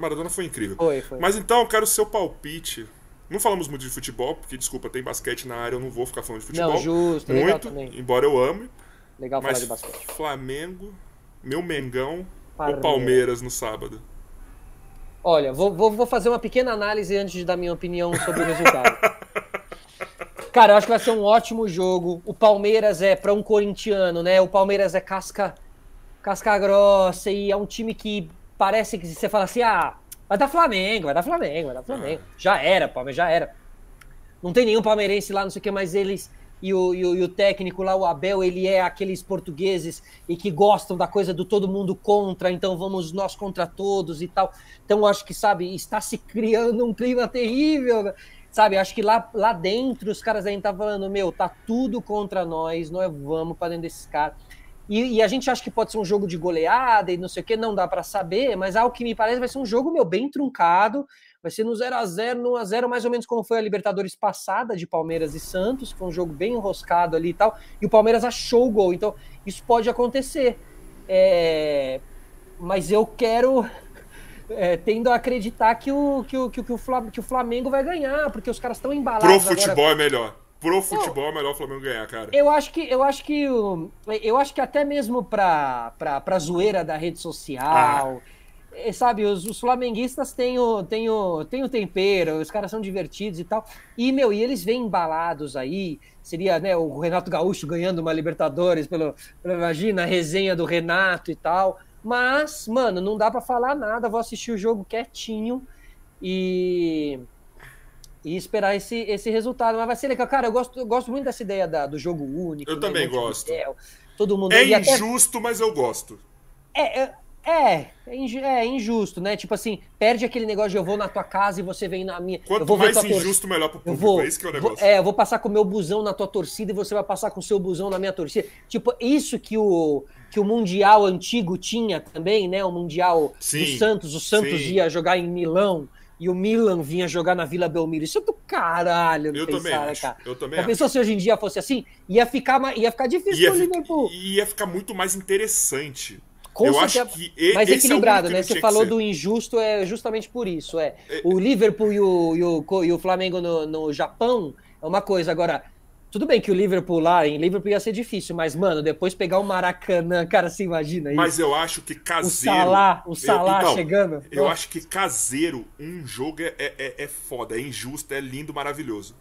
Maradona foi incrível. Foi, foi. Mas então eu quero o seu palpite não falamos muito de futebol, porque, desculpa, tem basquete na área, eu não vou ficar falando de futebol. Não, justo, muito, embora eu ame. Legal mas falar de basquete. Flamengo, meu Mengão Palmeiras. ou Palmeiras no sábado? Olha, vou, vou, vou fazer uma pequena análise antes de dar minha opinião sobre o resultado. Cara, eu acho que vai ser um ótimo jogo. O Palmeiras é para um corintiano, né? O Palmeiras é casca casca grossa e é um time que parece que você fala assim: "Ah, Vai dar Flamengo, vai dar Flamengo, vai dar Flamengo. Ah. Já era, Palmeiras, já era. Não tem nenhum palmeirense lá, não sei o que, mas eles. E o, e o, e o técnico lá, o Abel, ele é aqueles portugueses e que gostam da coisa do todo mundo contra, então vamos nós contra todos e tal. Então, acho que, sabe, está se criando um clima terrível. Sabe, acho que lá, lá dentro os caras ainda estão falando, meu, tá tudo contra nós, nós vamos para dentro desses caras. E, e, a gente acha que pode ser um jogo de goleada e não sei o que, não dá para saber, mas ao que me parece vai ser um jogo meu bem truncado, vai ser no 0 a 0 no a 0 mais ou menos como foi a Libertadores passada de Palmeiras e Santos, foi um jogo bem enroscado ali e tal, e o Palmeiras achou o gol, então isso pode acontecer. É... Mas eu quero é, tendo a acreditar que o, que, o, que, o, que o Flamengo vai ganhar, porque os caras estão embalados. Pro futebol agora. é melhor pro futebol é melhor o Flamengo ganhar, cara. Eu acho que eu acho que eu acho que até mesmo pra, pra, pra zoeira da rede social. Ah. Sabe, os, os, flamenguistas têm o, têm, o, têm o tempero, os caras são divertidos e tal. E, meu, e eles vêm embalados aí. Seria né, o Renato Gaúcho ganhando uma Libertadores, pelo, pelo, imagina a resenha do Renato e tal. Mas, mano, não dá para falar nada. Vou assistir o jogo quietinho. E e esperar esse, esse resultado. Mas vai ser legal. Cara, eu gosto, eu gosto muito dessa ideia da, do jogo único. Eu né, também gosto. todo mundo. É injusto, até... mas eu gosto. É, é, é, é, injusto, né? Tipo assim, perde aquele negócio de eu vou na tua casa e você vem na minha. Quanto mais injusto, melhor pro público. Vou, é isso que é o negócio. Vou, é, eu vou passar com o meu busão na tua torcida e você vai passar com o seu busão na minha torcida. Tipo, isso que o, que o Mundial antigo tinha também, né? O Mundial sim, do Santos. O Santos sim. ia jogar em Milão e o Milan vinha jogar na Vila Belmiro. Isso é do caralho, eu pensar, também acho. cara? Eu também acho. pensou se hoje em dia fosse assim? Ia ficar, ia ficar difícil ia pro Liverpool. Ia ficar muito mais interessante. Com eu acho que mais equilibrado, é né? Você falou do injusto, é justamente por isso. É. é o Liverpool e o, e o, e o Flamengo no, no Japão é uma coisa. Agora, tudo bem que o Liverpool lá, em Liverpool ia ser difícil, mas, mano, depois pegar o Maracanã, cara, se imagina isso. Mas eu acho que caseiro. O Salah, o Salah então, chegando. Eu acho que caseiro, um jogo é, é, é foda, é injusto, é lindo, maravilhoso.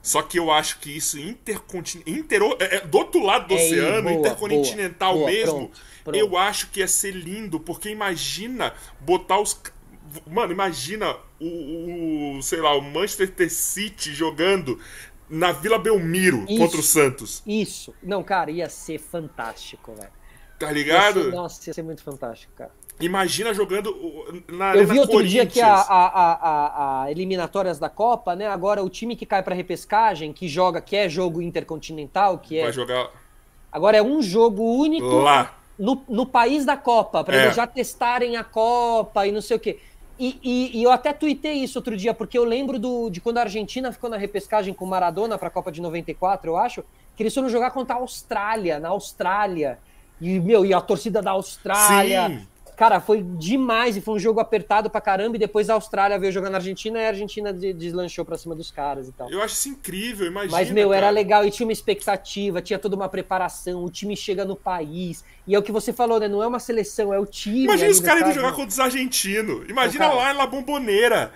Só que eu acho que isso intercontinental. é, é, do outro lado do é, oceano, boa, intercontinental boa, boa, mesmo, pronto, pronto. eu acho que ia ser lindo, porque imagina botar os. Mano, imagina o, o sei lá, o Manchester City jogando na Vila Belmiro isso, contra o Santos. Isso. Não, cara, ia ser fantástico, velho. Tá ligado? Ia ser, nossa, ia ser muito fantástico, cara. Imagina jogando na Eu vi outro dia que a, a, a, a, eliminatórias da Copa, né? Agora o time que cai para repescagem, que joga, que é jogo intercontinental, que é. Vai jogar. Agora é um jogo único lá no, no país da Copa, para é. eles já testarem a Copa e não sei o quê. E, e, eu até tuitei isso outro dia, porque eu lembro do, de quando a Argentina ficou na repescagem com Maradona para a Copa de 94, eu acho, que eles foram jogar contra a Austrália, na Austrália. E, meu, e a torcida da Austrália. Sim. Cara, foi demais e foi um jogo apertado pra caramba. E depois a Austrália veio jogando na Argentina e a Argentina deslanchou pra cima dos caras e tal. Eu acho isso incrível, imagina. Mas, meu, cara. era legal e tinha uma expectativa, tinha toda uma preparação. O time chega no país. E é o que você falou, né? Não é uma seleção, é o time. Imagina os caras indo jogar contra os argentinos. Imagina lá em La Bombonera.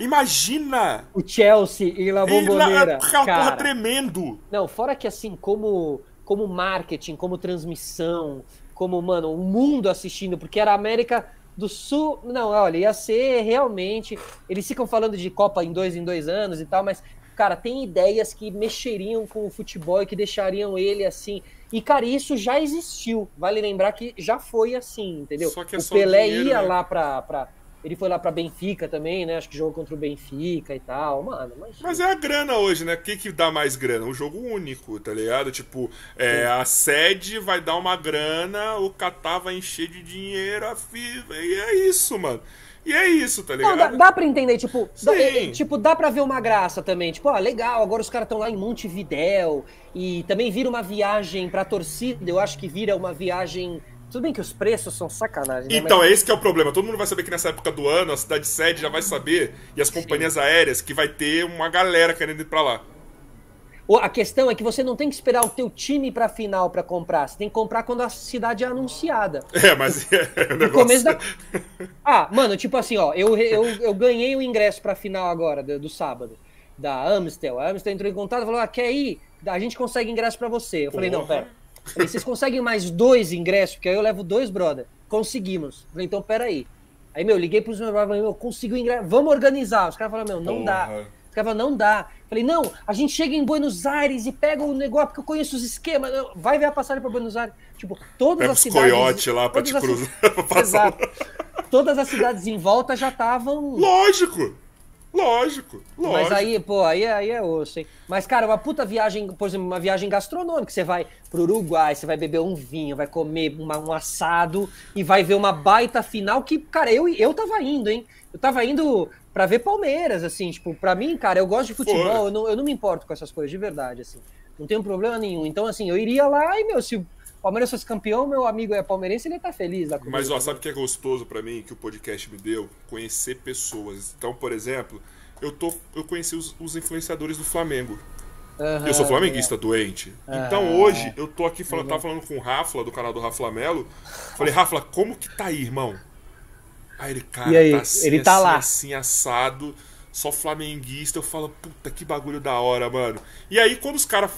Imagina! O Chelsea e La Bombonera. Aquela porra tremendo. Não, fora que assim, como, como marketing, como transmissão, como, mano, o mundo assistindo, porque era a América do Sul. Não, olha, ia ser realmente. Eles ficam falando de Copa em dois em dois anos e tal, mas, cara, tem ideias que mexeriam com o futebol e que deixariam ele assim. E, cara, isso já existiu. Vale lembrar que já foi assim, entendeu? Só que é o Pelé dinheiro, ia né? lá pra, pra ele foi lá pra Benfica também, né? Acho que jogou contra o Benfica e tal. Mano, mas. Mas é a grana hoje, né? O que, que dá mais grana? Um jogo único, tá ligado? Tipo, é, a sede vai dar uma grana, o Catar vai encher de dinheiro, a FIFA. E é isso, mano. E é isso, tá ligado? Não, dá, dá pra entender, tipo, dá, tipo, dá pra ver uma graça também. Tipo, ó, legal, agora os caras estão lá em Montevidéu e também vira uma viagem pra torcida. Eu acho que vira uma viagem tudo bem que os preços são sacanagem. Né? Então, Mas... é esse que é o problema. Todo mundo vai saber que nessa época do ano, a cidade sede já vai saber, e as companhias Sim. aéreas, que vai ter uma galera querendo ir pra lá. A questão é que você não tem que esperar o teu time pra final para comprar. Você tem que comprar quando a cidade é anunciada. É, mas é, é o negócio... começo da... Ah, mano, tipo assim, ó, eu, eu, eu ganhei o ingresso pra final agora, do, do sábado, da Amstel. A Amstel entrou em contato e falou, ah, quer ir? A gente consegue ingresso pra você. Eu Porra. falei, não, pera. Falei, vocês conseguem mais dois ingressos? Porque aí eu levo dois, brother. Conseguimos. Falei, então peraí. Aí, meu, liguei pros meus brothers, falei, meu, conseguiu ingresso. Vamos organizar. Os caras falaram, meu, não Porra. dá. Os caras falaram, não dá. Falei, não, a gente chega em Buenos Aires e pega o negócio, porque eu conheço os esquemas. Vai ver a passagem para Buenos Aires. Tipo, todas pega as cidades. coiote lá pra te cruzar. Exato. Todas as cidades em volta já estavam. Lógico! Lógico, lógico. Mas aí, pô, aí, aí é osso, hein? Mas, cara, uma puta viagem, por exemplo, uma viagem gastronômica. Você vai pro Uruguai, você vai beber um vinho, vai comer uma, um assado e vai ver uma baita final que, cara, eu, eu tava indo, hein? Eu tava indo pra ver Palmeiras, assim, tipo, pra mim, cara, eu gosto de futebol, eu não, eu não me importo com essas coisas, de verdade, assim. Não tenho problema nenhum. Então, assim, eu iria lá e, meu, se Palmeiras fosse campeão, meu amigo é palmeirense, ele tá feliz. Mas, ó, sabe o que é gostoso para mim, que o podcast me deu? Conhecer pessoas. Então, por exemplo, eu, tô, eu conheci os, os influenciadores do Flamengo. Uhum, eu sou flamenguista é. doente. Uhum, então hoje eu tô aqui falando, tava falando com o Rafla, do canal do Rafla Melo. Falei, Rafla, como que tá aí, irmão? Aí ele, cara, aí? tá assim, ele tá assim, lá. assim, assado, só flamenguista. Eu falo, puta, que bagulho da hora, mano. E aí, quando os caras.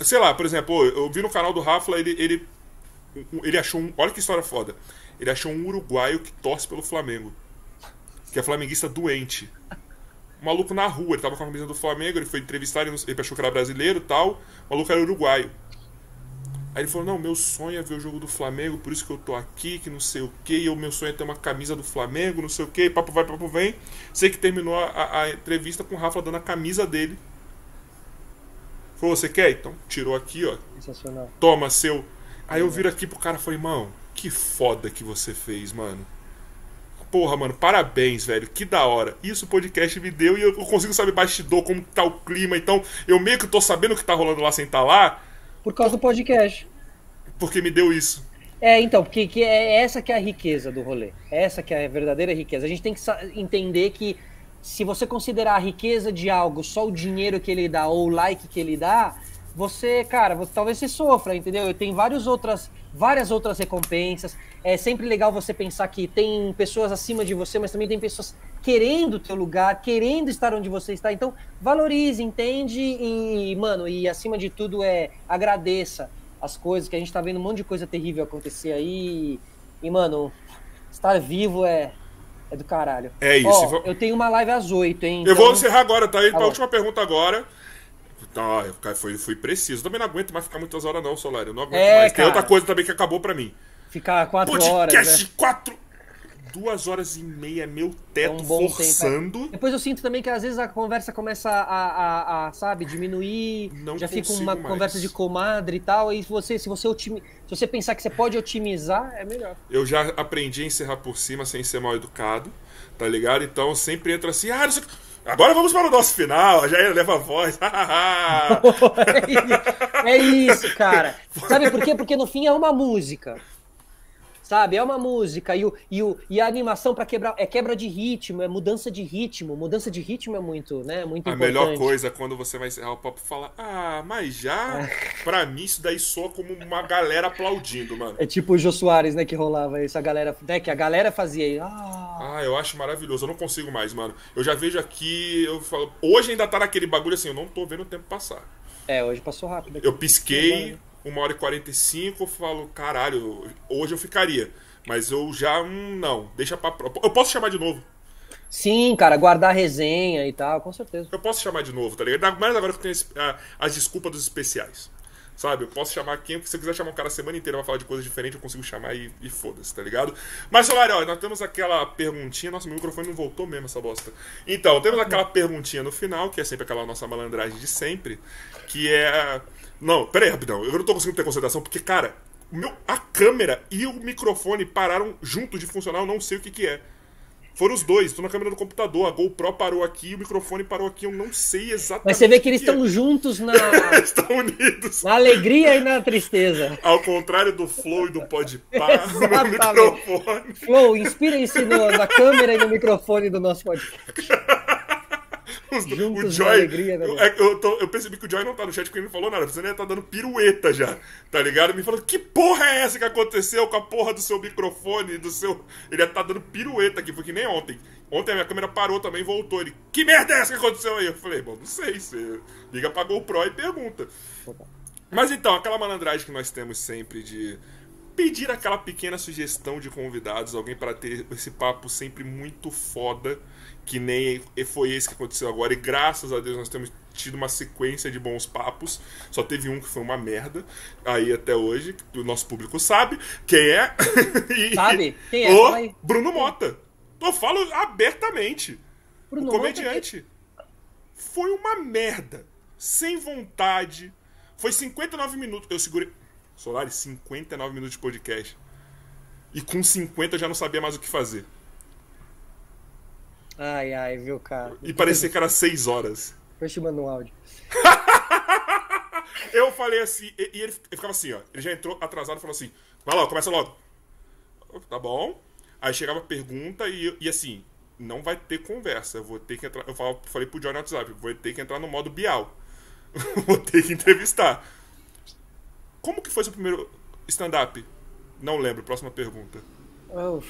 Sei lá, por exemplo, eu vi no canal do Rafla, ele, ele, ele achou um. Olha que história foda. Ele achou um uruguaio que torce pelo Flamengo. Que é flamenguista doente. O maluco na rua, ele tava com a camisa do Flamengo, ele foi entrevistar, ele, achou que era brasileiro e tal. O maluco era uruguaio. Aí ele falou: Não, meu sonho é ver o jogo do Flamengo, por isso que eu tô aqui, que não sei o que. E o meu sonho é ter uma camisa do Flamengo, não sei o que. Papo vai, papo vem. Sei que terminou a, a entrevista com o Rafa dando a camisa dele. Falou: Você quer? Então tirou aqui, ó. Sensacional. Toma, seu. Aí eu viro aqui pro cara e falei: Irmão, que foda que você fez, mano. Porra, mano, parabéns, velho. Que da hora. Isso o podcast me deu e eu consigo saber bastidor, como tá o clima. Então, eu meio que tô sabendo o que tá rolando lá sem estar tá lá por causa do podcast. Porque me deu isso. É, então, porque que é essa que é a riqueza do rolê. Essa que é a verdadeira riqueza. A gente tem que entender que se você considerar a riqueza de algo só o dinheiro que ele dá ou o like que ele dá, você, cara, você, talvez você sofra, entendeu? Eu tenho várias outras várias outras recompensas. É sempre legal você pensar que tem pessoas acima de você, mas também tem pessoas querendo o teu lugar, querendo estar onde você está. Então, valorize, entende e, mano, e acima de tudo é agradeça as coisas, que a gente tá vendo um monte de coisa terrível acontecer aí. E, mano, estar vivo é, é do caralho. É isso. Ó, Eu tenho uma live às 8, hein? Eu vou encerrar agora, tá? Indo pra última pergunta agora. Tá, eu fui, fui preciso. Também não aguento mais ficar muitas horas, não, Solar. Eu não aguento É, mais. Tem cara. outra coisa também que acabou pra mim. Ficar quatro Podcast horas. né? quatro. Duas horas e meia, meu É teto um bom forçando. tempo. é. Depois eu sinto também que às vezes a conversa começa a, a, a, sabe, diminuir. Não já fica uma mais. conversa de comadre e tal. E você, se você otimi- se você pensar que você pode otimizar, é melhor. Eu já aprendi a encerrar por cima sem ser mal educado, tá ligado? Então eu sempre entro assim, ah, não sei. Agora vamos para o nosso final, já leva a voz. é isso, cara. Sabe por quê? Porque no fim é uma música. Sabe? É uma música. E, o, e, o, e a animação para quebrar. É quebra de ritmo, é mudança de ritmo. Mudança de ritmo é muito, né? Muito A importante. melhor coisa é quando você vai encerrar o papo fala, ah, mas já, pra mim isso daí soa como uma galera aplaudindo, mano. É tipo o Jô Soares, né? Que rolava isso. A galera. Né, que a galera fazia aí. Ah, Ah, eu acho maravilhoso, eu não consigo mais, mano. Eu já vejo aqui, eu falo, hoje ainda tá naquele bagulho assim, eu não tô vendo o tempo passar. é, hoje passou rápido. aqui. Eu pisquei, uma hora e 45, eu falo, caralho, hoje eu ficaria. Mas eu já, hum, não, deixa pra... Eu posso chamar de novo. Sim, cara, guardar resenha e tal, com certeza. Eu posso chamar de novo, tá ligado? Mais agora que eu tenho as desculpas dos especiais. Sabe? Eu posso chamar quem. Se eu quiser chamar um cara a semana inteira pra falar de coisas diferentes, eu consigo chamar e, e foda-se, tá ligado? Mas, Solário, ó, nós temos aquela perguntinha. Nossa, meu microfone não voltou mesmo, essa bosta. Então, temos aquela perguntinha no final, que é sempre aquela nossa malandragem de sempre, que é. Não, pera aí, rapidão. Eu não tô conseguindo ter concentração, porque, cara, meu, a câmera e o microfone pararam juntos de funcionar, eu não sei o que, que é. Foram os dois, tô na câmera do computador, a GoPro parou aqui, o microfone parou aqui, eu não sei exatamente. Mas você vê que eles é. estão juntos na, estão unidos. na alegria e na tristeza. Ao contrário do Flow e do Podpah, no microfone. Flow, inspirem-se na câmera e no microfone do nosso podcast. Os- Juntos o Joy. alegria, né, eu, velho? eu, tô- eu percebi que o Joy não tá no chat porque ele não falou nada. Você nem tá dando pirueta já, tá ligado? Me falando, que porra é essa que aconteceu com a porra do seu microfone, do seu. Ele tá dando pirueta aqui, foi que nem ontem. Ontem a minha câmera parou também e voltou. Ele, que merda é essa que aconteceu aí? Eu falei, bom, não sei. Você liga pra GoPro e pergunta. Mas então, aquela malandragem que nós temos sempre de pedir aquela pequena sugestão de convidados, alguém para ter esse papo sempre muito foda, que nem foi esse que aconteceu agora, e graças a Deus nós temos tido uma sequência de bons papos. Só teve um que foi uma merda, aí até hoje, o nosso público sabe quem é. Sabe? Quem é? O. Bruno Mota. Eu falo abertamente. Bruno o Mota, comediante. Foi uma merda. Sem vontade. Foi 59 minutos. Eu segurei. Solari, 59 minutos de podcast. E com 50 eu já não sabia mais o que fazer. Ai, ai, viu, cara. E parecia que era 6 horas. Eu te mandar um áudio. Eu falei assim, e, e ele, ele ficava assim, ó. Ele já entrou atrasado e falou assim: vai logo, começa logo. Tá bom. Aí chegava a pergunta e, e assim, não vai ter conversa. Eu vou ter que entrar. Eu falei pro Johnny no WhatsApp, vou ter que entrar no modo Bial. vou ter que entrevistar. Como que foi seu primeiro stand-up? Não lembro, próxima pergunta. Oh.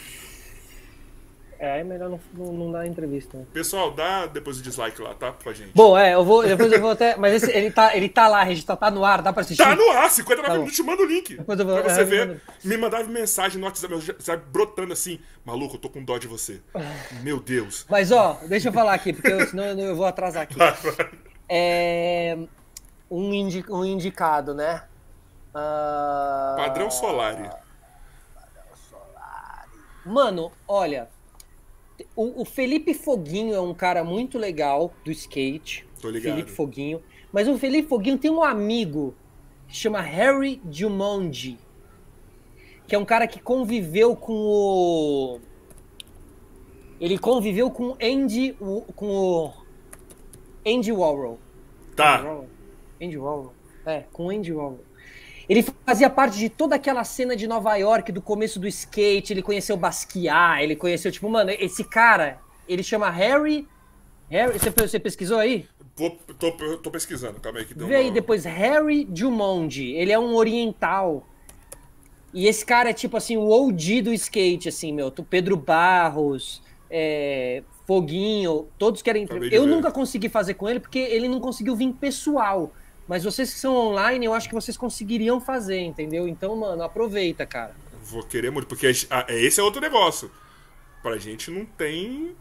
É, é melhor não, não, não dar entrevista. né? Pessoal, dá depois o dislike lá, tá? Pra gente. Bom, é, eu vou. Depois eu vou até. Mas esse, ele, tá, ele tá lá, registrado, tá no ar, dá pra assistir. Tá no ar, 59 Tá minutos, te manda o link. Depois eu vou- pra você é, ver. Me mandava mensagem no WhatsApp, WhatsApp brotando assim. Maluco, eu tô com dó de você. Meu Deus. Mas ó, deixa eu falar aqui, porque eu- senão eu, eu vou atrasar aqui. Vai, vai. É. Um, indi- um indicado, né? Ah, Padrão Solari. Mano, olha. O, o Felipe Foguinho é um cara muito legal do skate. Tô ligado. Felipe Foguinho. Mas o Felipe Foguinho tem um amigo que chama Harry Jumonji. Que é um cara que conviveu com o. Ele conviveu com o Andy. com o. Andy Warhol. Andy Tá. Warhol. Andy Warhol. É, com o Andy Warhol. Ele fazia parte de toda aquela cena de Nova York, do começo do skate, ele conheceu Basquiat, ele conheceu, tipo, mano, esse cara, ele chama Harry... Harry você, você pesquisou aí? Vou, tô, tô pesquisando, calma aí que deu Vê aí uma- depois, Harry Jumonji, ele é um oriental. E esse cara é tipo assim, o OG do skate, assim, meu. Pedro Barros, é, Foguinho, todos querem. Eu ver. nunca consegui fazer com ele porque ele não conseguiu vir pessoal. Mas vocês que são online, eu acho que vocês conseguiriam fazer, entendeu? Então, mano, aproveita, cara. Vou querer muito, porque ah, esse é outro negócio. Pra gente não tem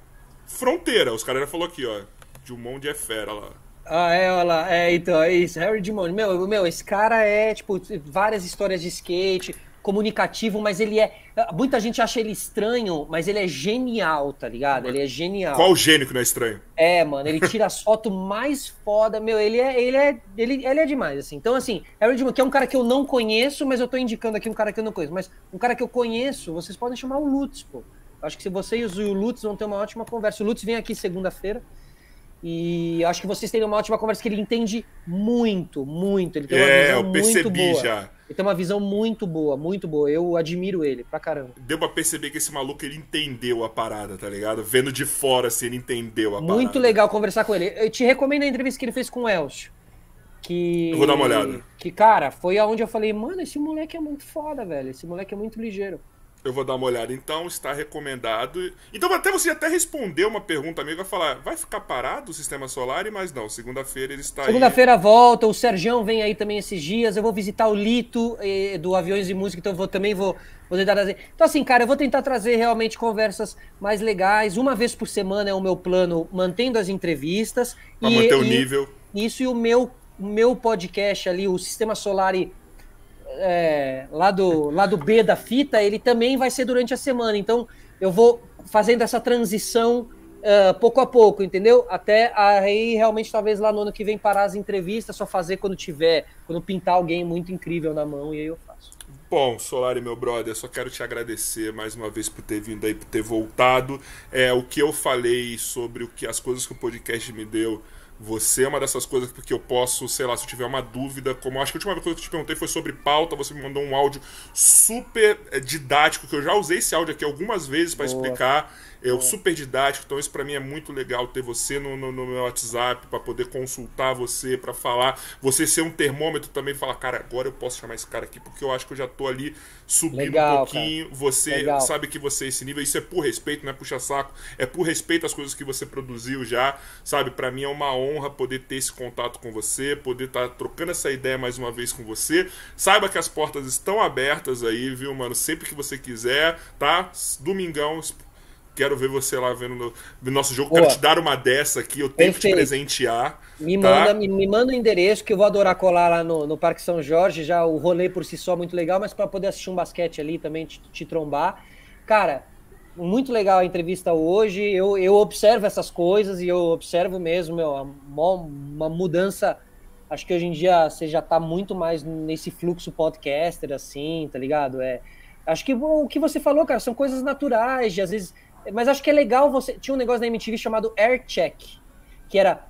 fronteira. Os caras já falou aqui, ó. Dumont é fera lá. Ah, é, olha lá. É, então, é isso. Harry Dumont. Meu, meu, esse cara é, tipo, várias histórias de skate comunicativo, mas ele é. Muita gente acha ele estranho, mas ele é genial, tá ligado? Ele é genial. Qual gênio que não é estranho? É, mano, ele tira as fotos mais foda, meu, ele é, ele é, ele, ele é demais, assim. Então, assim, Aaron Dimon, que é um cara que eu não conheço, mas eu tô indicando aqui um cara que eu não conheço, mas um cara que eu conheço, vocês podem chamar o Lutz, pô. Acho que se vocês e o Lutz vão ter uma ótima conversa. O Lutz vem aqui segunda-feira. E acho que vocês teriam uma ótima conversa, que ele entende muito, muito. Ele tem uma é, visão eu percebi muito boa. já. Ele tem uma visão muito boa, muito boa. Eu admiro ele pra caramba. Deu pra perceber que esse maluco, ele entendeu a parada, tá ligado? Vendo de fora, assim, ele entendeu a parada. Muito legal conversar com ele. Eu te recomendo a entrevista que ele fez com o Elcio. Que... Eu vou dar uma olhada. Que, cara, foi aonde eu falei, mano, esse moleque é muito foda, velho. Esse moleque é muito ligeiro. Eu vou dar uma olhada. Então, está recomendado. Então, até você até respondeu uma pergunta amiga, falar, vai ficar parado o sistema solar? Mas não, segunda-feira ele está Segunda-feira volta, o Sergião vem aí também esses dias. Eu vou visitar o Lito eh, do Aviões e Música, então eu vou, também vou, vou tentar trazer. Então, assim, cara, eu vou tentar trazer realmente conversas mais legais. Uma vez por semana é o meu plano, mantendo as entrevistas. Pra e, manter o nível. Isso e o meu, o meu podcast ali, o Sistema Solar é, lá, do, lá do B da fita, ele também vai ser durante a semana. Então, eu vou fazendo essa transição uh, pouco a pouco, entendeu? Até aí, realmente, talvez lá no ano que vem parar as entrevistas, só fazer quando tiver, quando pintar alguém muito incrível na mão, e aí eu faço. Bom, Solari, meu brother, só quero te agradecer mais uma vez por ter vindo aí, por ter voltado. É, o que eu falei sobre o que as coisas que o podcast me deu você é uma dessas coisas porque eu posso, sei lá, se eu tiver uma dúvida, como acho que a última coisa que eu te perguntei foi sobre pauta, você me mandou um áudio super eh, didático, que eu já usei esse áudio aqui algumas vezes para explicar é o super didático, então isso para mim é muito legal ter você no, no, no meu WhatsApp para poder consultar você, para falar, você ser um termômetro também, falar, cara, agora eu posso chamar esse cara aqui porque eu acho que eu já tô ali subindo legal, um pouquinho. Cara. Você legal. sabe que você é esse nível, isso é por respeito, não é puxa saco, é por respeito às coisas que você produziu já, sabe? Para mim é uma honra poder ter esse contato com você, poder estar tá trocando essa ideia mais uma vez com você. Saiba que as portas estão abertas aí, viu, mano? Sempre que você quiser, tá? Domingão, Quero ver você lá vendo no, no nosso jogo. Boa. Quero te dar uma dessa aqui. Eu tenho Perfeito. que te presentear. Me, tá? manda, me, me, manda o endereço que eu vou adorar colar lá no, no Parque São Jorge. Já o rolê por si só é muito legal, mas para poder assistir um basquete ali também, te, te, trombar. Cara, muito legal a entrevista hoje. Eu, eu observo essas coisas e eu observo mesmo, meu, uma, uma mudança. Acho que hoje em dia você já tá muito mais nesse fluxo podcaster, assim, tá ligado? É, acho que o que você falou, cara, são coisas naturais, de às vezes mas acho que é legal você. Tinha um negócio na MTV chamado Air Check, que era.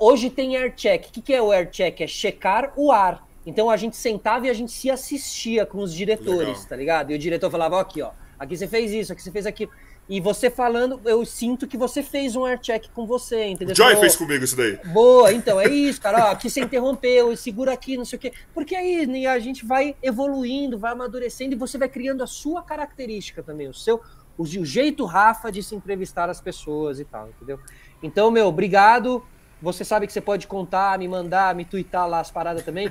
Hoje tem Air Check. O que, que é o Air Check? É checar o ar. Então a gente sentava e a gente se assistia com os diretores, legal. tá ligado? E o diretor falava: ó, aqui, ó, aqui você fez isso, aqui você fez aquilo. E você falando, eu sinto que você fez um air check com você, entendeu? Joy fez comigo isso daí. Boa, então, é isso, cara. Ó, aqui você interrompeu, segura aqui, não sei o quê. Porque aí né, a gente vai evoluindo, vai amadurecendo e você vai criando a sua característica também, o seu, o, jeito Rafa de se entrevistar as pessoas e tal, entendeu? Então, meu, obrigado. Você sabe que você pode contar, me mandar, me twittar lá as paradas também.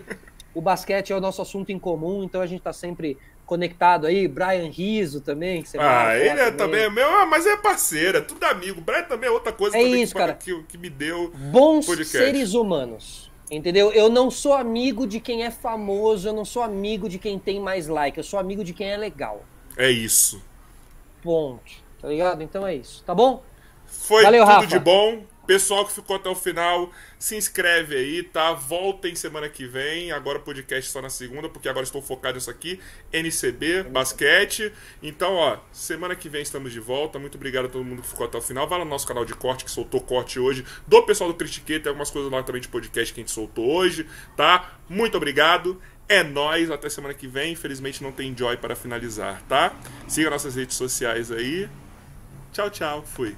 O basquete é o nosso assunto em comum, então a gente tá sempre conectado aí. Brian Riso também. Que você ah, ele é também, também meu, ah, mas é parceiro, é tudo amigo. Brian também é outra coisa é isso, que, cara. Que, que me deu. Bons podcast. seres humanos. Entendeu? Eu não sou amigo de quem é famoso, eu não sou amigo de quem tem mais like, eu sou amigo de quem é legal. É isso ponto. Tá ligado? Então é isso. Tá bom? Foi Valeu, tudo Rafa. de bom. Pessoal que ficou até o final, se inscreve aí, tá? Voltem semana que vem. Agora o podcast só na segunda, porque agora estou focado nisso aqui. NCB, basquete. Então, ó, semana que vem estamos de volta. Muito obrigado a todo mundo que ficou até o final. Vai lá no nosso canal de corte, que soltou corte hoje. Do pessoal do Critiquei, tem algumas coisas lá também de podcast que a gente soltou hoje, tá? Muito obrigado. É nós, até semana que vem. Infelizmente não tem Joy para finalizar, tá? Siga nossas redes sociais aí. Tchau, tchau. Fui.